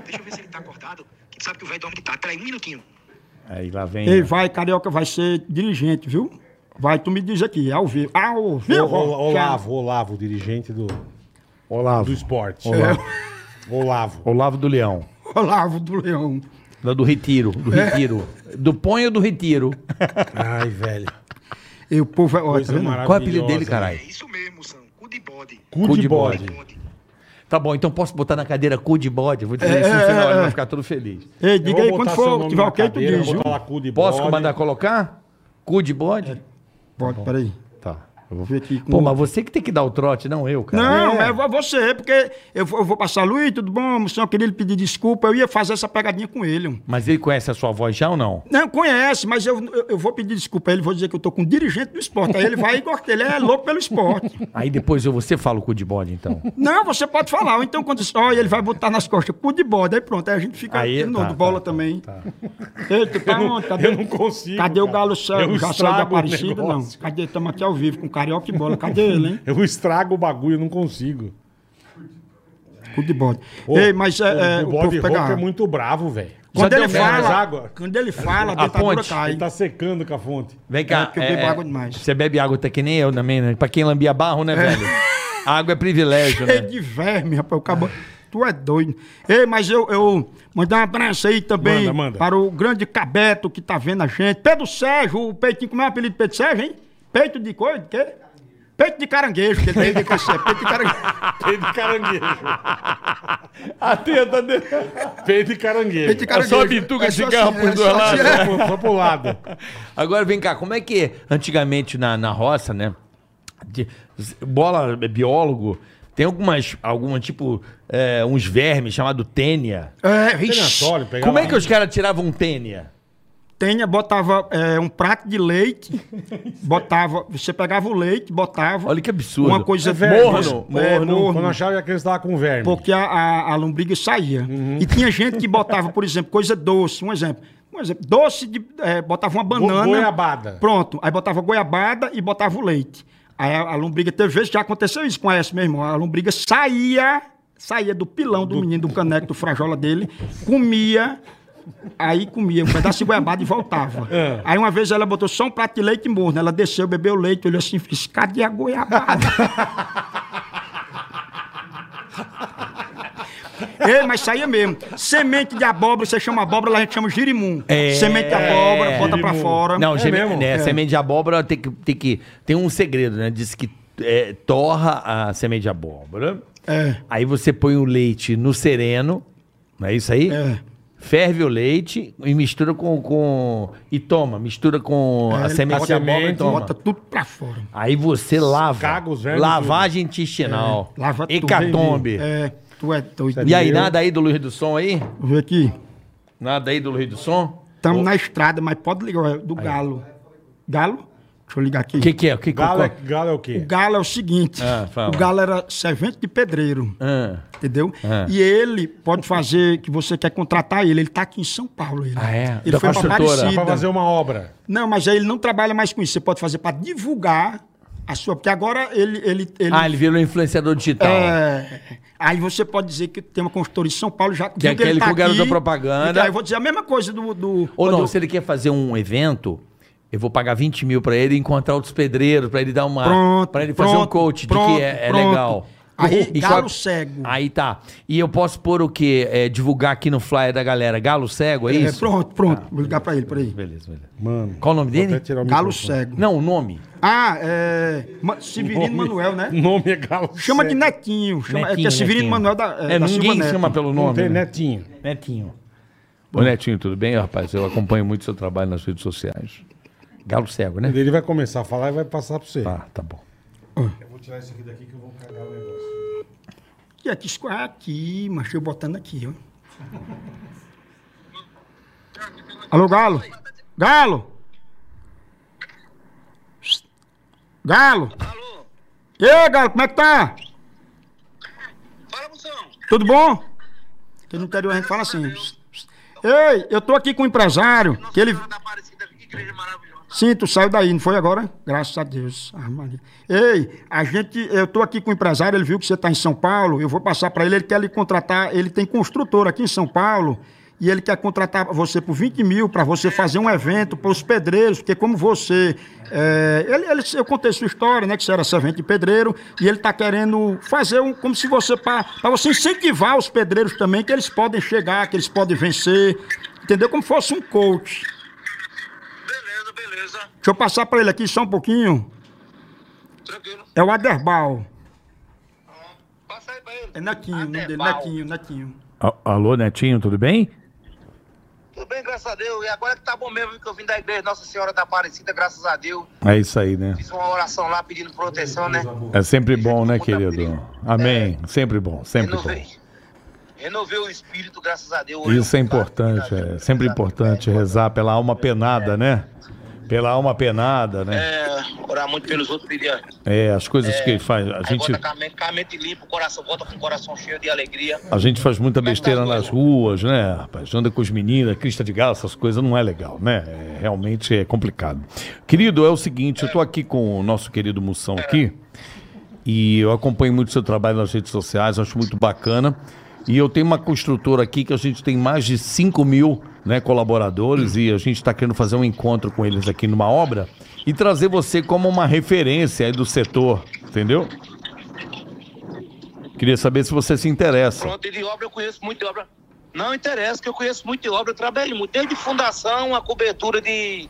Deixa eu ver se ele tá acordado. Que sabe que o velho dorme de tarde. Peraí, um minutinho. Aí lá vem. Ei, vai, Carioca vai ser dirigente, viu? Vai, tu me diz aqui, ao vivo. Ao vivo. O- o- Olavo, Olavo, dirigente do, Olavo. do esporte. Olavo. Olavo. Olavo do Leão. Olavo do Leão. Da do Retiro. Do Retiro. Do Põe ou do Retiro? Ai, velho. E o povo é. Ó, Coisa vendo? maravilhosa. Qual é o apelido dele, É caralho? isso mesmo, São. Cu de bode. Cu, de de bode. Tá bom, então posso botar na cadeira cu de bode? Vou dizer isso no final, ele vai ficar todo feliz. Ei, diga aí, quando for, tiver ok, tu diz, viu? Posso mandar colocar? Cu de bode? Pode, peraí. Tá. Eu vou... Aqui. com- Pô, mas você que tem que dar o trote, não eu, cara. Não, É. é vo- você, porque eu vou, eu vou passar, Luiz, tudo bom? Só queria lhe pedir desculpa, eu ia fazer essa pegadinha com ele. Mas ele conhece a sua voz já ou não? Não, conhece, mas eu, eu, eu vou pedir desculpa a ele, vou dizer que eu tô com um dirigente do esporte. Aí ele vai e gosta, ele é louco pelo esporte. Aí depois eu, você fala o cu de bode, então. Não, você pode falar. Ou então, quando olha, ele vai botar nas costas, cu de bode. Aí pronto, aí a gente fica Aí, de tá, novo, bola tá, também. Ei, tu tá onde? Cadê, Eu não consigo. cadê o cara. galo cego? Eu Já saiu o Aparecida? Não. Cadê? Estamos aqui ao vivo com carioca e bola. Cadê ele, hein? Eu estrago o bagulho, eu não consigo. Cu de bode. Ô, Ei, mas é, é, o, o, bode pega... é muito bravo, velho. Quando Já ele fala, água? quando ele fala, a A dentadura ponte. cai. Ele tá secando com a fonte. Vem cá. É, porque eu bebo água demais. Você bebe água até que nem eu também, né? Pra quem lambia barro, né, velho? Água é privilégio, Cheio né? de verme, rapaz. O cabo... Tu é doido. Ei, mas eu, eu mandar um abraço aí também Manda, manda. para o grande Cabeto que tá vendo a gente. Pedro Sérgio, o peitinho, como é o apelido de Pedro Sérgio, hein? Peito de coisa, de quê? Peito de caranguejo, que ele tem que ser. Peito de caranguejo. Peito de caranguejo. A teta dele. Peito de caranguejo. Peito de É caranguejo. só bituca de só cigarro assim, por é dois só assim, lados. é. Só pro- lado. Agora vem cá, como é que antigamente na, na roça, né? de- bola é biólogo, tem algumas, alguma tipo, é, uns vermes chamado tênia. É, Como é que os caras tiravam tênia? Tenha, botava é, um prato de leite, botava, você pegava o leite, botava. Olha que absurdo. Uma coisa É verme. Morno, É, morno. morno. Quando achava que eles estavam com verme. Porque a, a, a lombriga saía. E tinha gente que botava, por exemplo, coisa doce. Um exemplo. Um exemplo. Doce de. é, botava uma banana. goiabada. Pronto. Aí botava goiabada e botava o leite. Aí a, a lombriga, teve vezes que já aconteceu isso com essa, meu irmão. A lombriga saía, saía do pilão do, menino, do caneco, do frajola dele, comia. Aí comia um pedaço de goiabada e voltava. É. Aí uma vez ela botou só um prato de leite morno. Ela desceu, bebeu o leite, olhou assim e fez: cadê a goiabada? Ei, mas saía mesmo. Semente de abóbora, você chama abóbora, lá a gente chama girimum. É. Semente de abóbora, bota pra Girimum. fora. Não, É geme- mesmo? né, É. semente de abóbora tem que, tem que. Tem um segredo, né? Diz que é, torra a semente de abóbora. É, Aí você põe o leite no sereno, não é isso aí? é. Ferve o leite e mistura com. com e toma, mistura com a ele semente abóbora e toma. Bota tudo pra fora. Aí você lava. Caga os vermes lavagem intestinal. É, lava tudo. Hecatombe. É, tu é doido. E aí, nada aí do Luiz do Som aí? Vou ver aqui. Nada aí do Luiz do Som? Estamos na estrada, mas pode ligar, é do Galo. Galo? Deixa eu ligar aqui. O que, que é? O que, Galo é, galo é o O quê? Galo é o seguinte: Ah, o Galo era servente de pedreiro, Ah, entendeu? Ah. E ele pode fazer que você quer contratar ele. Ele está aqui em São Paulo. Ele, Ah, é? ele Da foi. Pra Aparecida. fazer uma obra. Não, mas aí ele não trabalha mais com isso. Você pode fazer para divulgar a sua. Porque agora ele. ele, ele Ah, ele virou influenciador digital. é, aí você pode dizer que tem uma consultora em São Paulo já Que é aquele que o garoto da propaganda- E aí eu vou dizer a mesma coisa do. do Ou não, se ele quer fazer um evento, eu vou pagar 20 mil pra ele e encontrar outros pedreiros, pra ele dar uma. Pronto, pra ele fazer um pronto, coach de pronto, que é, é legal. Aí, E galo qual- cego. Aí tá. E eu posso pôr o quê? É, divulgar aqui no flyer da galera. Galo cego, é, É, isso? pronto, pronto. Vou ligar para ele, por aí. Beleza, beleza. Mano. Qual o nome dele? o Galo microfone. cego. Não, o nome. Ah, é. Severino Nome- Manuel, né? O nome é Galo Chama de Cego. Netinho. Chama, é que Netinho, é Severino Netinho. Manuel da. É, da ninguém Silva Neto. chama pelo Não nome. tem né? netinho. Netinho. Ô, Netinho, tudo bem, rapaz? Eu acompanho muito seu trabalho nas redes sociais. Galo cego, né? Ele vai começar a falar e vai passar pra você. Tá, tá bom. Eu vou tirar isso aqui daqui que eu vou cagar o negócio. E aqui, escorre aqui, mas eu botando aqui, ó. Alô, Galo? Galo? Galo? Alô? E aí, Galo, como é que tá? Fala, moção. Tudo bom? Porque no interior a gente fala assim. Ei, eu tô aqui com um empresário, que ele... Sim, tu saiu daí, não foi agora? Graças a Deus. Ah. Ei, a gente, eu tô aqui com o empresário, ele viu que você tá em São Paulo, eu vou passar para ele, ele quer lhe contratar, ele tem construtor aqui em São Paulo, e ele quer contratar você por 20 mil para você fazer um evento para os pedreiros, porque como você, é, ele, ele- eu contei sua história, né, que você era servente de pedreiro, e ele tá querendo fazer um, como se você, para você incentivar os pedreiros também, que eles podem chegar, que eles podem vencer, entendeu? Como fosse um coach. Beleza. Deixa eu passar para ele aqui só um pouquinho. Tranquilo. É o Aderbal. Passa aí pra ele. É Netinho, nome dele. Netinho, Netinho. Alô, Netinho, tudo bem? Tudo bem, graças a Deus. E agora que tá bom mesmo, que eu vim da igreja Nossa Senhora da Aparecida, graças a Deus. É isso aí, né? Fiz uma oração lá pedindo proteção, né? É sempre bom, né, querido? Amém. Sempre bom, sempre bom. Renovei. Renovei o espírito, graças a Deus. Isso é importante, é sempre importante rezar pela alma penada, né? Pela alma penada, né? É, orar muito pelos outros, pedir. É, as coisas que faz. A Aí gente, volta com a mente, com a mente limpa, o coração volta com o coração cheio de alegria. a gente faz muita besteira nas ruas, né, rapaz? Anda com os meninos, crista de galo, essas coisas não é legal, né? É, realmente é complicado. Querido, é o seguinte, eu tô aqui com o nosso querido Moção aqui. E eu acompanho muito o seu trabalho nas redes sociais, acho muito bacana. E eu tenho uma construtora aqui que a gente tem mais de 5 mil né, colaboradores e a gente está querendo fazer um encontro com eles aqui numa obra e trazer você como uma referência aí do setor, entendeu? Queria saber se você se interessa. Pronto, de obra eu conheço muito de obra. Não interessa, que eu conheço muito de obra, eu trabalhei muito. Desde fundação, a cobertura de,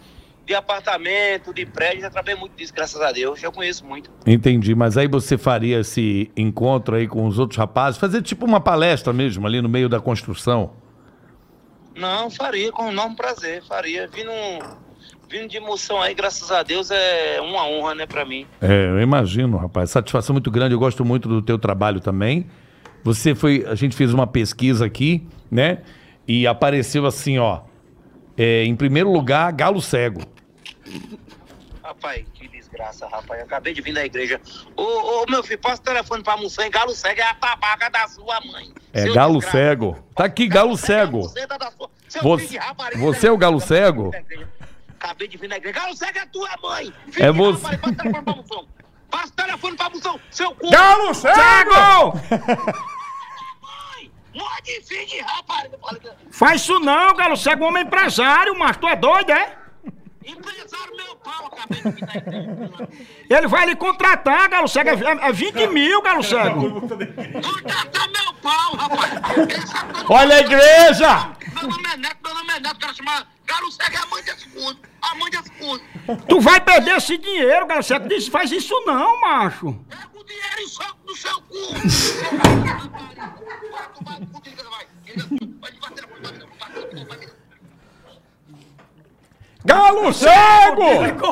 de apartamento, de prédio, já trabalhei muito disso, graças a Deus. Eu conheço muito. Entendi, mas aí você faria esse encontro aí com os outros rapazes, fazer tipo uma palestra mesmo ali no meio da construção. Não, faria, com enorme prazer, faria. Vindo, vindo de emoção aí, graças a Deus, é uma honra, né, pra mim. É, eu imagino, rapaz. Satisfação muito grande. Eu gosto muito do teu trabalho também. Você foi. A gente fez uma pesquisa aqui, né? E apareceu assim, ó. é, em primeiro lugar, galo cego. Rapaz, que desgraça, rapaz. Eu acabei de vir da igreja. Ô, ô, meu filho, passa o telefone pra moção, hein? Galo cego é a tabaca da sua mãe. É Seu galo desgraça. cego. Tá aqui, galo é a cego. seu Você- rapariga, você é o galo cego? Acabei de vir da igreja. Galo cego é tua mãe. Filho É você. rapariga, Passa o telefone pra moção. Passa o telefone pra moção. Seu cu. Galo cego! Mãe, morre de filho de rapariga. Fala que- Faz isso não, Galo Cego, homem empresário, mas tu é doido, é? Empresário meu pau, acabei de vir da igreja. Ele vai lhe contratar, Galo Cego, é, é 20 mil, Galo Cego. Contratar meu pau, rapaz. Olha a igreja! Meu nome é Neto, meu nome é Neto, quero chamar, Galo cego é a mãe das putas. A mãe das putas. Tu vai perder esse dinheiro, Galo Cego. Diz, faz isso não, macho. Pega o dinheiro e soca no seu cu. Vai vai. Vai na porta, vai, vai, vai, vai. Galo cego!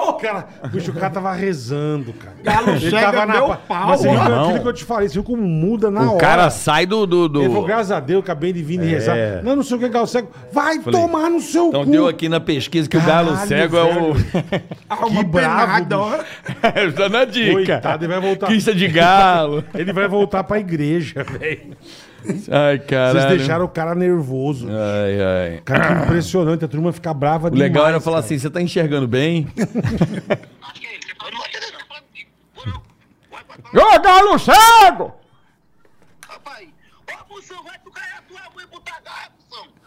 O cara, bicho, o cara tava rezando, cara. Galo Ele cego tava é meu pa- pau, Mas você viu irmão. aquilo que eu te falei, você viu como muda na O hora. cara sai do. do, do- Ele falou, graças a Deus, acabei de vir e rezar. Não, não sei o que, Galo Cego. Vai tomar no seu Então cu. deu aqui na pesquisa que o galo Caralho, cego é o. Bravo, penada, ó. Tá na dica. Coitado, ele vai voltar. Quista de galo. Ele vai voltar pra igreja, velho. Ai, caralho. Vocês deixaram o cara nervoso. Ai, ai. Cara, que impressionante. A turma fica brava O legal demais, era falar cara. assim: você tá enxergando bem? Ô, galo cego!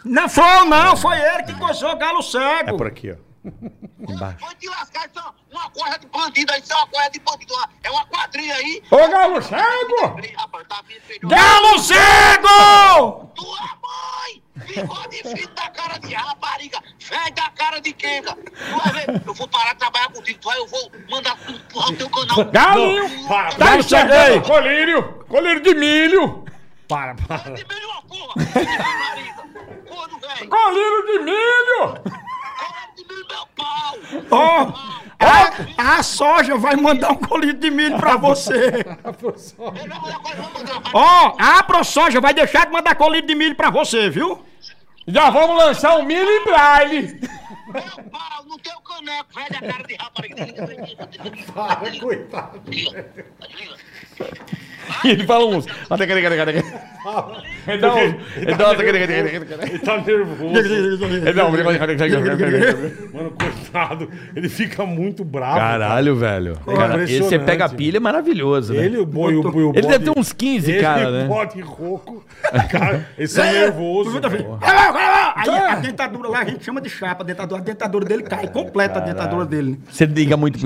Não foi não, foi ele que coisou o Galo Cego. É por aqui, ó. Vai te lascar, isso é uma corda de bandido aí, isso é uma corda de bandido. É uma quadrilha aí. Ô, galo cego! Rapaz, tá feijão. Galo Cego! Tua mãe! Bigode filho da cara de rapariga, velho da cara de quenga. Tu vai ver, eu vou parar de trabalhar contigo, tu vai, eu vou mandar tu empurrar o teu canal. Galinho! Para, Tá enxergando colírio! Colírio de milho! para, para. De milho uma porra, de. Colírio de milho! Ó, a, a soja vai mandar um colírio de milho pra você. Ó, a ProSoja vai deixar de mandar colírio de milho pra você, viu? Já vamos lançar um milho em braille! Meu pau no teu caneco, velho da cara de rapariga. Para, coitado. E ele fala uns. Ele dá um. Ele dá um. Cadê? Ele tá nervoso. Ele dá um. cadê? Mano, coitado. Ele fica muito bravo. Caralho, velho. Cara, esse você pega a pilha é maravilhoso, né? Ele, o boi, o, o Ele deve ter uns 15, ele, cara, né? bode rouco. Cara, eles são nervosos. velho. Aí a dentadura lá a gente chama de chapa, a dentadura, a dentadura dele cai, completa a dentadura dele. Você liga muito.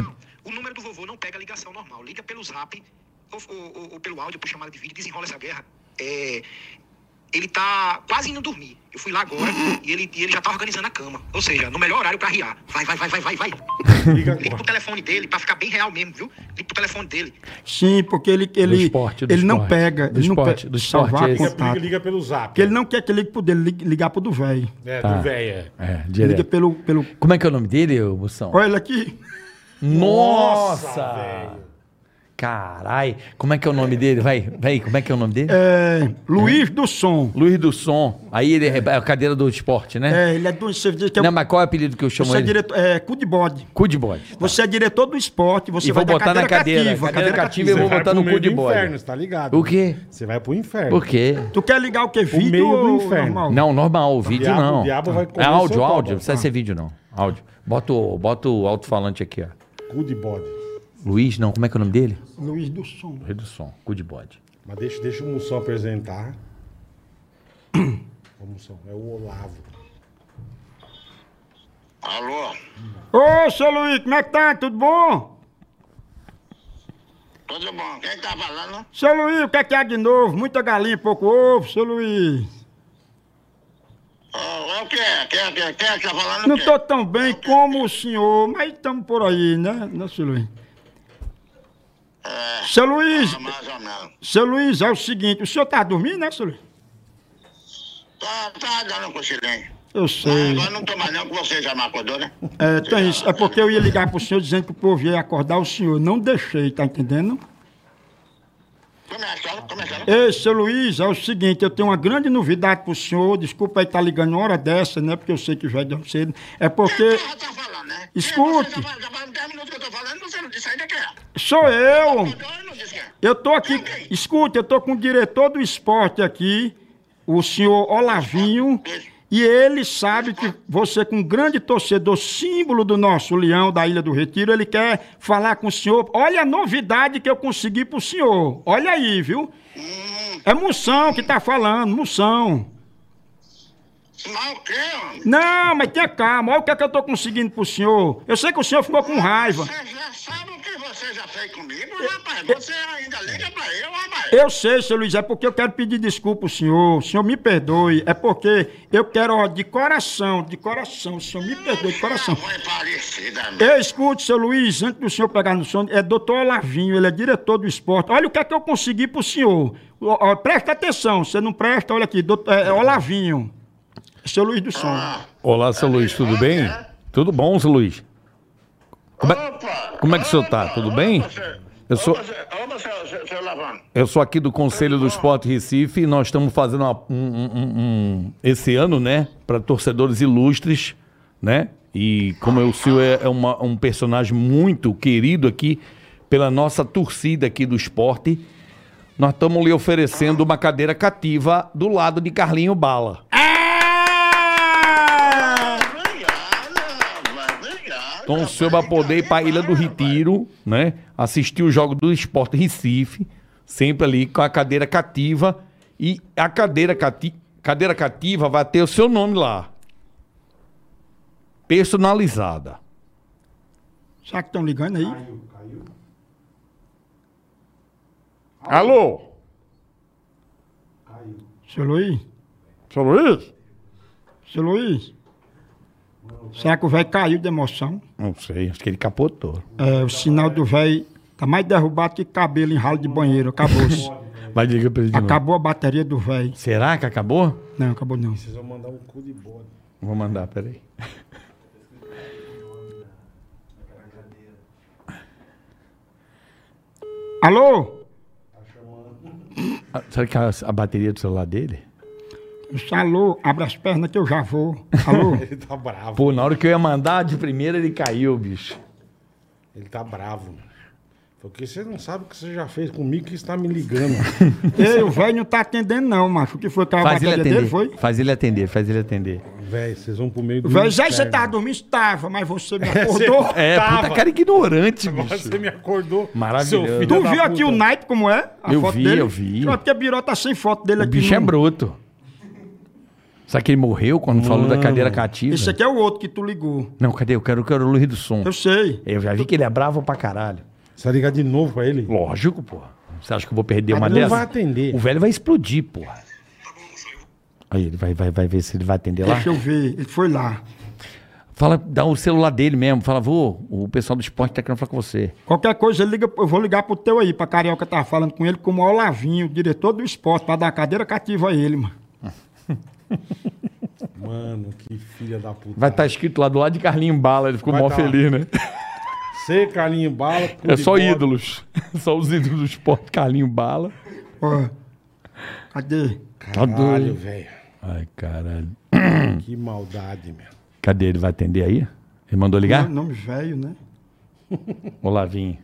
O número do vovô não pega ligação normal. Liga pelo zap ou, ou- ou- pelo áudio, por chamada de vídeo, desenrola essa guerra. É, ele tá quase indo dormir. Eu fui lá agora e ele, e ele já tá organizando a cama. Ou seja, no melhor horário pra riar. Vai, vai, vai, vai, vai, vai. Liga Liga pro telefone dele pra ficar bem real mesmo, viu? Liga pro telefone dele. Sim, porque ele, ele, esporte, do ele não esporte. pega. Do ele não esporte, pega do esporte salvar é esse. Liga, liga, liga pelo zap. Porque ele não quer que ligue pro dele, ligar pro do velho. É, Tá. do velho. é. É, Liga direto. pelo, pelo. Como é que é o nome dele, Moção? Olha ele aqui. Nossa! velho. Carai, como é que é o nome dele? Vai, vai, como é que é o nome dele? É, Luiz do Som. Luiz do Som. Aí ele é a cadeira do esporte, né? É, ele é do. Você diz que é, Não, mas qual é o apelido que eu chamo você é ele? diretor. É, cu de bode. Cu de bode. Você é diretor do esporte, você E vai vou botar na cadeira. cativa, Cadeira cativa eu vou botar no cu de bode. inferno, você tá ligado? O quê? Você vai pro inferno. Por quê? Tu quer ligar o quê? Vídeo meio do inferno. normal? Não, normal, vídeo diabo- não. o diabo vai comer é áudio, áudio. Não precisa ser vídeo, não. Áudio. Bota o, bota o alto-falante aqui, ó. Cu de bode. Luiz, não, como é que é o nome dele? Luiz do Som. Rei do som, cu de bode. Mas deixa, deixa o Mussão apresentar. o Mussão, é o Olavo. Alô? Ô, seu Luiz, como é que tá? Tudo bom? Tudo bom? Quem tá falando? Seu Luiz, o que é que há de novo? Muita galinha, pouco ovo, seu Luiz. Ô, o que é? Quem é, quem é, quem é que tá falando? Não o quê? tô tão bem como o senhor, mas estamos por aí, né, né, seu Luiz? É, Seu Luiz, mais ou menos. seu Luiz, é o seguinte, o senhor tá dormindo, né, seu Luiz? Tá, tá dando um cochilinho. Eu sei. agora não tô mais não, que você já me acordou, né? É, tem isso. É porque eu ia ligar pro senhor dizendo que o povo ia acordar o senhor. Não deixei, tá entendendo? Começa, começa. Ei, seu Luiz, é o seguinte, eu tenho uma grande novidade pro senhor. Desculpa aí estar ligando uma hora dessa, né? Porque eu sei que já é de cedo. É porque. Tá falando, né? Escute. Você já, faz- já faz 10 minutos que eu tô falando, você não disse ainda que. Sou eu! Eu tô aqui. Escute, eu tô com o diretor do esporte aqui, o senhor Olavinho. E ele sabe que você, com um grande torcedor, símbolo do nosso leão da Ilha do Retiro, ele quer falar com o senhor. Olha a novidade que eu consegui pro senhor. Olha aí, viu? É Moção que tá falando, Moção. Mas o quê, homem? Não, mas tenha calma. Olha o que é que eu tô conseguindo pro senhor. Eu sei que o senhor ficou com raiva. Você já sabe o que você já fez comigo, rapaz? Você ainda liga pra eu, rapaz? Eu sei, seu Luiz, é porque eu quero pedir desculpa ao senhor. O senhor me perdoe. É porque eu quero, ó, de coração, de coração. O senhor me perdoe, de coração. Eu escute, seu Luiz, antes do senhor pegar no sono, é doutor Olavinho, ele é diretor do esporte. Olha o que é que eu consegui pro senhor. Ó, ó, presta atenção, você não presta, olha aqui, doutor, é, é Olavinho. Seu Luiz do Som. Olá, seu Luiz, tudo bem? Tudo bom, seu Luiz? Como é, Opa! como é que o senhor tá? Tudo opa, bem? você- Eu sou- Lavando. Eu sou aqui do Conselho do Esporte Recife e nós estamos fazendo uma- um, um- um- esse ano, né, para torcedores ilustres, né? E como o senhor é, é uma- um personagem muito querido aqui pela nossa torcida aqui do esporte, nós estamos lhe oferecendo uma cadeira cativa do lado de Carlinho Bala. Obrigado, Então senhor vai poder ir para a Ilha do Retiro, né? Assistir o jogo do Esporte Recife, sempre ali com a cadeira cativa. E a cadeira, cati cadeira cativa vai ter o seu nome lá. Personalizada. Será que estão ligando aí? Alô? Seu Luiz? Seu Luiz? Seu Luiz? Será que o velho caiu de emoção? Não sei, acho que ele capotou. É, o sinal do velho tá mais derrubado que cabelo em ralo de banheiro. Acabou-se. Vai diga pra ele de novo. Acabou a bateria do velho. Será que acabou? Não, acabou não. Vocês vão mandar um cu de bode. Vou mandar, peraí. Alô? Ah, Será que a, a bateria do celular dele? Disse, Alô, abre as pernas que eu já vou. Alô? Ele tá bravo. Pô, na hora que eu ia mandar de primeira, ele caiu, bicho. Ele tá bravo. mano. Porque você não sabe o que você já fez comigo que está me ligando. Ei, o velho não tá atendendo não, macho. O que foi Faz ele bateria dele atender. foi? Faz ele atender, faz ele atender. Velho, vocês vão pro meio do. O velho, já você tava dormindo? Estava, mas você me acordou. É, Tava. puta cara ignorante, Agora bicho. você me acordou. Maravilhoso. seu filho Tu da viu aqui o naipe como é? A Eu foto vi, dele? eu vi. Porque a Biró tá sem foto dele O aqui. bicho é no- Sabe que ele morreu quando falou da cadeira cativa? Esse aqui é o outro que tu ligou. Não, cadê? Eu quero, eu quero o Luiz do Som. Eu sei. Eu já vi que ele é bravo pra caralho. Você vai ligar de novo pra ele? Lógico, pô. Você acha que eu vou perder uma Ele não dessas? vai atender. O velho vai explodir, porra. Aí ele vai, vai, vai ver se ele vai atender lá. Deixa eu ver. Ele foi lá. Fala, dá o celular dele mesmo. Fala, vô, o pessoal do esporte tá querendo falar com você. Qualquer coisa, ele liga, eu vou ligar pro teu aí, pra Carioca tava falando com ele, como o Olavinho, diretor do esporte, pra dar cadeira cativa a ele, mano. Mano, que filha da puta. Vai estar escrito lá do lado de Carlinho Bala. Ele ficou Vai mó tá. feliz, né? Você, Carlinho Bala. É só bode. ídolos. Só os ídolos do esporte. Carlinho Bala. Ó. Cadê? Caralho, velho. Ai, caralho. Que maldade, meu. Cadê? Ele vai atender aí? Ele mandou ligar? Nome velho, né? Olavinho.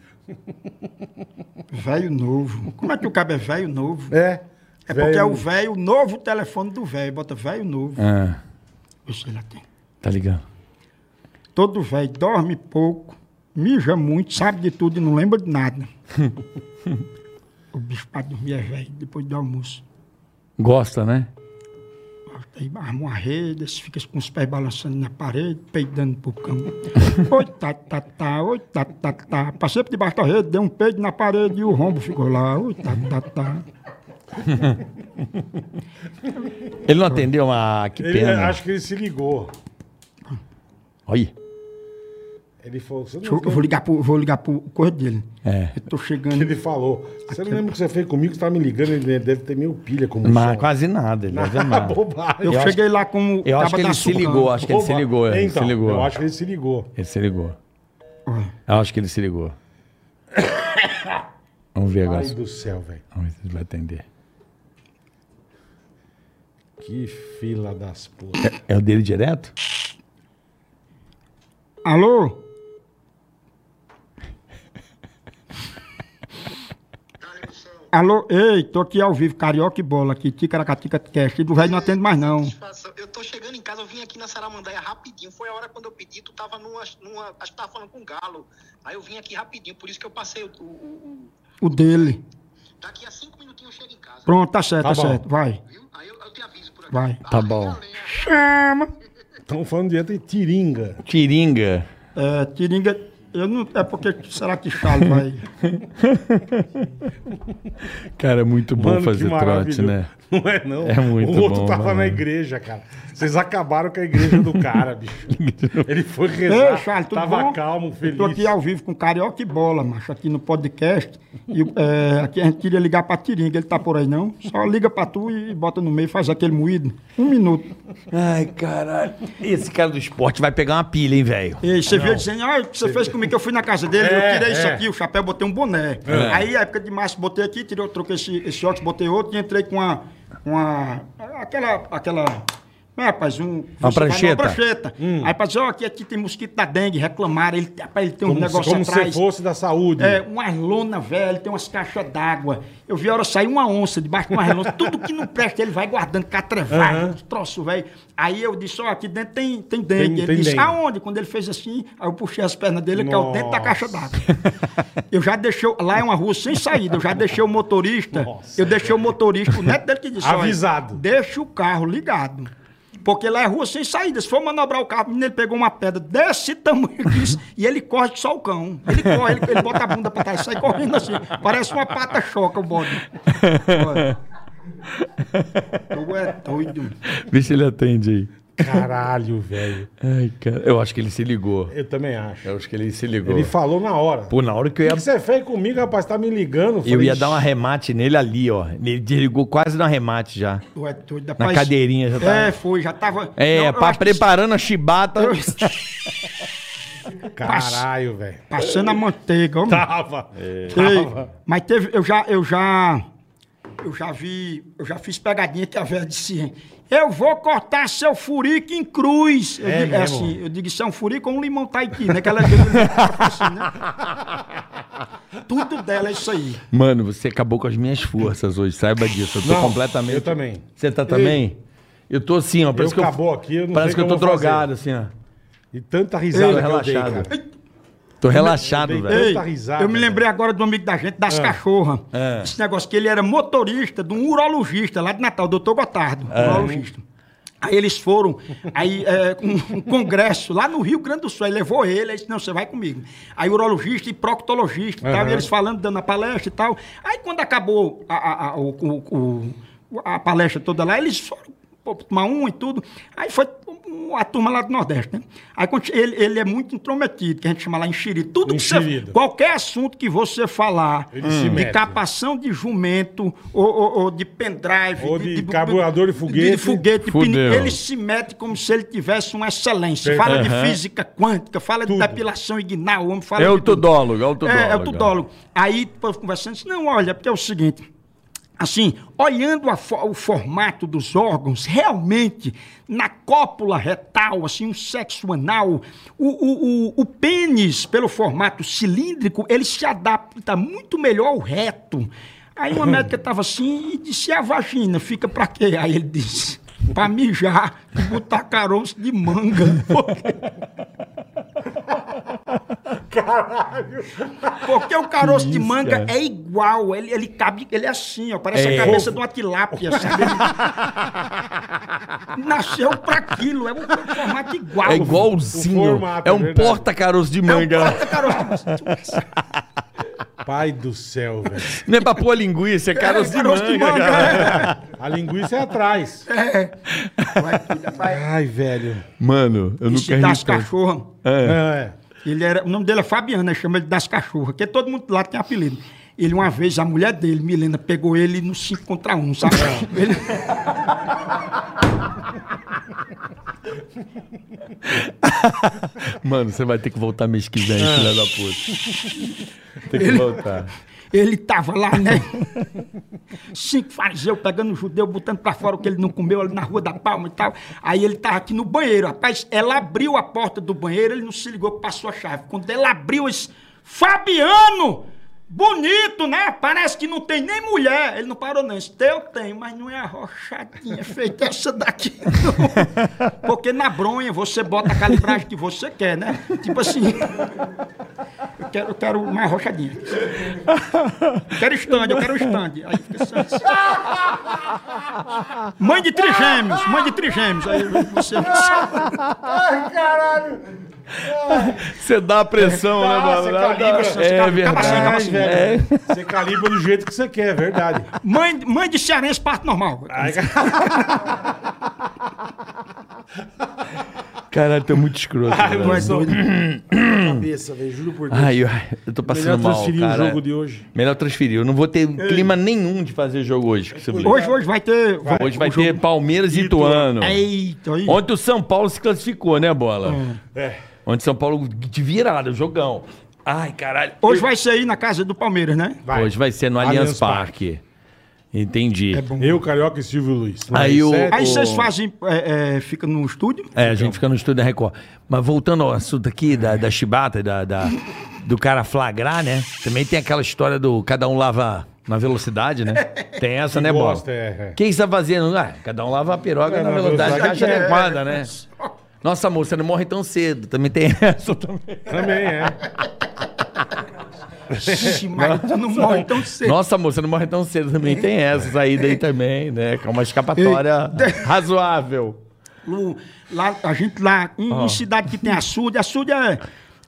Velho novo. Como é que o cabo é velho novo? É. É porque é o velho, novo telefone do velho. Bota velho novo. Ah, Vê se ele atende. tá ligando. Todo velho dorme pouco, mija muito, sabe de tudo e não lembra de nada. o bicho pra dormir é velho, depois do almoço. Gosta, né? Aí arma uma rede, fica com os pés balançando na parede, peidando pro cão. oi, tá, tá, tá, oi, tá, tá, tá. Passei por debaixo da rede, dei um peido na parede e o rombo ficou lá. Oi, tá, tá, tá. Ele não atendeu, ah, que Ele, pena. acho que ele se ligou. Olha. Ele falou. Você Deixa não Eu, eu vou ligar pro, vou ligar pro corpo dele. É. Eu tô chegando. ele falou. Você não lembra o que você fez comigo? Você tá me ligando, ele deve ter meio pilha como Mas quase nada, ele deve nada. Bobagem. Eu, eu acho- cheguei lá com o Eu acho que ele se ligou, acho que ele se ligou. Ele Então, se ligou. eu acho que ele se ligou. Ele se ligou. Eu acho que ele se ligou. Vamos ver agora. Ai do céu, velho. Vamos ver se ele vai atender. Que fila das putas. É o dele direto? Alô? Alô, ei, tô aqui ao vivo, Carioca e Bola aqui, Ticaracatica Cast, do velho não atende mais não. Eu tô chegando em casa, eu vim aqui na Saramandaia rapidinho. Foi a hora quando eu pedi, tu tava numa. numa acho que tava falando com o Galo. Aí eu vim aqui rapidinho, por isso que eu passei o. o- o- O dele. daqui a cinco minutinhos eu chego em casa. Pronto, tá certo, Tá tá, certo, vai. Viu? Aí eu, eu te aviso por aqui. Vai. Tá bom. Chama. Estão falando de tiringa. Tiringa. É, Tiringa, Eu não. É porque será que Charles vai. Cara, é muito bom Mano, fazer trote, né? Não é, não. É muito O outro bom, tava mano. na igreja, cara. Vocês acabaram com a igreja do cara, bicho. Ele foi Ei, rezar. Charles, tudo tava bom? calmo, Eu feliz. tô aqui ao vivo com Carioca e Bola, macho, aqui no podcast. E é, aqui a gente queria ligar pra Tiringa, ele tá por aí não? Só liga pra tu e bota no meio, faz aquele moído. Um minuto. Ai, caralho. Esse cara do esporte vai pegar uma pilha, hein, velho? E você veio dizendo, ah, o que você fez comigo que eu fui na casa dele, É, eu tirei isso é. aqui, o chapéu, botei um boné. Aí, época de março, botei aqui, tirei, troquei esse, esse óculos, botei outro e entrei com uma. uma aquela. aquela é, rapaz, um. Uma vai numa prancheta. prancheta. Aí, rapaz, ó, aqui, aqui tem mosquito da dengue, reclamaram, ele, rapaz, ele tem um Como, se, negócio como se atrás. fosse da saúde. É, umas lona velha, tem umas caixas d'água. Eu vi a hora sair uma onça debaixo de uma relógio. Tudo que não presta, ele vai guardando catrevado, Aham. uns troços, velho. Aí eu disse, ó, aqui dentro tem, tem dengue. Tem- ele tem disse, dengue. aonde? Quando ele fez assim, aí eu puxei as pernas dele, que é o dentro da Nossa. caixa d'água. Eu já deixei, lá é uma rua sem saída, eu já deixei o motorista, Nossa. eu deixei o motorista, o neto dele que disse, Avisado. deixa o carro ligado. Porque lá é rua sem saída. Se for manobrar o carro, ele pegou uma pedra desse tamanho aqui e ele corre só o cão. Ele corre, ele, ele bota a bunda pra trás e sai correndo assim. Parece uma pata choca o bode. Olha. Tu é doido. Se ele atende aí. Caralho, velho. Ai, cara. Eu acho que ele se ligou. Eu também acho. Eu acho que ele se ligou. Ele falou na hora. Pô, na hora que eu O ia. que você fez comigo, rapaz? Tá me ligando. Eu Falei, ia dar um arremate nele ali, ó. Ele desligou quase no arremate já. Tu é doido. Na rapaz. cadeirinha já tá. É, foi, já tava. É, Não, eu pra que- preparando a chibata. Eu- Caralho, velho. Passando a manteiga, homem. Tava. Ei, Tava. mas teve, eu já, eu já, eu já vi, eu já fiz pegadinha que a velha disse, eu vou cortar seu furico em cruz. Eu É digo, é assim, eu digo, isso é um furico ou um limão taiti, né? Que ela assim, né? Tudo dela é isso aí. Mano, você acabou com as minhas forças hoje, saiba disso. Eu tô Não, completamente. eu também. Você tá também? Eu tô assim, ó. Parece Eu que eu, acabou aqui, eu não parece sei que eu tô eu vou fazer. drogado, assim, ó. E tanta risada que eu dei, relaxado. cara. Tô relaxado, eu dei- velho. Risada, eu me lembrei agora do amigo da gente, das cachorras. É. Esse negócio que ele era motorista de um urologista lá de Natal, doutor Gotardo, urologista. Aí eles foram, aí é, um, um congresso lá no Rio Grande do Sul, aí levou ele, aí disse, não, você vai comigo. Aí urologista e proctologista e tal, e eles falando, dando a palestra e tal. Aí quando acabou a, a, a, o- o- o- a palestra toda lá, eles foram pô, tomar um e tudo. Aí foi a turma lá do Nordeste, né? Aí ele, ele é muito intrometido, que a gente chama lá enxerido. Tudo que você, qualquer assunto que você falar se de capação de jumento ou, ou- ou de pendrive, Ou de carburador de foguete. de foguete, de Fudeu. pneu, ele se mete como se ele tivesse uma excelência. Perfeito. Fala de Aham. física quântica, fala Tudo. de depilação ignal, o homem fala É de o tudólogo, é o tudólogo. É, é o tudólogo. Aí, depois conversando, disse, não, olha, porque é o seguinte, assim, olhando fo- o formato dos órgãos, realmente, na cópula retal, assim, um sexo anal, o, o, o, o pênis, pelo formato cilíndrico, ele se adapta muito melhor ao reto. Aí uma médica estava assim e disse, e a vagina fica pra quê? Aí ele disse, pra mijar e botar caroço de manga. Porque o caroço de isso, manga cara? é igual, ele, ele cabe, ele é assim, ó, parece É. a cabeça de uma tilápia, sabe? Ele Nasceu pra aquilo, é um formato igual. É igualzinho. Formato, é é um verdade. porta-caroço de É um manga. porta-caroço. Pai do céu, velho. Não é pra pôr linguiça, é caroço de caroço de manga. manga, cara. A linguiça é atrás. Ai, velho. Mano, eu Esse nunca ri das tanto. cachorras, É. ele era, o nome dele é Fabiana, chama ele das cachorras, porque todo mundo lá tem apelido. Ele, uma vez, a mulher dele, Milena, pegou ele no 5 contra 1, sabe? Ele- Mano, você vai ter que voltar mês que vem, filha da puta. Tem que voltar. Ele tava lá, né? Cinco fariseus pegando o judeu, botando pra fora o que ele não comeu ali na Rua da Palma e tal. Aí ele tava aqui no banheiro. Rapaz, ela abriu a porta do banheiro, ele não se ligou passou a chave. Quando ela abriu, esse Fabiano! Bonito, né? Parece que não tem nem mulher. Ele não parou, não. Esse teu tem, mas não é arrochadinha feita essa daqui, não. Porque na bronha você bota a calibragem que você quer, né? Tipo assim. Eu quero, eu quero mais arrochadinha. Eu quero stand, eu quero stand. Aí fica assim. Mãe de trigêmeos, mãe de trigêmeos. Aí você. Você dá a pressão, né, Ah, mano? você calibra, você É calibra. verdade. Ai, assim. velho. Você calibra do jeito que você quer, é verdade. Mãe, mãe de cearense, parte normal. Ai, Caralho, tu é muito escroto. Ai, mano, sou- cabeça, velho, juro por Deus. Ai, ai, eu tô passando Melhor mal, transferir cara. o jogo de hoje. Melhor transferir. Eu não vou ter clima nenhum de fazer jogo hoje. Hoje, hoje vai ter. Hoje vai o jogo- ter Palmeiras e Ituano. Eita, aí. Ontem o São Paulo se classificou, né, Bola? É. Ontem São Paulo de virada, jogão. Ai, caralho. Hoje vai ser aí na casa do Palmeiras, né? Vai. Hoje vai ser no Allianz Allianz Parque. Entendi. É bom. Eu, Carioca e Silvio Luiz. Aí o- Sete. Aí vocês o- fazem. É, é, fica no estúdio? É, a gente fica no estúdio da Record. Mas voltando ao assunto aqui da, da chibata, da, da- do cara flagrar, né? Também tem aquela história do cada um lava na velocidade, né? Tem essa, né, Bola? gosta, é, é. O que você tá fazendo? Ah, cada um lava a piroga É, na na velocidade velocidade é. adequada, né? Nossa, moça, não morre tão cedo. Também tem essa também. Também é. Ixi, mas tu não morre tão cedo. Nossa, moça, não morre tão cedo. Também tem essa saída aí também, né? Que é uma escapatória razoável. Lá, a gente lá, em, em cidade que tem açude, açude é,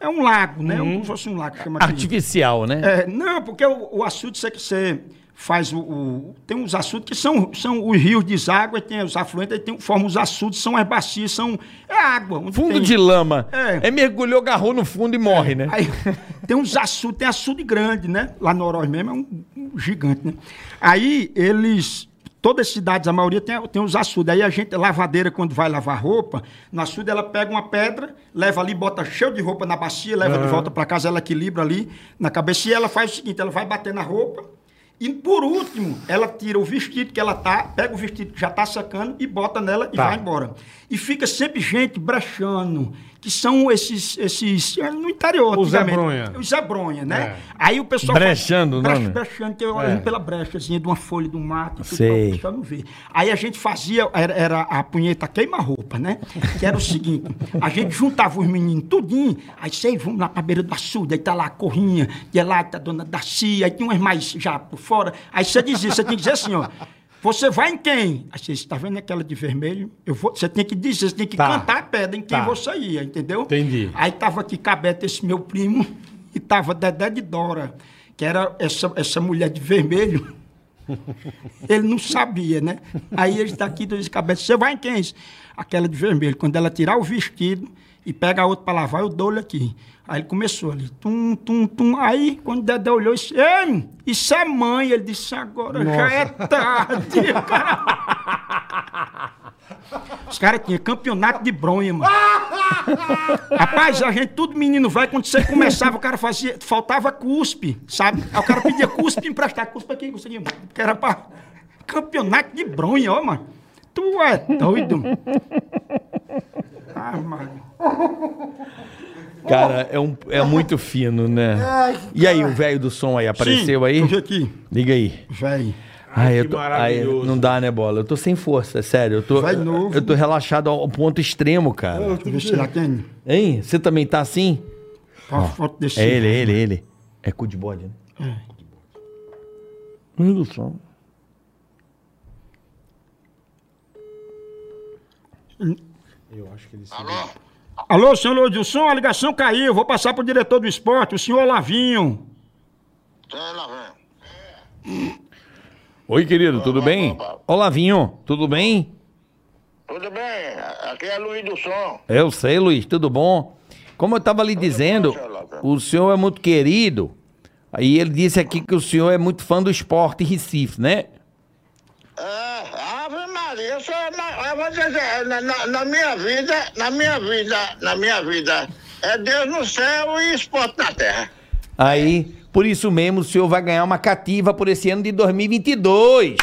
é um lago, né? Como se fosse um lago. Chama aqui. Artificial, né? É, não, porque o, o açude você, você faz o, o- Tem uns açudes que são, são os rios de água, e tem os afluentes, tem, formam os açudes, são as bacias, são. É água. Fundo tem- de lama. É. É. mergulhou, agarrou no fundo e morre, né? Aí tem uns açudes, tem açude grande, né? Lá no Oroz mesmo é um, um gigante, né? Aí eles. Todas as cidades, a maioria tem, tem os açudes. Aí a gente, lavadeira, quando vai lavar roupa, no açude ela pega uma pedra, leva ali, bota cheio de roupa na bacia, leva de volta para casa, ela equilibra ali na cabeça e ela faz o seguinte: ela vai bater na roupa. E por último, ela tira o vestido que ela tá, pega o vestido que já tá secando e bota nela e Tá. vai embora. E fica sempre gente brechando, que são esses, esses é, no interior. O Zé antigamente. Bronha. O Zé Bronha, né? É. Aí o pessoal. Brechando o faz- nome? Brech- Brechando, que eu É. olhando pela brechazinha de uma folha do mato, tudo Sei. pra o pessoal não ver. Aí a gente fazia, era, era a punheta queima-roupa, né? Que era o seguinte: a gente juntava os meninos tudinho, aí sei, vamos lá pra beira do açude, aí tá lá a corrinha, e é lá tá a dona Dacia, aí tinha umas mais já por fora. Aí você dizia, você tem que dizer assim, ó. Você vai em quem? Aí você está vendo aquela de vermelho? Eu vou, você tem que dizer, você tem que Tá. cantar a pedra em quem Tá. você ia, entendeu? Entendi. Aí tava aqui Cabeta, esse meu primo, e tava Dedé de Dora, que era essa, essa mulher de vermelho. Ele não sabia, né? Aí ele está aqui, dois cabeças. Você vai em quem? Aquela de vermelho. Quando ela tirar o vestido e pega a outra para lavar, eu dou-lhe aqui. Aí ele começou ali, tum, tum, tum. Aí, quando o Dedé olhou, disse, Ei, isso é mãe. Ele disse, agora já é tarde. Cara- Os caras tinham campeonato de bronha, mano. Rapaz, a gente, tudo menino velho, quando você começava, o cara fazia, faltava cuspe, sabe? Aí o cara pedia cuspe emprestar, cuspe aqui, cuspe aqui. Que era pra campeonato de bronha, ó, mano. Tu é doido, Ah, mano. Cara, é, um, é muito fino, né? E aí, o velho do som aí, apareceu Sim, aí? Aqui, Liga aí. velho. Ai, que eu tô, ai, não dá, né, bola? Eu tô sem força, é sério. Eu tô, Vai novo. eu tô relaxado ao ponto extremo, cara. Eu tem. Hein? Você também tá assim? Uma foto desse. É ele, é ele, é ele. É cu de bode, né? Meu Deus do céu. Eu acho que ele se... Alô? Alô, senhor Lodilson, a ligação caiu. Vou passar pro diretor do esporte, o senhor Lavinho. Lá, velho. Oi, querido, tudo bem? Olá, Vinho, tudo bem? Tudo bem? Aqui é Luiz do Som. Eu sei, Luiz, tudo bom? Como eu estava lhe dizendo, senhor Lázaro. o senhor é muito querido. Aí ele disse aqui que o senhor é muito fã do esporte Recife, né? É, eu sou, na, eu vou dizer, na, na, na minha vida, na minha vida, na minha vida, é Deus no céu e esporte na terra. Aí, por isso mesmo, o senhor vai ganhar uma cativa por esse ano de 2022.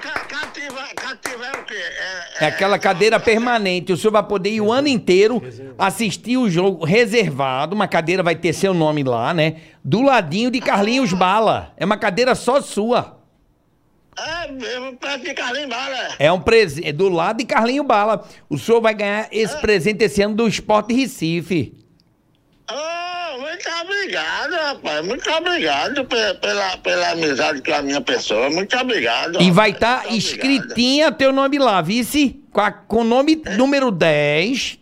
Ca- Cativa, cativa é o quê? É, É aquela cadeira permanente. O senhor vai poder ir o ano inteiro assistir o jogo reservado. Uma cadeira vai ter seu nome lá, né? Do ladinho de Carlinhos Bala. É uma cadeira só sua. É perto de Carlinhos Bala. É um presente. Do lado de Carlinho Bala. O senhor vai ganhar esse presente esse ano do Esporte Recife. Oh, muito obrigado, rapaz. Muito obrigado pe- pela, pela amizade com a minha pessoa. Muito obrigado. E vai estar obrigado. escritinha teu nome lá, vice? Com, a- com o nome número 10.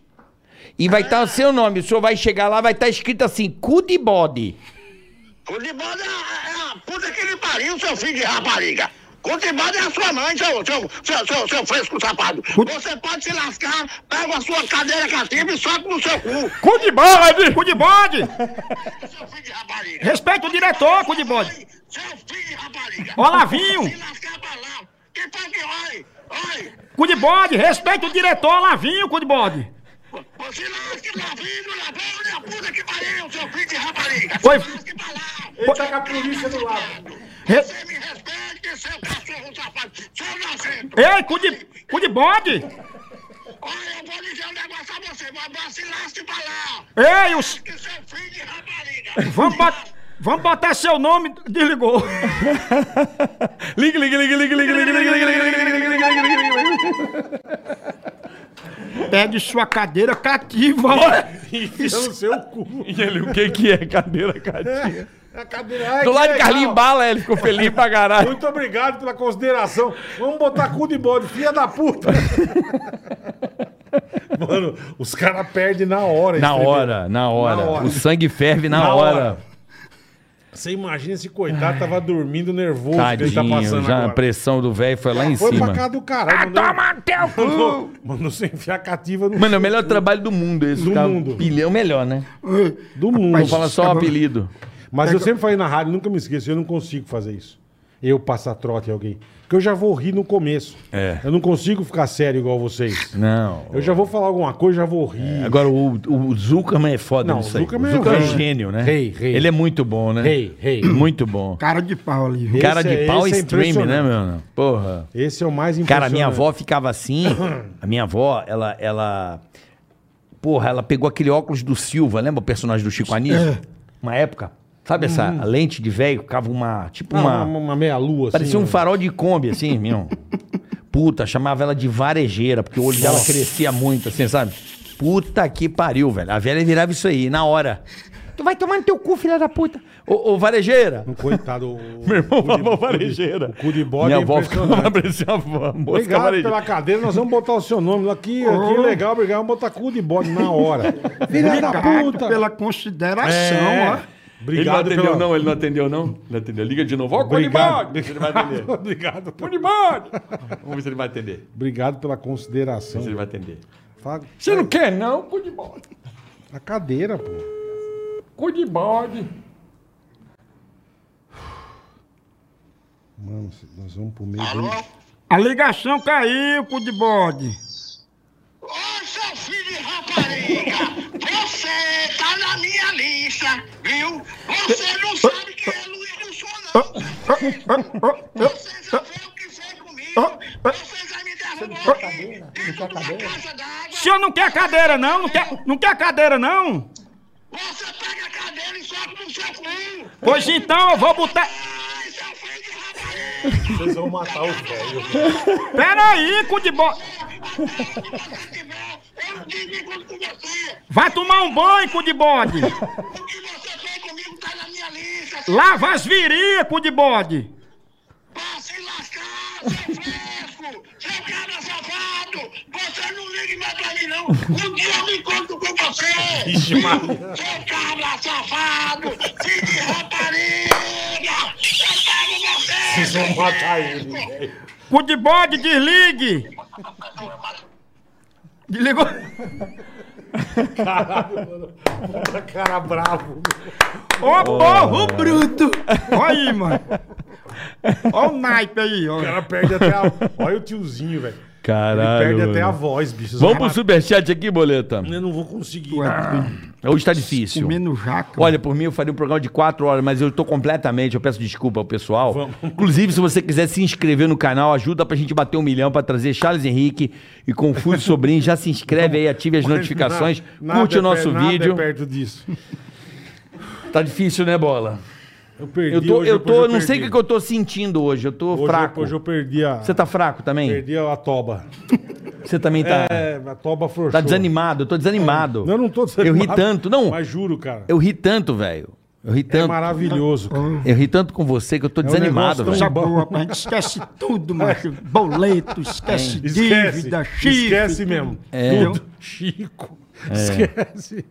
E vai estar o seu nome. O senhor vai chegar lá, vai estar escrito assim, cu de bode. Cutibode é, é a puta que lhe pariu, seu filho de rapariga. Cutibode é a sua mãe, seu, seu, seu, seu, seu fresco safado. Você pode se lascar, pega a sua cadeira cativa e soca no seu cu. Cu de bode! Cu de bode! Seu filho de rapariga. Respeita o diretor, cu de bode! Seu filho de rapariga. Olavinho! Se lascar pra lá. Quem foi que oi? Oi. Cu de bode! Respeita o diretor, Olavinho, cu de bode! Você lasque lá, vindo na puta que pariu, seu filho de rapariga. Oi. Se lasque pra lá. Ele tá com a polícia do lado. Re- Você me respeite, seu cachorro safado. Seu nojento. Ei, cu de, cu de bode! Olha, eu vou dizer um negócio a você, mas se lasque pra lá. Ei, os... Que seu filho de rapariga. Vamos, bot- vamos botar seu nome... Desligou. Liga, liga, liga, liga, liga, liga, liga, liga, liga, liga, liga, liga, liga, liga. Pegue sua cadeira cativa, ó. Enfia no seu cu. E ele, o que que é cadeira cativa? A cadeira. Ai, Do lado de legal. Carlinhos Bala, ele ficou feliz pra caralho. Muito obrigado pela consideração. Vamos botar cu de bode, filha da puta. Mano, os caras perdem na hora. Na hora, na hora. Na hora. O sangue ferve na, Na hora. hora. Você imagina esse coitado tava dormindo nervoso que ele tá Tadinho, passando já a agora. pressão do velho foi lá em Foi pra cima. cá do caralho. Mandou, Toma teu cu! mandou, mandou você enfiar a cativa no Mano, é o melhor trabalho do mundo esse. Do mundo. Pilhão melhor, né? do mundo. Não fala só o apelido. Mas eu sempre falei na rádio, nunca me esqueço, eu não consigo fazer isso. Eu passar trote em alguém. Porque eu já vou rir no começo. É. Eu não consigo ficar sério igual vocês. Não. Eu já vou falar alguma coisa, já vou rir. Agora, o, o Zuckerman é foda Não, nisso o aí. Zuckerman o é Zuckerman é rei. gênio, né? Rei, rei. Ele é muito bom, né? Rei, rei. Muito bom. Cara de pau ali. viu? Cara Esse de é- pau esse é stream, né, meu? Porra. Esse é o mais Cara, impressionante. a minha avó ficava assim. A minha avó, ela, ela. Porra, ela pegou aquele óculos do Silva, lembra o personagem do Chico Anísio? Uma época. Sabe essa a lente de velho? Ficava uma. Tipo Uma, uma. uma, uma meia-lua, assim. parecia um né? farol de Kombi, assim, meu. Puta, chamava ela de varejeira, porque o olho dela crescia muito, assim, sabe? Puta que pariu, velho. A velha virava isso aí, na hora. Tu vai tomar no teu cu, filha da puta. Ô, ô varejeira. Um coitado. o- Meu irmão falou varejeira. O cu de bode Minha é avó ficava Obrigado varejeira. pela cadeira, nós vamos botar o seu nome aqui, aqui legal, obrigado, vamos botar cu de bode na hora. Filha da puta. pela consideração, É. ó. Ele não Obrigado atendeu, pela... não, ele não atendeu, não. Não atendeu. Liga de novo. Ó, Obrigado. bode. Ele vai atender. Obrigado. Bode. Vamos ver se ele vai atender. Obrigado pela consideração. Se ele vai atender. Fala- Você não quer, não? Bode. A cadeira, pô. Bode. Mano, nós vamos pro meio Alô? do... A ligação caiu, cu de bode. Ô, seu filho de rapariga, tá na minha lista, viu? Você não sabe quem é Luiz Wilson, não. Você já fez o que fez comigo. Você já me derrubou aqui dentro de uma caixa d'água. O senhor não quer cadeira, não? Não quer, não quer cadeira, não? Você pega a cadeira e soca no seu cu. Pois então eu vou botar... Vocês vão matar o velho. Peraí, cu de bo... Vai tomar um banho, cu de bode. Lava as viria, cu de bode. Pá, sem lascar, Liga mais pra mim, não! Um dia eu me encontro com você! Ixi, Maria. Seu cabra safado! Filho de rapariga! Eu pego você! Vocês vão matar ele, velho. Cu de bode, desligue. Desligou. Puta cara bravo. Ô, porro bruto. Olha aí, mano. Olha o naipe aí, O ó. cara perde até a... Olha o tiozinho, velho. Ele Caralho. perde até a mano. voz, bicho. Vamos pro superchat aqui, boleta. Eu não vou conseguir. Hoje tá difícil. Comendo jaca. Olha, por mim eu faria um programa de quatro horas, mas eu tô completamente, eu peço desculpa ao pessoal. Inclusive, se você quiser se inscrever no canal, ajuda pra gente bater um milhão pra trazer Charles Henrique e Confuso Sobrinho. Já se inscreve aí, ative as notificações, Nada- curte o nada é nosso nada vídeo. É perto disso. Tá difícil, né, Bola? Eu perdi Eu tô, hoje, eu tô, não sei o perdi. que, que eu tô sentindo hoje, eu tô Hoje, fraco. Hoje eu perdi a... Você tá fraco também? Perdi a toba. Você também tá, É, a toba frouxou. tá desanimado, eu tô desanimado. Não, eu não tô Eu desanimado. ri tanto, não. Mas juro, cara. Eu ri tanto, velho. Eu ri É tanto. maravilhoso. cara. Eu ri tanto com você que eu tô um desanimado, velho. Coisa bom. boa. A gente esquece tudo, macho. Boleto, esquece Esquece. dívida, chifre. Esquece tudo. mesmo. É. Tudo. Chico. Esquece.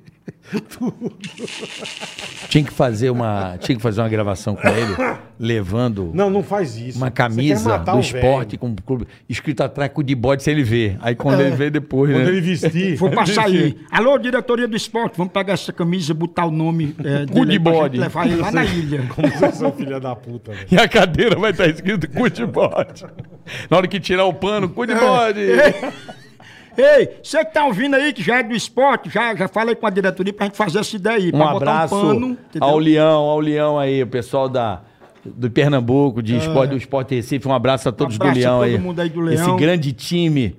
Tinha que fazer uma, tinha que fazer uma gravação com ele, levando Não, não faz isso. uma camisa matar do o esporte velho. com o clube escrito atrás com o de bode se ele vê. Aí quando ele vê depois, Quando né? ele vestir. Vou passar aí. Alô, diretoria do esporte, vamos pegar essa camisa e botar o nome é, Cu de aí pra gente bode. levar ele lá na ilha. Como vocês são filha da puta, velho. E a cadeira vai estar escrito cu de bode. Na hora que tirar o pano, cu de bode. Ei, você que tá ouvindo aí, que já é do esporte, já, já falei com a diretoria pra gente fazer essa ideia aí. Um abraço um pano, ao Leão, ao Leão aí, o pessoal da do Pernambuco, de esporte, do Esporte Recife. Um abraço a todos abraço do Leão a todo aí. mundo aí do Esse Leão. grande time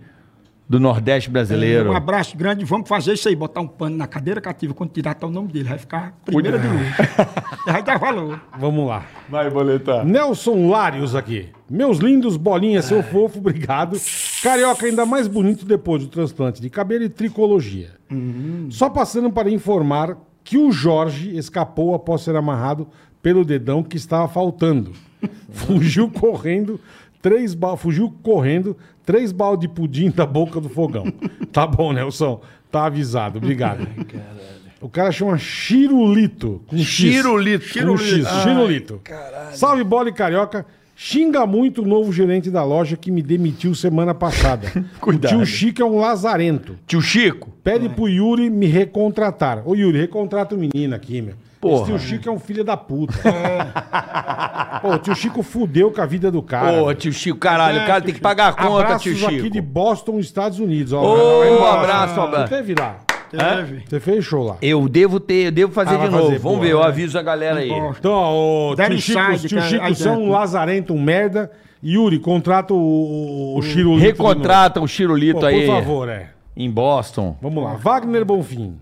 do Nordeste brasileiro. Um abraço grande, vamos fazer isso aí, botar um pano na cadeira cativa, quando tirar tá o nome dele, vai ficar primeira de luz. vai dar valor. Vamos lá. Vai, boletar. Nelson Lários aqui. Meus lindos, bolinha, seu fofo, obrigado. Carioca ainda mais bonito depois do transplante de cabelo e tricologia. Só passando para informar que o Jorge escapou após ser amarrado pelo dedão que estava faltando. Fugiu correndo, três ba... fugiu correndo, três balde de pudim da boca do fogão. Tá bom, Nelson. Tá avisado. Obrigado. O cara chama Chirulito. Com X. Chirulito. Com X. Chirulito. Salve, bola e carioca. Xinga muito o novo gerente da loja que me demitiu semana passada. Cuidado. O tio Chico é um lazarento. Tio Chico. Pede pro Yuri me recontratar. Ô, Yuri, recontrata o menino aqui, meu. Porra. Esse tio Chico é um filho da puta. Pô, o tio Chico fudeu com a vida do cara. Pô, tio Chico, caralho, o cara tem que pagar a conta, Abraços tio Chico. aqui de Boston, Estados Unidos. Ó, Vai embora. abraço, abraço. Você teve lá. Teve. Você fez show lá. Eu devo ter, eu devo fazer Ah, de novo. fazer, Vamos boa, ver, eu né? aviso a galera aí. Então, ó, o tio Chico, inside, tio cara, Chico aí são um lazarento, um merda. Yuri, contrata o, o Chirulito. Recontrata o Chirulito. Pô, aí. Por favor, é. Em Boston. Vamos lá. Wagner Bonfim.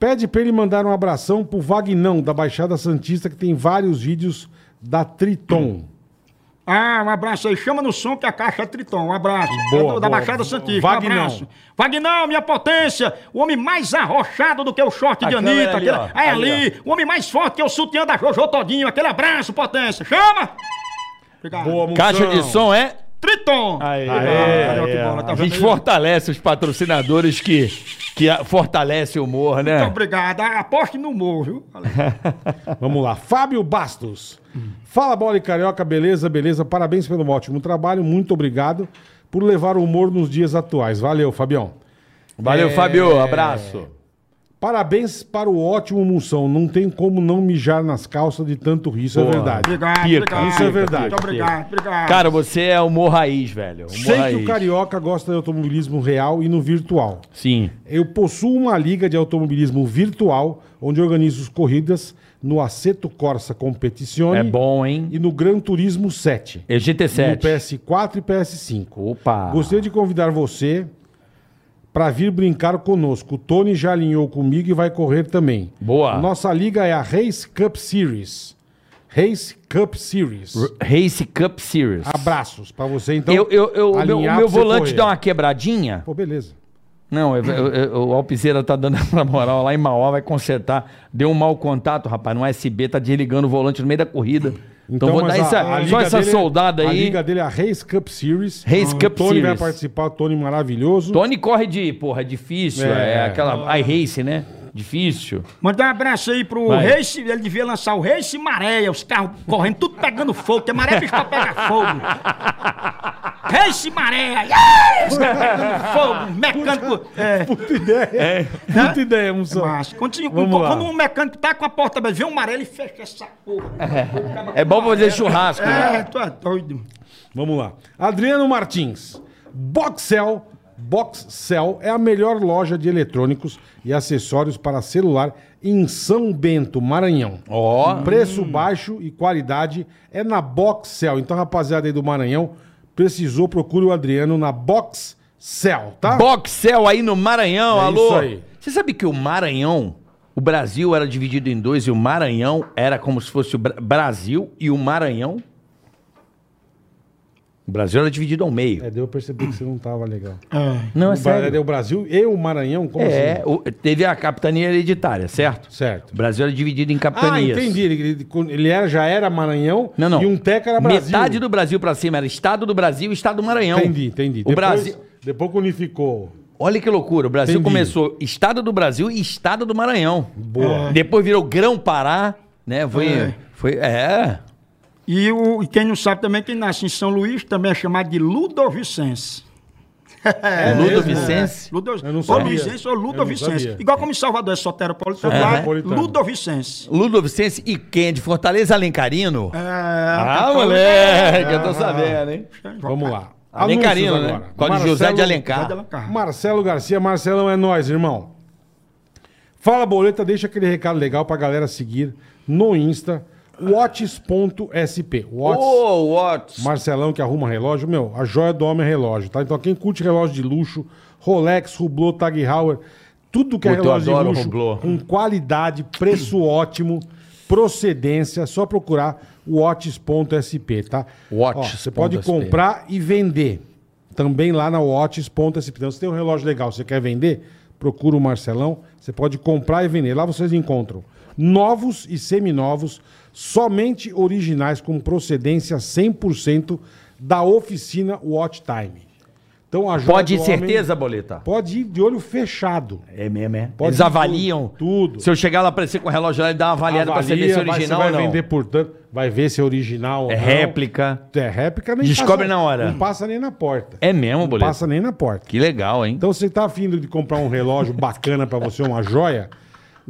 Pede pra ele mandar um abração pro Vagnão, da Baixada Santista, que tem vários vídeos da Triton. Ah, um abraço aí. Chama no som que a caixa é Triton. Um abraço. Boa, É da boa. Baixada Santista. Vagnão. Um abraço. Vagnão, minha potência. O homem mais arrochado do que o short de Anitta. ali, aquele- ó. é Ali, ali. O homem mais forte que é o sutiã da Jojo Todinho. Aquele abraço, potência. Chama! Obrigado. Boa, Moção. Caixa de som é? Triton. Aí, Obrigado, que bola, tá a gente aí? fortalece os patrocinadores que, que a- fortalece o humor, Muito né? obrigado. Aposte no humor, viu? Vamos lá. Fábio Bastos. Fala, bola e carioca, beleza, beleza. Parabéns pelo ótimo trabalho. Muito obrigado por levar o humor nos dias atuais. Valeu, Fabião. Valeu, É. Fábio. Abraço. Parabéns para o ótimo Moção. Não tem como não mijar nas calças de tanto rir. Isso é verdade. Obrigado, Pica, obrigado. isso é verdade. Muito obrigado, obrigado. Cara, você é humor raiz, velho. Humor Sei que raiz. o carioca gosta de automobilismo real e no virtual. Sim. Eu possuo uma liga de automobilismo virtual, onde organizo corridas no Aceto Corsa Competizione É bom, hein? e no Gran Turismo 7. É No GT7. PS4 e PS5. Opa. Gostaria de convidar você para vir brincar conosco. O Tony já alinhou comigo e vai correr também. Boa. Nossa liga é a Race Cup Series. Race Cup Series. Race Cup Series. Abraços para você, então. eu, eu, eu, o meu, volante correr. dá uma quebradinha. Pô, beleza. Não, eu- eu- o Alpizeira tá dando essa moral lá em Mauá, vai consertar. Deu um mau contato, rapaz, no USB, tá desligando o volante no meio da corrida. Então, vou mas dar a- essa, a só essa soldada A aí. liga dele é a Race Cup Series. Race o Cup Tony vai Series. participar, o Tony maravilhoso. Tony corre de, porra, é difícil. É. É, aquela iRace, né? Difícil. Mandar um abraço aí pro Vai. Race, ele devia lançar o Race Maréia, os carros correndo, tudo pegando fogo, que maré é bicho pra pegar fogo. Race Maréia, yes! pegando fogo, mecânico. É, Puta ideia. Puta ideia, moção. mas quando, tinha- Vamos lá. quando um mecânico tá com a porta aberta, vê um maré, ele fecha essa porra. É bom pra fazer churrasco. né? É, tu é doido. Vamos lá. Adriano Martins. Boxel. Boxcel é a melhor loja de eletrônicos e acessórios para celular em São Bento, Maranhão. Ó. Preço baixo e qualidade é na Boxcel. Então, rapaziada aí do Maranhão, precisou, procure o Adriano na Boxcel, tá? Boxel aí no Maranhão, É alô? isso aí. Você sabe que o Maranhão, o Brasil era dividido em dois e o Maranhão era como se fosse o Bra- Brasil e o Maranhão? O Brasil era dividido ao meio. É, deu eu perceber que você não tava legal. Não, é o, Bra- sério. o Brasil e o Maranhão, como É, assim? o- teve a capitania hereditária, certo? Certo. O Brasil era dividido em Ah, capitanias. entendi. Ele, ele- era, já era Maranhão Não, não. e um teca era Brasil. Metade do Brasil pra cima era Estado do Brasil e Estado do Maranhão. Entendi, entendi. O Brasil. Depois que unificou. Olha que loucura. O Brasil Entendi. começou Estado do Brasil e Estado do Maranhão. Boa. Depois virou Grão Pará, né? Foi. É. Foi. É. E, o, e quem não sabe também, quem nasce em São Luís também é chamado de Ludovicense. É Ludo? Vicente. Ludovicense. Eu não Ou. Luizense ou Ludovicense. Igual como em Salvador é soteropolitano, lá é Soteropolitano. Ludovicense. Ludo Vicente e quem é de Fortaleza Alencarino? É, Ah, moleque, eu tô sabendo, hein? Vamos lá. Alencarino, Anúncios né? agora. Código José de José de Alencar. Alencar. Marcelo Garcia, Marcelão é nós, irmão. Fala, Boleta, deixa aquele recado legal pra galera seguir no Insta, watts.sp. Watts, Ô, Watts. Marcelão que arruma relógio, meu, a joia do homem é relógio, tá? Então quem curte relógio de luxo, Rolex, Hublot, Tag Heuer, tudo que é Puta, relógio de luxo, Hublot. com qualidade, preço ótimo, procedência, só procurar watts.sp, tá? Watts Ó, Você pode SP. comprar e vender também lá na watts.sp. Então, se tem um relógio legal, você quer vender, procura o Marcelão, você pode comprar e vender. Lá vocês encontram novos e seminovos, somente originais com procedência 100% da oficina Watch Time. Então, a joia Pode ir certeza, Boleta? Pode ir de olho fechado. É mesmo, é? Pode Eles avaliam. tudo, tudo. Se eu chegar lá aparecer com o relógio lá e dar uma avaliada pra saber se é Avalia, vai- original você ou vai não. vender por tanto, vai ver se é original ou É não. réplica. É réplica nem Descobre na hora. Não passa nem na porta. É mesmo, Não Boleta? passa nem na porta. Que legal, hein? Então, você tá afim de comprar um relógio bacana pra você, uma joia?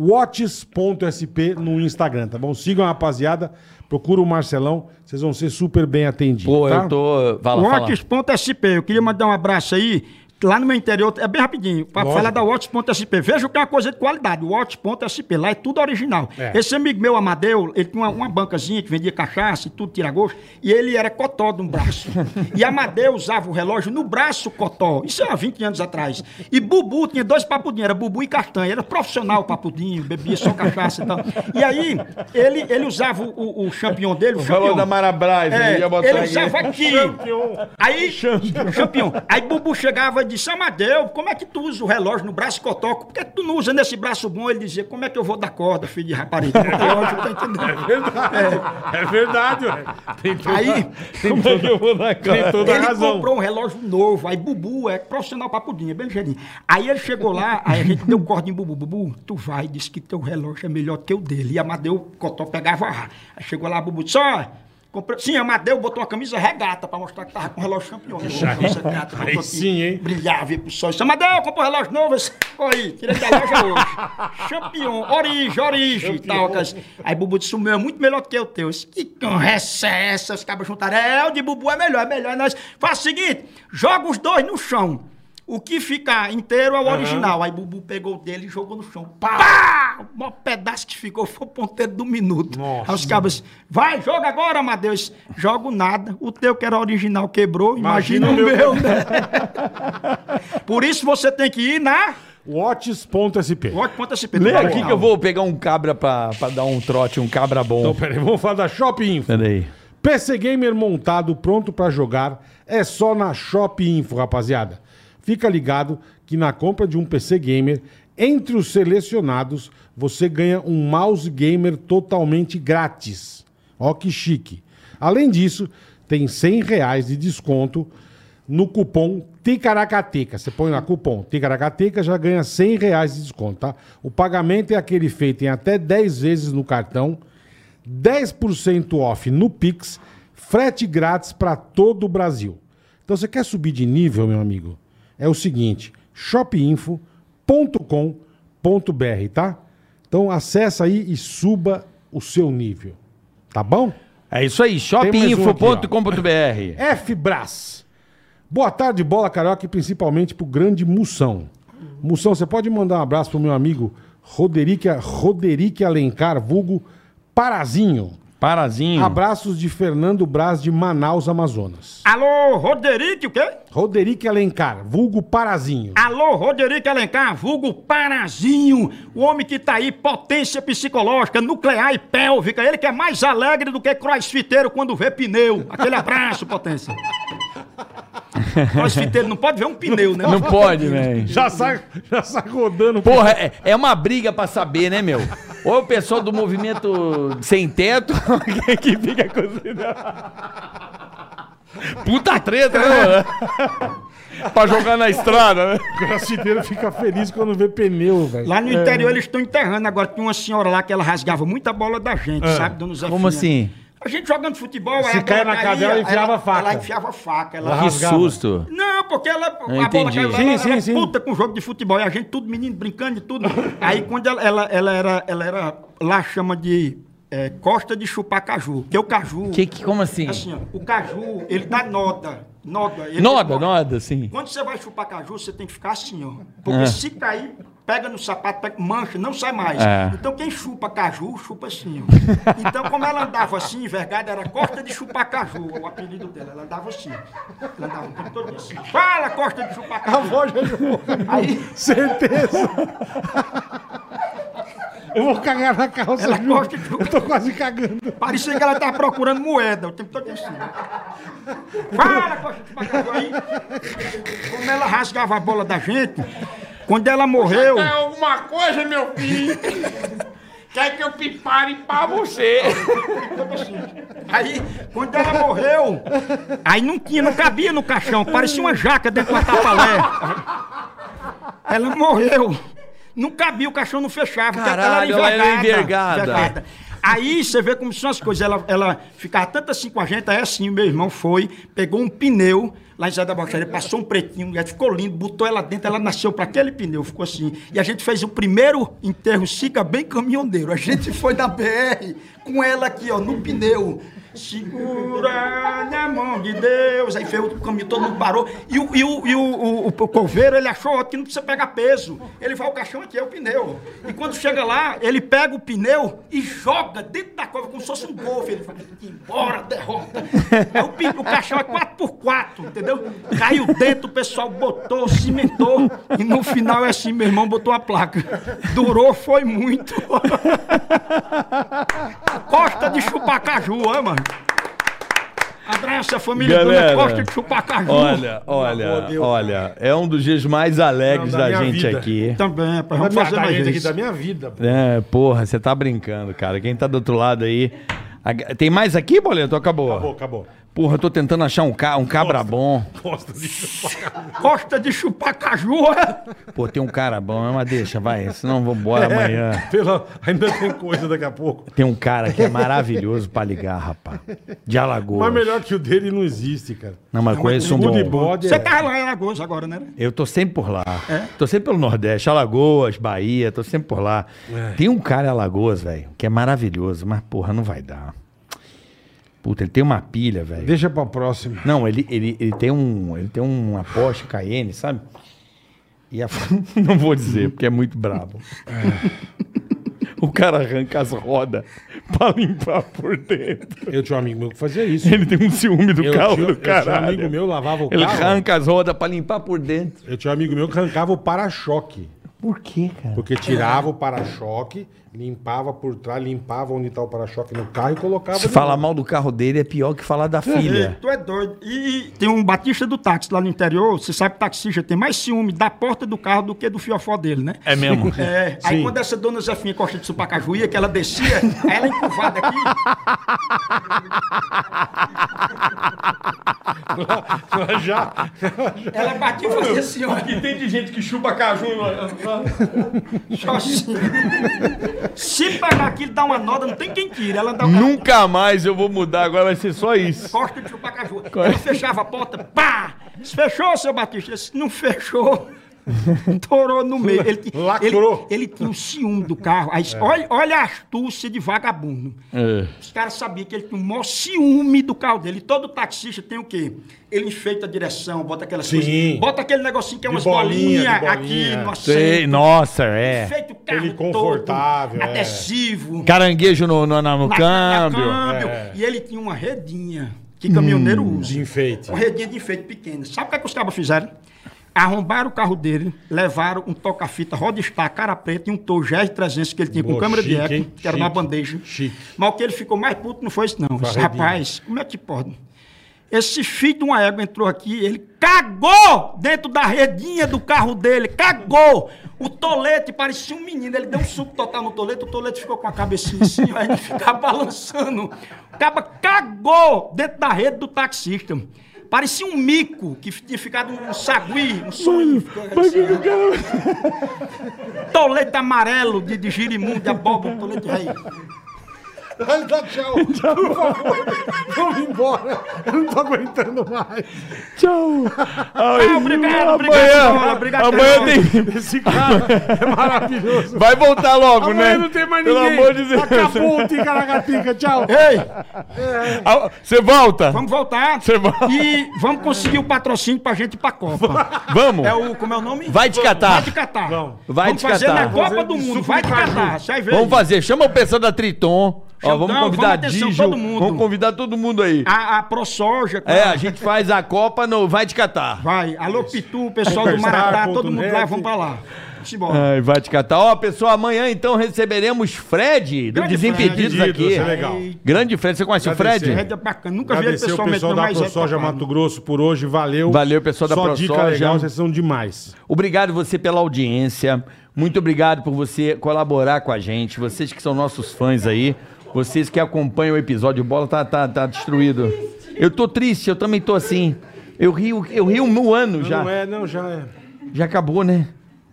Watches.sp no Instagram, tá bom? Sigam a rapaziada, procura o Marcelão, vocês vão ser super bem atendidos. Pô, tá? eu tô. Watts.sp, eu queria mandar um abraço aí. Lá no meu interior, é bem rapidinho, Lógico. falar da Watts.sp. Veja que é uma coisa de qualidade, Watts.sp, lá é tudo original. É. Esse amigo meu, Amadeu, ele tinha uma, uma bancazinha que vendia cachaça e tudo, tira gosto, e ele era cotó de um braço. e Amadeu usava o relógio no braço cotó, isso há 20 anos atrás. E Bubu tinha dois papudinhos, era Bubu e Castanha, era profissional papudinho, bebia só cachaça e tal. E aí, ele, ele usava o, o champignon dele, o Falou champignon. da Marabras, É, eu ia botar ele usava aqui. Aí, campeão. Aí Bubu chegava e disse, Amadeu, como é que tu usa o relógio no braço cotoco? Por que tu não usa nesse braço bom? Ele dizia, como é que eu vou dar corda, filho de rapariga? Relógio, tá? É verdade, ué. Tem toda, Aí, Como é que eu vou dar tem cara? toda a ele razão. comprou um relógio novo, aí Bubu é profissional papudinha, bem ligeirinho. Aí ele chegou lá, aí a gente deu corda em Bubu. Bubu, tu vai, disse que teu relógio é melhor que o dele. E Amadeu Cotó pegava a Aí chegou lá, Bubu disse, ó, comprei... Sim, Amadeu botou uma camisa regata pra mostrar que tava com o relógio campeão. Camisa regata, Aí sim, hein? Brilhava, ia pro sol. Disse, Amadeu, comprou um relógio novo. Olha aí, tirei da loja hoje. Champion, origem, origem e tal. Aí Bubu disse, o meu é muito melhor do que o teu. Eu disse, que conversa é essa? Os cabos juntaram. É, o de Bubu é melhor, é melhor. Nós... Faz o seguinte, joga os dois no chão. O que ficar inteiro é o original. Aí Bubu pegou o dele e jogou no chão. Pá! O maior pedaço que ficou foi o ponteiro do minuto. Nossa. Aí os cabos, vai, joga agora, Amadeus. Jogo nada. O teu que era original quebrou. Imagina, Imagina o o meu, né? Por isso você tem que ir na... Watches.sp. Watch.sp. Lê aqui que eu vou pegar um cabra pra, pra dar um trote, um cabra bom. Então, peraí, vamos falar da Shopping Info. Peraí. PC Gamer montado, pronto pra jogar, é só na Shop Info, rapaziada. Fica ligado que na compra de um PC Gamer, entre os selecionados, você ganha um mouse gamer totalmente grátis. Ó que chique. Além disso, tem 100 reais de desconto no cupom Ticaracateca. Você põe lá cupom Ticaracateca, já ganha 100 reais de desconto, tá? O pagamento é aquele feito em até 10 vezes no cartão, 10% off no Pix, frete grátis para todo o Brasil. Então você quer subir de nível, meu amigo? É o seguinte, shopinfo.com.br, tá? Então acessa aí e suba o seu nível. Tá bom? É isso aí, shopinfo.com.br. F-Brás. Boa tarde, bola carioca, e principalmente pro grande Moção. Moção, você pode mandar um abraço pro meu amigo Roderick, Roderick Alencar, vulgo Parazinho. Parazinho. Abraços de Fernando Braz de Manaus, Amazonas. Alô, Roderick, o quê? Roderick Alencar, vulgo Parazinho. Alô, Roderick Alencar, vulgo Parazinho, o homem que tá aí, potência psicológica, nuclear e pélvica, ele que é mais alegre do que crossfiteiro quando vê pneu. Aquele abraço, potência. Crossfiteiro não pode ver um pneu, né? Não pode, velho. Já sai, já sai rodando. Porra, é, é uma briga pra saber, né, meu? Ou é o pessoal do movimento sem teto que- que fica cozinhando. Puta treta, né, mano? pra jogar na estrada, né? O crossfiteiro fica feliz quando vê pneu, velho. Lá no interior eles estão enterrando. Agora tinha uma senhora lá que ela rasgava muita bola da gente, sabe, dona Zefinha? Como assim? A gente jogando futebol, Se a caia bola na cadela, ela enfiava ela, faca. Ela enfiava faca. Ela... Ela Que rasgava. susto. Não, porque ela, a bola entendi. caiu lá, Sim, ela sim, era sim. puta com jogo de futebol. E a gente tudo menino brincando e tudo. Aí quando ela, ela, ela era, ela era, lá chama de é, costa de chupar caju. Que o caju, Que, que, como assim? assim, ó, o caju, ele dá noda. Noda. Ele Noda, ele- noda, sim. Quando você vai chupar caju, você tem que ficar assim, ó. Porque É. se cair, pega no sapato, pega- mancha, não sai mais. É. Então quem chupa caju, chupa assim, ó. Então, como ela andava assim, envergada, era Costa de Chupar Caju, o apelido dela. Ela andava assim. Ela andava o tempo todo assim. Fala, Costa de Chupar Caju. Aí Certeza. Eu vou cagar na calça, ela Ju. gosta de Eu tô quase cagando. Parecia que ela tava procurando moeda o tempo todo assim. Fala, Costa de Chupar Caju. Aí, como ela rasgava a bola da gente, quando ela morreu. alguma coisa, meu filho? Quer que eu prepare pra você? Aí, quando ela morreu, aí não tinha, não cabia no caixão, parecia uma jaca dentro do tapalé. Ela morreu. Não cabia, o caixão não fechava. Caralho, ela era envergada. Aí você vê como são as coisas. Ela, ela ficava tanto assim com a gente, aí assim, meu irmão foi, pegou um pneu lá em Zé da Bocharia, passou um pretinho, ficou lindo, botou ela dentro, ela nasceu para aquele pneu, ficou assim. E a gente fez o primeiro enterro Sica bem caminhoneiro. A gente foi na BR com ela aqui, ó, no pneu. Segura na mão de Deus. Aí fez o caminho, todo mundo parou. E o, e o, e o, o, o coveiro, ele achou que não precisa pegar peso. Ele vai, o caixão aqui é o pneu. E quando chega lá, ele pega o pneu e joga dentro da cova como se fosse um golfe. Ele fala, embora, derrota. Aí o, o caixão é 4x4, entendeu? Caiu dentro, o pessoal botou, cimentou. E no final é assim, meu irmão botou a placa. Durou, foi muito. Costa de chupar caju, Abraça a família Galera, Dona Costa de chupar caju. Olha, olha, olha. É um dos dias mais alegres Não, da da, gente vida. aqui. Também, rapaz, Da vamos fazer da mais gente aqui, da minha vida. pô. É, porra, você tá brincando, cara. Quem tá do outro lado aí. Tem mais aqui, Boleto? Acabou. Acabou, acabou. Porra, eu tô tentando achar um, ca... um cabra bom. Gosta de chupar. Costa de chupar caju, é? Pô, tem um cara bom, mas deixa, vai. Senão vou embora amanhã. Pela- ainda tem coisa daqui a pouco. Tem um cara que é maravilhoso pra ligar, rapaz. De Alagoas. Mas melhor que o dele não existe, cara. Não, mas conheço um bom. bode Você é... tá lá em Alagoas agora, né? Eu tô sempre por lá. Tô sempre pelo Nordeste, Alagoas, Bahia, tô sempre por lá. Tem um cara em Alagoas, velho, que é maravilhoso, mas porra, não vai dar. Puta, ele tem uma pilha, velho. Deixa pra próxima. Não, ele, ele, ele tem um. Ele tem uma Porsche Cayenne, sabe? E a... não vou dizer, porque é muito brabo. o cara arranca as rodas pra limpar por dentro. Eu tinha um amigo meu que fazia isso. Ele tem um ciúme do Eu carro tinha- do eu tinha um amigo meu lavava o Ele carro. arranca as rodas pra limpar por dentro. Eu tinha um amigo meu que arrancava o para-choque. Por quê, cara? Porque tirava o para-choque, limpava por trás, limpava onde tá o para-choque no carro e colocava. Se falar mal do carro dele é pior que falar da filha. Tu é doido. E tem um batista do táxi lá no interior, você sabe que o taxista tem mais ciúme da porta do carro do que do fiofó dele, né? É mesmo? É, aí Sim. quando essa dona Zefinha Costa de Supacaju ia, que ela descia, aí ela encurvada aqui, Ela já. ela e fazia assim, ó. tem de gente que chupa caju. Só assim. Se pegar aquilo, dá uma noda, não tem quem tire. Ela dá uma Nunca mais eu vou mudar, agora vai ser só isso. costa de chupacaju. Ela fechava a porta, pá! Fechou, seu Batista? Não fechou. Torou no meio. Ele, Lacrou. Ele, ele tinha o ciúme do carro. Aí, olha, olha a astúcia de vagabundo. É. Os caras sabiam que ele tinha o maior ciúme do carro dele. E todo taxista tem o quê? Ele enfeita a direção, bota aquelas Sim. coisas. Bota aquele negocinho que é umas bolinha, bolinhas aqui bolinha. no Sei, nossa, é. Enfeita o carro Ele confortável, todo, é. adesivo. Caranguejo no, no, no na- na câmbio. câmbio. É. E ele tinha uma redinha que caminhoneiro usa. De enfeite. Uma redinha de enfeite pequena. Sabe o que, é que os cabas fizeram? Arrombaram o carro dele, levaram um toca-fita Rodestar, cara preta e um Tor GR300 que ele tinha com Pô, câmera de chique, eco, hein? que era uma Chique. bandeja. Chique. Mas o que ele ficou mais puto não foi isso, não. Rapaz, como é que pode? Esse filho de uma égua entrou aqui, ele cagou dentro da redinha do carro dele, cagou. O tolete parecia um menino, ele deu um suco total no tolete, o tolete ficou com a cabecinha assim, aí ele ficava balançando. O caba cagou dentro da rede do taxista. Parecia um mico que tinha ficado um sagui, um sonho. Assim, tolete amarelo de, de girimundo, de abóbora, tolete rei. Vai dar tchau. Por favor. Vamos embora. Eu não tô aguentando mais. Tchau. Ah, obrigado, obrigado, amanhã, obrigado, amanhã tem. Esse cara é maravilhoso. Vai voltar logo, Amanhã né? não tem mais Pelo ninguém. amor de Deus. Acabou o Ticaracatica. Tchau. Ei, Você volta? vamos voltar. Você vai. E vamos conseguir o patrocínio pra gente ir pra Copa. Vamos. É o, como é o nome? Vai te catar. Vai te catar. Vamos. Vai vamos te fazer catar. na Copa Fazer do de Mundo. Vai de catar. Vamos fazer. Chama o pessoal da Triton. Ó, vamos convidar vamos atenção, Digio. todo mundo. Vamos convidar todo mundo aí. A, a ProSoja. É, a gente faz a Copa no Vai Te Catar. Vai. Alô, Pitu, o pessoal do Maratá, todo mundo lá, vamos pra lá. Ai, vai te catar. Ó, pessoal, amanhã então receberemos Fred, do Grande Desimpedidos Fred. aqui. Isso é legal. Grande Fred, você conhece Agradecer. o Fred? É bacana. Nunca vi ele Agradecer o pessoalmente, pessoal da é ProSoja. Mato Grosso por hoje. Valeu. Valeu, pessoal da Só ProSoja. dica legal, vocês são demais. Obrigado você pela audiência. Muito obrigado por você colaborar com a gente. Vocês que são nossos fãs aí. Vocês que acompanham o episódio. Bola tá, tá, tá destruído. Eu tô triste, eu também tô assim. Eu rio, eu rio um ano já. Não é, não, já é. Já acabou, né?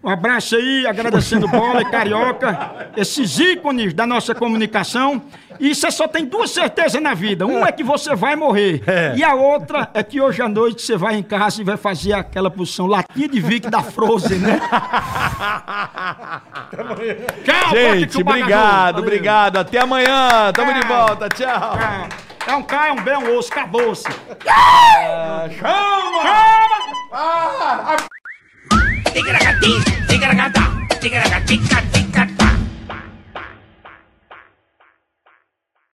Um abraço aí, agradecendo Bola e Carioca, esses ícones da nossa comunicação. E você só tem duas certezas na vida. Uma é que você vai morrer. E a outra é que hoje à noite você vai em casa e vai fazer aquela posição latinha de Vic da Frozen, né? Tchau, Gente, obrigado, obrigado. Até amanhã. Tamo de volta. Tchau. Tchau. É um K, é um B, é um osso, acabou-se. tigre gatí, tigre gata, tigre gatica, tica,